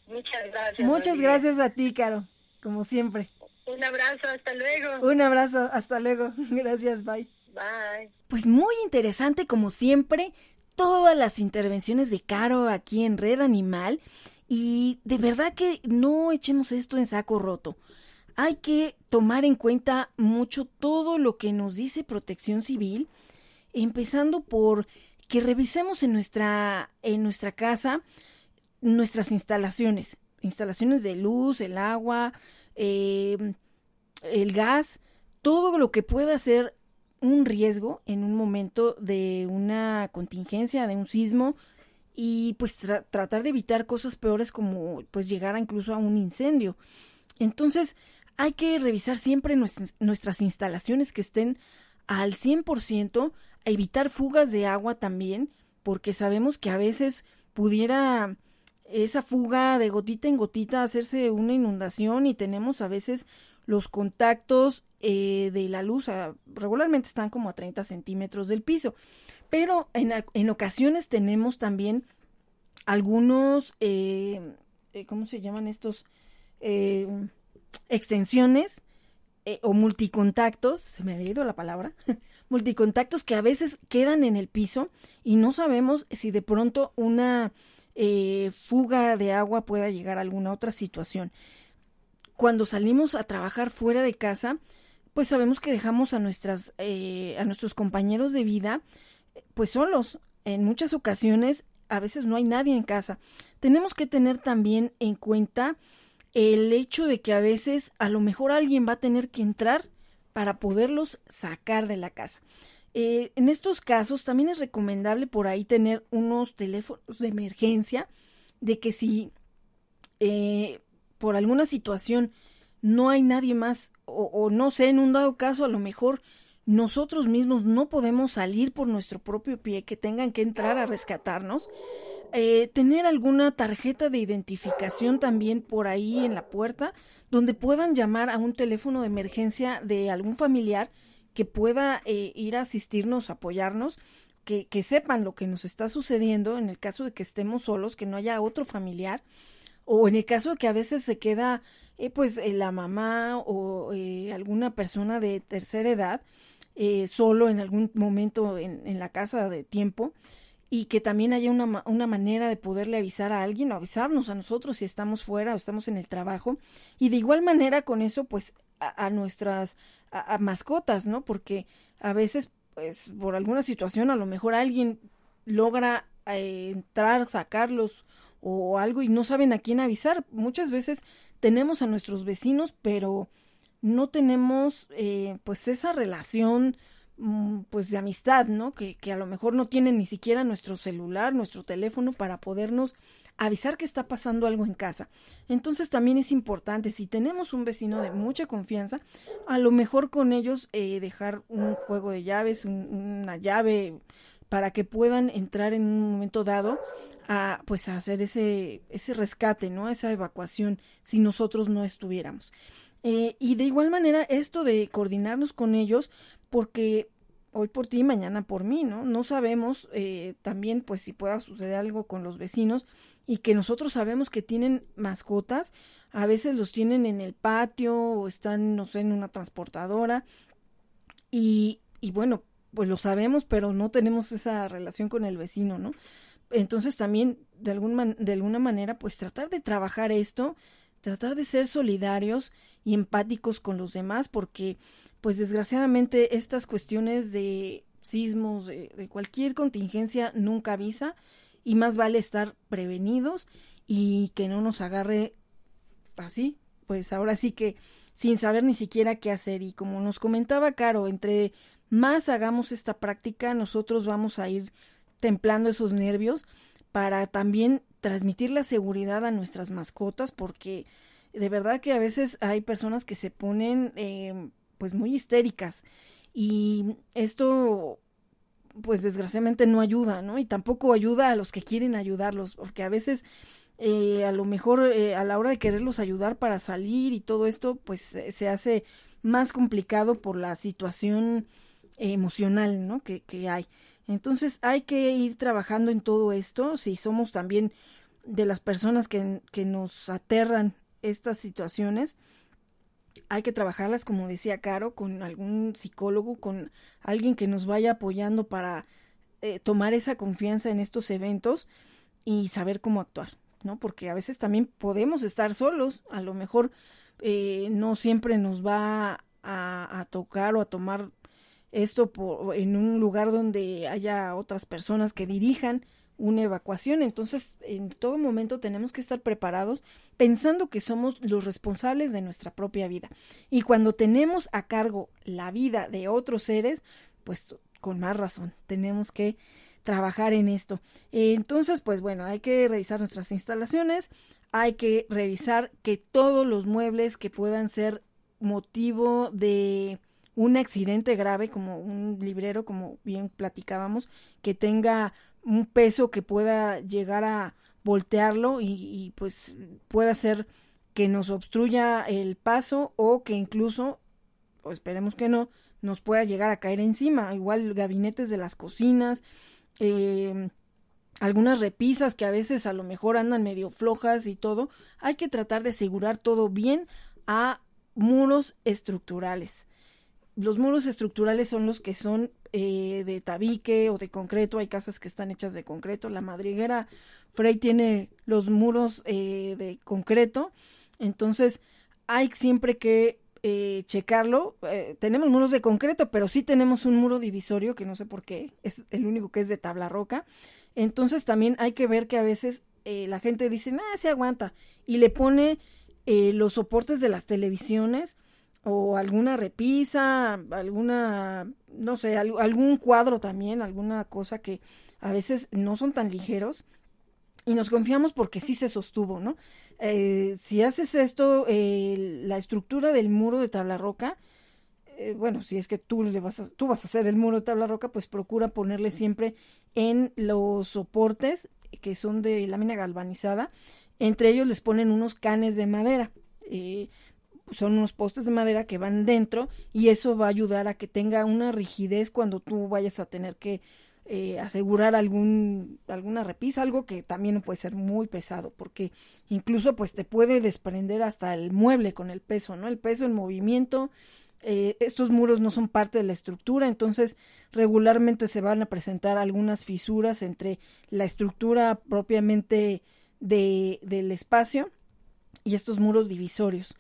Muchas gracias. Muchas gracias a ti, Caro, como siempre. Un abrazo, hasta luego. Un abrazo, hasta luego. Gracias, bye. Bye. Pues muy interesante como siempre todas las intervenciones de Caro aquí en Red Animal y de verdad que no echemos esto en saco roto. Hay que tomar en cuenta mucho todo lo que nos dice Protección Civil, empezando por que revisemos en nuestra en nuestra casa nuestras instalaciones, instalaciones de luz, el agua, eh, el gas, todo lo que pueda ser un riesgo en un momento de una contingencia, de un sismo, y pues tratar de evitar cosas peores como pues llegar incluso a un incendio. Entonces hay que revisar siempre nuestras, nuestras instalaciones que estén al 100%, evitar fugas de agua también, porque sabemos que a veces pudiera esa fuga de gotita en gotita hacerse una inundación y tenemos a veces los contactos eh, de la luz regularmente están como a 30 centímetros del piso pero en, en ocasiones tenemos también algunos eh, eh, ¿cómo se llaman estos? extensiones o multicontactos, se me había ido la palabra, multicontactos que a veces quedan en el piso y no sabemos si de pronto una eh, fuga de agua pueda llegar a alguna otra situación. Cuando salimos a trabajar fuera de casa, pues sabemos que dejamos a nuestras eh, a nuestros compañeros de vida pues solos. En muchas ocasiones a veces no hay nadie en casa. Tenemos que tener también en cuenta el hecho de que a veces a lo mejor alguien va a tener que entrar para poderlos sacar de la casa. Eh, en estos casos también es recomendable por ahí tener unos teléfonos de emergencia de que si eh, por alguna situación no hay nadie más o, o, no sé, en un dado caso a lo mejor nosotros mismos no podemos salir por nuestro propio pie, que tengan que entrar a rescatarnos, eh, tener alguna tarjeta de identificación también por ahí en la puerta donde puedan llamar a un teléfono de emergencia de algún familiar que pueda eh, ir a asistirnos, apoyarnos, que, que, sepan lo que nos está sucediendo en el caso de que estemos solos, que no haya otro familiar, o en el caso de que a veces se queda eh, pues eh, la mamá o alguna persona de tercera edad solo en algún momento en, en, la casa de tiempo y que también haya una, una manera de poderle avisar a alguien o avisarnos a nosotros si estamos fuera o estamos en el trabajo y de igual manera con eso pues a, nuestras a, mascotas, ¿no? Porque a veces, pues, por alguna situación, a lo mejor alguien logra eh, entrar, sacarlos o algo y no saben a quién avisar. Muchas veces tenemos a nuestros vecinos, pero no tenemos, eh, pues, esa relación Mm, pues de amistad, ¿no? Que, que, a lo mejor no tienen ni siquiera nuestro celular, nuestro teléfono para podernos avisar que está pasando algo en casa. Entonces también es importante, si tenemos un vecino de mucha confianza, a lo mejor con ellos eh, dejar un juego de llaves, una llave para que puedan entrar en un momento dado a pues a hacer ese ese rescate, ¿no? Esa evacuación si nosotros no estuviéramos. Eh, y de igual manera, esto de coordinarnos con ellos, porque hoy por ti, mañana por mí, ¿no? No sabemos eh, también, pues, si pueda suceder algo con los vecinos y que nosotros sabemos que tienen mascotas, a veces los tienen en el patio o están, no sé, en una transportadora y, y bueno, pues lo sabemos, pero no tenemos esa relación con el vecino, ¿no? Entonces también, de, algún de alguna manera, pues tratar de trabajar esto tratar de ser solidarios y empáticos con los demás, porque pues desgraciadamente estas cuestiones de sismos, de, cualquier contingencia nunca avisa y más vale estar prevenidos y que no nos agarre así, pues ahora sí que sin saber ni siquiera qué hacer. Y como nos comentaba Caro, entre más hagamos esta práctica, nosotros vamos a ir templando esos nervios para también transmitir la seguridad a nuestras mascotas porque de verdad que a veces hay personas que se ponen eh, pues muy histéricas y esto pues desgraciadamente no ayuda, ¿no? Y tampoco ayuda a los que quieren ayudarlos, porque a veces eh, a lo mejor eh, a la hora de quererlos ayudar para salir y todo esto, pues se hace más complicado por la situación emocional, ¿no? Que, que hay. Entonces hay que ir trabajando en todo esto, si somos también de las personas que, que nos aterran estas situaciones, hay que trabajarlas, como decía Caro, con algún psicólogo, con alguien que nos vaya apoyando para eh, tomar esa confianza en estos eventos y saber cómo actuar, ¿no? Porque a veces también podemos estar solos, a lo mejor eh, no siempre nos va a, a, tocar o a tomar esto por, en un lugar donde haya otras personas que dirijan una evacuación. Entonces, en todo momento tenemos que estar preparados pensando que somos los responsables de nuestra propia vida. Y cuando tenemos a cargo la vida de otros seres, pues con más razón, tenemos que trabajar en esto. entonces, pues bueno, hay que revisar nuestras instalaciones, hay que revisar que todos los muebles que puedan ser motivo de un accidente grave, como un librero, como bien platicábamos, que tenga un peso que pueda llegar a voltearlo y, pues pueda ser que nos obstruya el paso o que incluso, o esperemos que no, nos pueda llegar a caer encima. Igual gabinetes de las cocinas, eh, algunas repisas que a veces a lo mejor andan medio flojas y todo. Hay que tratar de asegurar todo bien a muros estructurales. Los muros estructurales son los que son eh, de tabique o de concreto. Hay casas que están hechas de concreto. La madriguera Frey tiene los muros eh, de concreto. Entonces hay siempre que eh, checarlo. tenemos muros de concreto, pero sí tenemos un muro divisorio que no sé por qué. Es el único que es de tabla roca. Entonces también hay que ver que a veces la gente dice, ah, se aguanta. Y le pone eh, los soportes de las televisiones o alguna repisa, alguna, no sé, algún cuadro también, alguna cosa que a veces no son tan ligeros y nos confiamos porque sí se sostuvo, ¿no? Eh, si haces esto, eh, la estructura del muro de tabla roca, bueno, si es que tú, le vas a, tú vas a hacer el muro de tabla roca, pues procura ponerle siempre en los soportes que son de lámina galvanizada, entre ellos les ponen unos canes de madera. Eh, son unos postes de madera que van dentro y eso va a ayudar a que tenga una rigidez cuando tú vayas a tener que eh, asegurar algún alguna repisa algo que también puede ser muy pesado porque incluso pues te puede desprender hasta el mueble con el peso no el peso en movimiento eh, estos muros no son parte de la estructura entonces regularmente se van a presentar algunas fisuras entre la estructura propiamente de, del espacio y estos muros divisorios.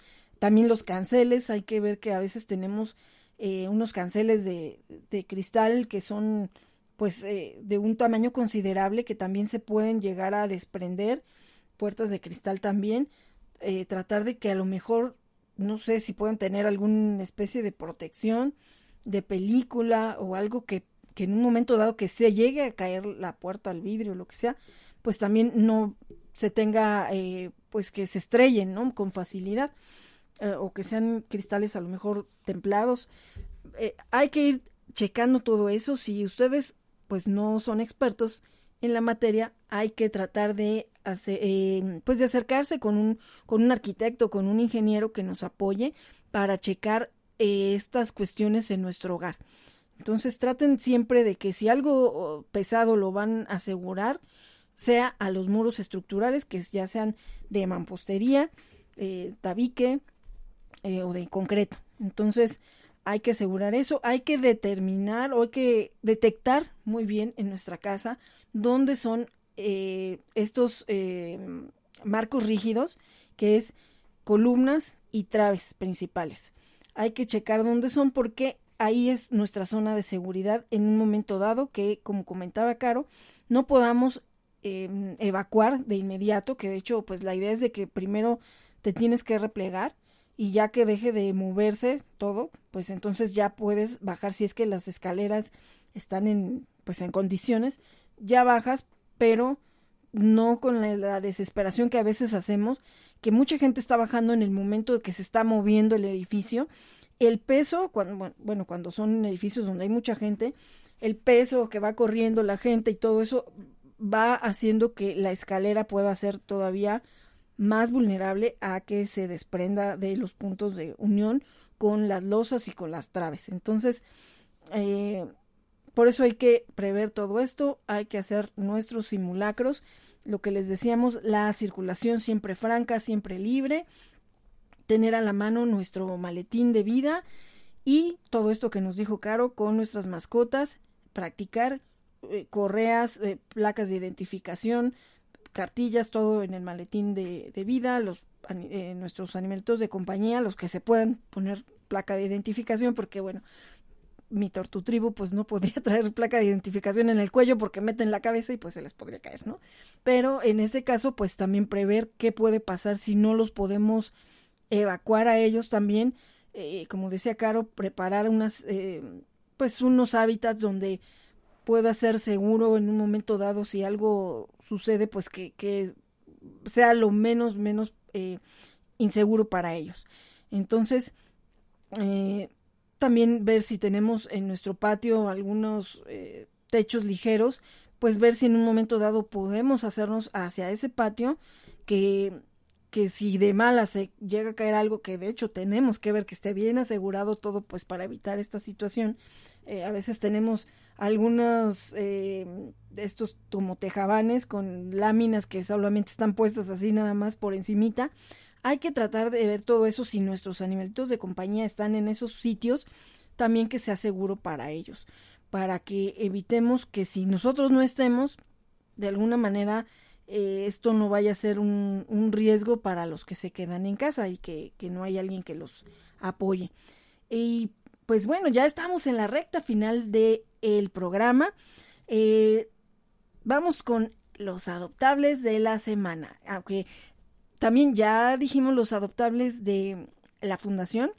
También los canceles, hay que ver que a veces tenemos eh, unos canceles de, de, cristal que son pues eh, de un tamaño considerable que también se pueden llegar a desprender, puertas de cristal también, eh, tratar de que a lo mejor, no sé si pueden tener alguna especie de protección de película o algo que, que en un momento dado que se llegue a caer la puerta al vidrio lo que sea, pues también no se tenga, eh, pues que se estrellen, ¿no? Con facilidad, eh, o que sean cristales a lo mejor templados. Eh, hay que ir checando todo eso. Si ustedes, pues no son expertos en la materia, hay que tratar de hacer, pues de acercarse con un, con un arquitecto, con un ingeniero que nos apoye para checar estas cuestiones en nuestro hogar. Entonces traten siempre de que si algo pesado lo van a asegurar, sea a los muros estructurales, que ya sean de mampostería, eh, tabique eh, o de concreto. Entonces, hay que asegurar eso, hay que determinar o hay que detectar muy bien en nuestra casa dónde son eh, estos marcos rígidos, que es columnas y traves principales. Hay que checar dónde son porque ahí es nuestra zona de seguridad en un momento dado que, como comentaba Caro, no podamos Em, evacuar de inmediato, que de hecho pues la idea es de que primero te tienes que replegar y ya que deje de moverse todo, pues entonces ya puedes bajar si es que las escaleras están en pues en condiciones, ya bajas, pero no con la, desesperación que a veces hacemos, que mucha gente está bajando en el momento de que se está moviendo el edificio. El peso, cuando, bueno, cuando son edificios donde hay mucha gente, el peso que va corriendo la gente y todo eso va haciendo que la escalera pueda ser todavía más vulnerable a que se desprenda de los puntos de unión con las losas y con las traves. Entonces, eh, por eso hay que prever todo esto, hay que hacer nuestros simulacros, lo que les decíamos, la circulación siempre franca, siempre libre, tener a la mano nuestro maletín de vida y todo esto que nos dijo Caro con nuestras mascotas, practicar eh, correas, eh, placas de identificación, cartillas, todo en el maletín de, vida, los eh, nuestros animalitos de compañía, los que se puedan poner placa de identificación, porque bueno, mi tortutribu pues no podría traer placa de identificación en el cuello porque meten la cabeza y pues se les podría caer, ¿no? Pero en este caso pues también prever qué puede pasar si no los podemos evacuar a ellos también, como decía Caro, preparar unas, pues unos hábitats donde pueda ser seguro en un momento dado si algo sucede, pues que, que sea lo menos, menos eh, inseguro para ellos. Entonces, eh, también ver si tenemos en nuestro patio algunos eh, techos ligeros, pues ver si en un momento dado podemos hacernos hacia ese patio que que si de mala se llega a caer algo que de hecho tenemos que ver que esté bien asegurado todo pues para evitar esta situación eh, a veces tenemos algunos eh, estos como tejabanes con láminas que solamente están puestas así nada más por encimita hay que tratar de ver todo eso si nuestros animalitos de compañía están en esos sitios también que sea seguro para ellos para que evitemos que si nosotros no estemos de alguna manera eh, esto no vaya a ser un, un, riesgo para los que se quedan en casa y que, que no hay alguien que los apoye. Y pues bueno, ya estamos en la recta final del el programa. Eh, vamos con los adoptables de la semana. Aunque también ya dijimos los adoptables de la fundación,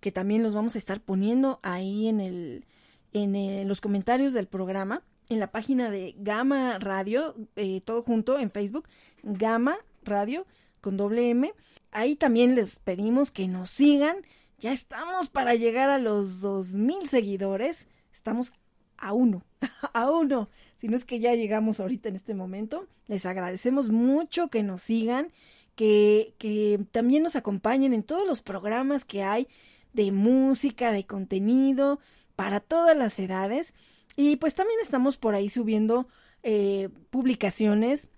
que también los vamos a estar poniendo ahí en el en los comentarios del programa en la página de Gama Radio, eh, todo junto en Facebook, Gama Radio con doble M. Ahí también les pedimos que nos sigan. Ya estamos para llegar a los dos mil seguidores. Estamos a uno, a uno. Si no es que ya llegamos ahorita en este momento. Les agradecemos mucho que nos sigan, que, que también nos acompañen en todos los programas que hay de música, de contenido, para todas las edades. Y pues también estamos por ahí subiendo eh, publicaciones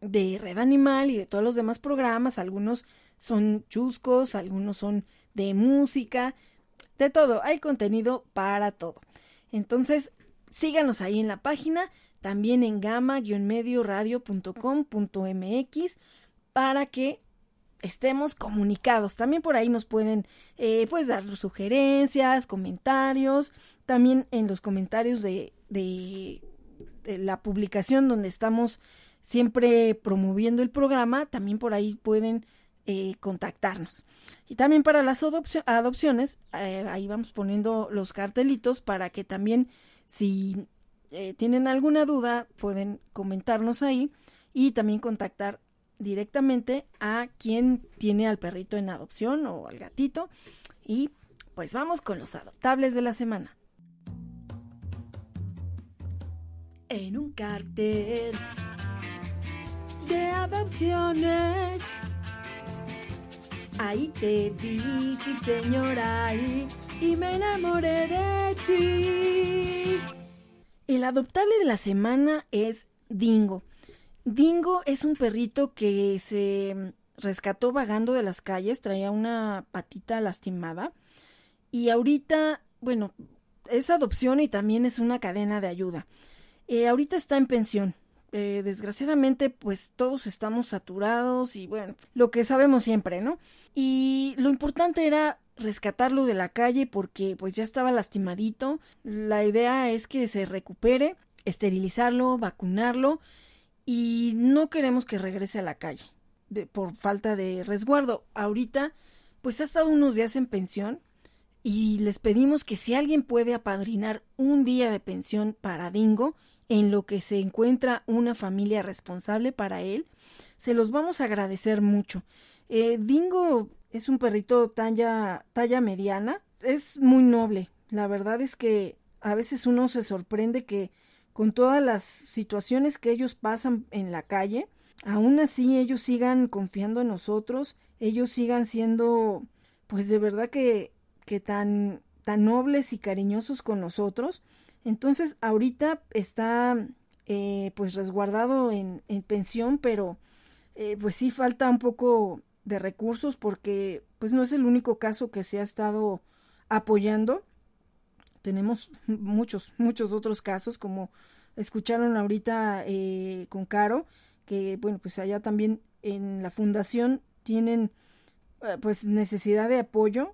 de Red Animal y de todos los demás programas. Algunos son chuscos, algunos son de música, de todo. Hay contenido para todo. Entonces, síganos ahí en la página, también en gama-medioradio.com.mx para que estemos comunicados. También por ahí nos pueden eh, pues dar sugerencias, comentarios, también en los comentarios de, de, la publicación donde estamos siempre promoviendo el programa, también por ahí pueden eh, contactarnos. Y también para las adopciones, eh, ahí vamos poniendo los cartelitos para que también si tienen alguna duda pueden comentarnos ahí y también contactar directamente a quien tiene al perrito en adopción o al gatito. Y pues vamos con los adoptables de la semana. En un cartel de adopciones. Ahí te vi, sí señora, y, y me enamoré de ti. El adoptable de la semana es Dingo. Dingo es un perrito que se rescató vagando de las calles, traía una patita lastimada y ahorita, bueno, es adopción y también es una cadena de ayuda. Eh, ahorita está en pensión. Eh, desgraciadamente, pues todos estamos saturados y bueno, lo que sabemos siempre, ¿no? Y lo importante era rescatarlo de la calle porque pues ya estaba lastimadito. La idea es que se recupere, esterilizarlo, vacunarlo y no queremos que regrese a la calle por falta de resguardo. Ahorita, pues ha estado unos días en pensión y les pedimos que si alguien puede apadrinar un día de pensión para Dingo, en lo que se encuentra una familia responsable para él, se los vamos a agradecer mucho. Eh, Dingo es un perrito talla, mediana, es muy noble. La verdad es que a veces uno se sorprende que con todas las situaciones que ellos pasan en la calle, aún así ellos sigan confiando en nosotros, ellos sigan siendo, pues de verdad que, que tan, tan nobles y cariñosos con nosotros. Entonces, ahorita está eh, pues resguardado en, en pensión, pero eh, pues sí falta un poco de recursos porque pues no es el único caso que se ha estado apoyando. Tenemos muchos, muchos otros casos, como escucharon ahorita eh, con Caro, que bueno, pues allá también en la fundación tienen eh, pues necesidad de apoyo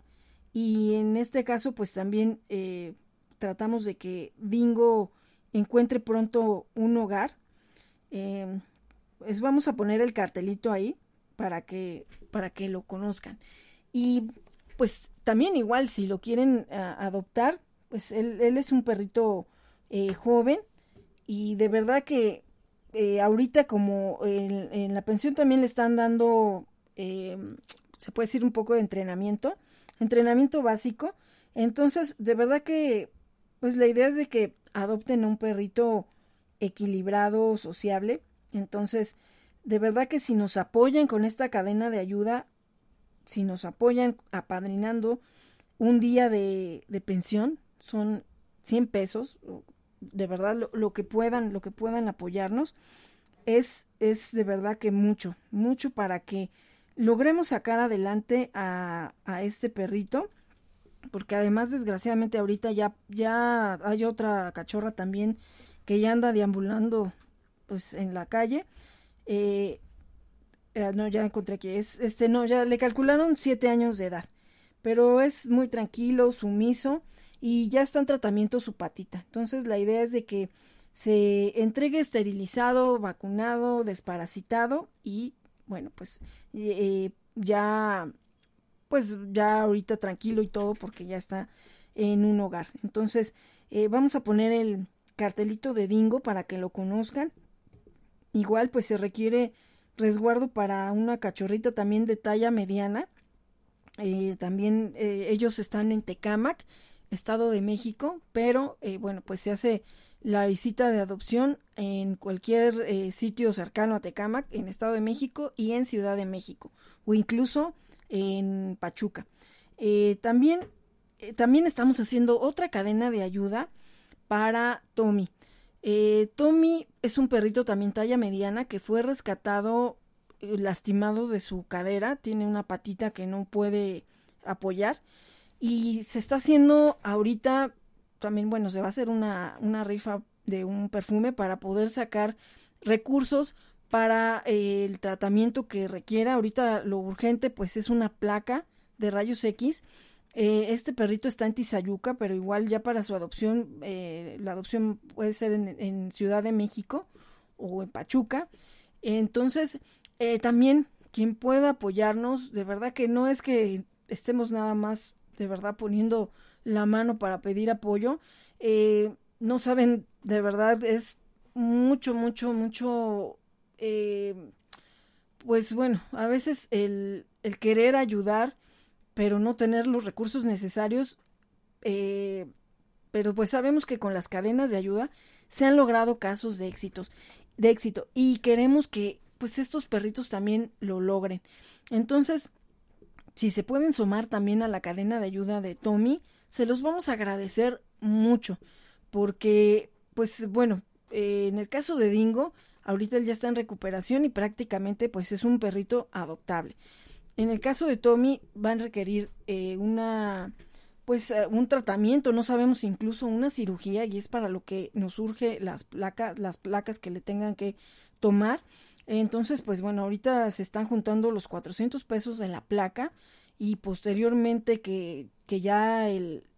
y en este caso pues también eh, tratamos de que Dingo encuentre pronto un hogar. Eh, vamos a poner el cartelito ahí para que para que lo conozcan y pues también igual si lo quieren adoptar pues él, es un perrito eh, joven y de verdad que eh, ahorita como en, la pensión también le están dando, em, se puede decir un poco de entrenamiento, entrenamiento básico, entonces de verdad que pues la idea es de que adopten un perrito equilibrado, sociable, entonces de verdad que si nos apoyan con esta cadena de ayuda, si nos apoyan apadrinando un día de, de pensión, son 100 pesos, de verdad lo, que puedan, lo que puedan apoyarnos, es, es de verdad que mucho, mucho para que logremos sacar adelante a, a este perrito, porque además desgraciadamente ahorita ya, ya hay otra cachorra también que ya anda deambulando pues en la calle. Eh, eh, no, ya encontré aquí, es, este, no, ya le calcularon siete años de edad, pero es muy tranquilo, sumiso, y ya está en tratamiento su patita. Entonces la idea es de que se entregue esterilizado, vacunado, desparasitado y bueno, pues eh, ya pues ya ahorita tranquilo y todo porque ya está en un hogar. Entonces eh, vamos a poner el cartelito de Dingo para que lo conozcan. Igual pues se requiere resguardo para una cachorrita también de talla mediana. Eh, también ellos están en Tecamac Estado de México, pero eh, bueno, pues se hace la visita de adopción en cualquier eh, sitio cercano a Tecámac, en Estado de México y en Ciudad de México, o incluso en Pachuca. Eh, también, también estamos haciendo otra cadena de ayuda para Tommy. Tommy es un perrito también talla mediana que fue rescatado lastimado de su cadera, tiene una patita que no puede apoyar y se está haciendo ahorita también, bueno, se va a hacer una, una rifa de un perfume para poder sacar recursos para eh, el tratamiento que requiera. Ahorita lo urgente pues es una placa de rayos X. Eh, este perrito está en Tizayuca, pero igual ya para su adopción, eh, la adopción puede ser en, Ciudad de México o en Pachuca. Entonces, también quien pueda apoyarnos, de verdad que no es que estemos nada más de verdad poniendo la mano para pedir apoyo. Eh, no saben, de verdad es mucho, mucho, mucho, eh, pues bueno, a veces el, querer ayudar, pero no tener los recursos necesarios, eh, pero pues sabemos que con las cadenas de ayuda se han logrado casos de éxitos, de éxito, y queremos que pues estos perritos también lo logren. Entonces, si se pueden sumar también a la cadena de ayuda de Tommy, se los vamos a agradecer mucho, porque, pues bueno, eh, en el caso de Dingo, ahorita él ya está en recuperación y prácticamente pues es un perrito adoptable. En el caso de Tommy van a requerir eh, una pues eh, un tratamiento, no sabemos incluso una cirugía y es para lo que nos urge las placas, las placas que le tengan que tomar entonces, pues bueno, ahorita se están juntando los 400 pesos de la placa y posteriormente que, que ya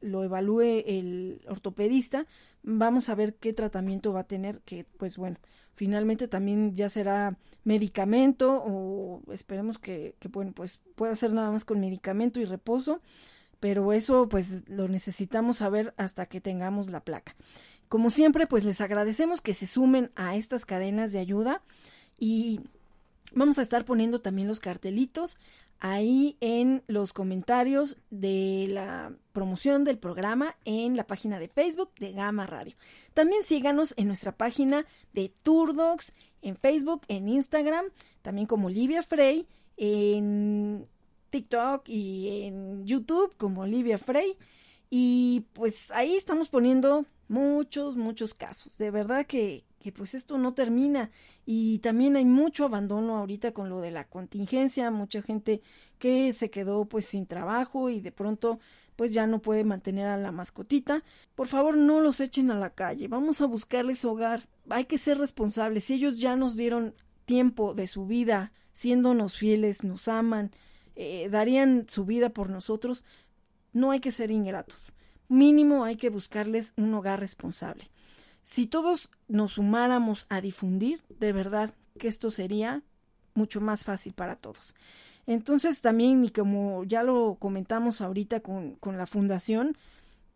lo evalúe el ortopedista, vamos a ver qué tratamiento va a tener, que pues bueno, finalmente también ya será medicamento o esperemos que, bueno, pues pueda ser nada más con medicamento y reposo, pero eso pues lo necesitamos saber hasta que tengamos la placa. Como siempre, pues les agradecemos que se sumen a estas cadenas de ayuda. Y vamos a estar poniendo también los cartelitos ahí en los comentarios de la promoción del programa en la página de Facebook de Gama Radio. También síganos en nuestra página de Turdocs en Facebook, en Instagram, también como Olivia Frey, en TikTok y en YouTube como Olivia Frey. Y pues ahí estamos poniendo muchos, muchos casos. De verdad que, que pues esto no termina y también hay mucho abandono ahorita con lo de la contingencia, mucha gente que se quedó pues sin trabajo y de pronto pues ya no puede mantener a la mascotita. Por favor, no los echen a la calle, vamos a buscarles hogar. Hay que ser responsables. Si ellos ya nos dieron tiempo de su vida, siéndonos fieles, nos aman, eh, darían su vida por nosotros, no hay que ser ingratos. Mínimo hay que buscarles un hogar responsable. Si todos nos sumáramos a difundir, de verdad que esto sería mucho más fácil para todos. Entonces también, y como ya lo comentamos ahorita con, con la fundación,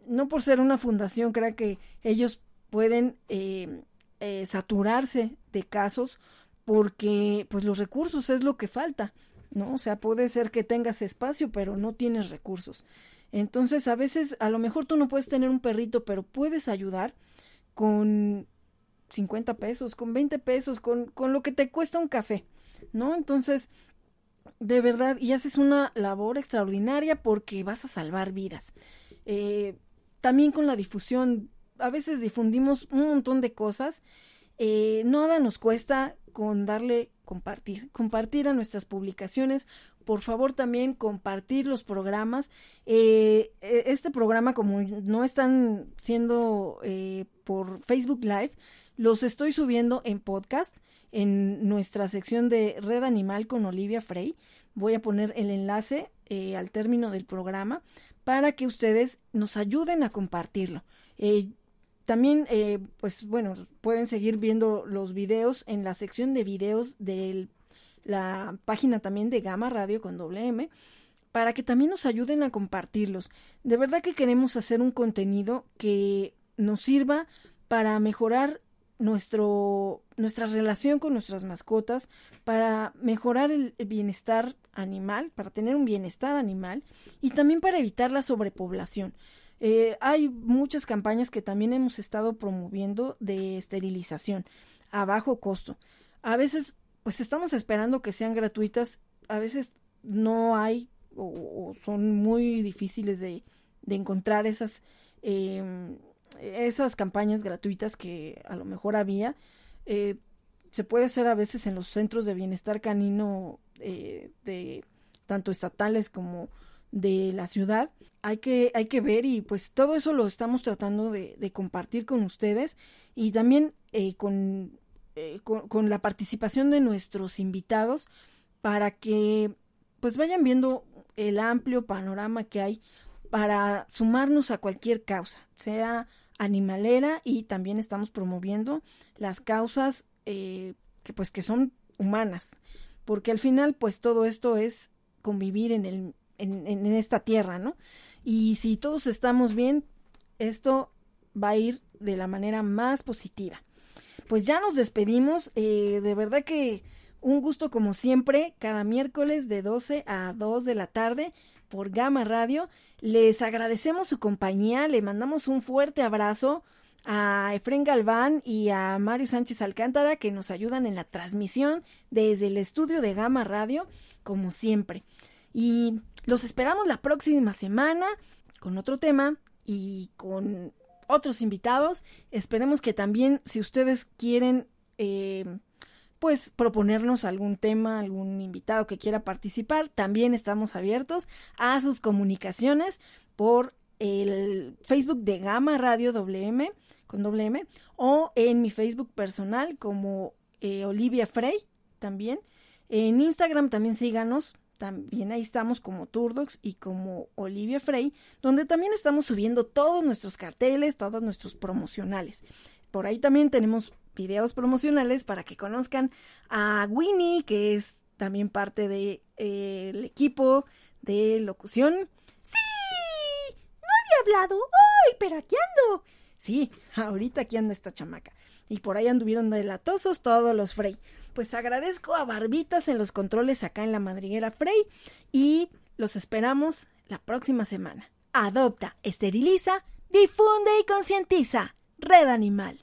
no por ser una fundación, crea que ellos pueden eh, eh, saturarse de casos porque pues los recursos es lo que falta, ¿no? O sea, puede ser que tengas espacio, pero no tienes recursos. Entonces, a veces, a lo mejor tú no puedes tener un perrito, pero puedes ayudar con 50 pesos, con 20 pesos, con, con lo que te cuesta un café, ¿no? Entonces, de verdad, y haces una labor extraordinaria porque vas a salvar vidas. Eh, también con la difusión, a veces difundimos un montón de cosas. Eh, nada nos cuesta con darle compartir, compartir a nuestras publicaciones. Por favor, también compartir los programas. Eh, e, este programa, como no están siendo por Facebook Live, los estoy subiendo en podcast en nuestra sección de Red Animal con Olivia Frey. Voy a poner el enlace eh, al término del programa para que ustedes nos ayuden a compartirlo. Eh, también, eh, pues bueno, pueden seguir viendo los videos en la sección de videos de la página también de Gama Radio con doble M para que también nos ayuden a compartirlos. De verdad que queremos hacer un contenido que nos sirva para mejorar nuestro, nuestra relación con nuestras mascotas, para mejorar el, bienestar animal, para tener un bienestar animal y también para evitar la sobrepoblación. Eh, hay muchas campañas que también hemos estado promoviendo de esterilización a bajo costo. A veces, pues estamos esperando que sean gratuitas, a veces no hay o, son muy difíciles de, encontrar esas eh, esas campañas gratuitas que a lo mejor había, eh, se puede hacer a veces en los centros de bienestar canino eh, de tanto estatales como de la ciudad. Hay que, hay que ver y pues todo eso lo estamos tratando de, compartir con ustedes y también eh, con, con, con, la participación de nuestros invitados para que pues vayan viendo el amplio panorama que hay para sumarnos a cualquier causa, sea animalera y también estamos promoviendo las causas eh, que pues que son humanas porque al final pues todo esto es convivir en el en, en, esta tierra no y si todos estamos bien esto va a ir de la manera más positiva pues ya nos despedimos eh, de verdad que un gusto como siempre cada miércoles de 12 a 2 de la tarde por Gama Radio. Les agradecemos su compañía, le mandamos un fuerte abrazo a Efren Galván y a Mario Sánchez Alcántara que nos ayudan en la transmisión desde el estudio de Gama Radio, como siempre. Y los esperamos la próxima semana con otro tema y con otros invitados. Esperemos que también, si ustedes quieren eh, pues proponernos algún tema, algún invitado que quiera participar. También estamos abiertos a sus comunicaciones por el Facebook de Gama Radio WM con WM o en mi Facebook personal como eh, Olivia Frey también. En Instagram también síganos, también ahí estamos como Turdox y como Olivia Frey, donde también estamos subiendo todos nuestros carteles, todos nuestros promocionales. Por ahí también tenemos videos promocionales para que conozcan a Winnie, que es también parte del de, eh, equipo de locución. ¡Sí! No había hablado. ¡Ay, pero aquí ando! Sí, ahorita aquí anda esta chamaca. Y por ahí anduvieron de latosos todos los Frey. Pues agradezco a Barbitas en los controles acá en la madriguera Frey y los esperamos la próxima semana. Adopta, esteriliza, difunde y concientiza. Red Animal.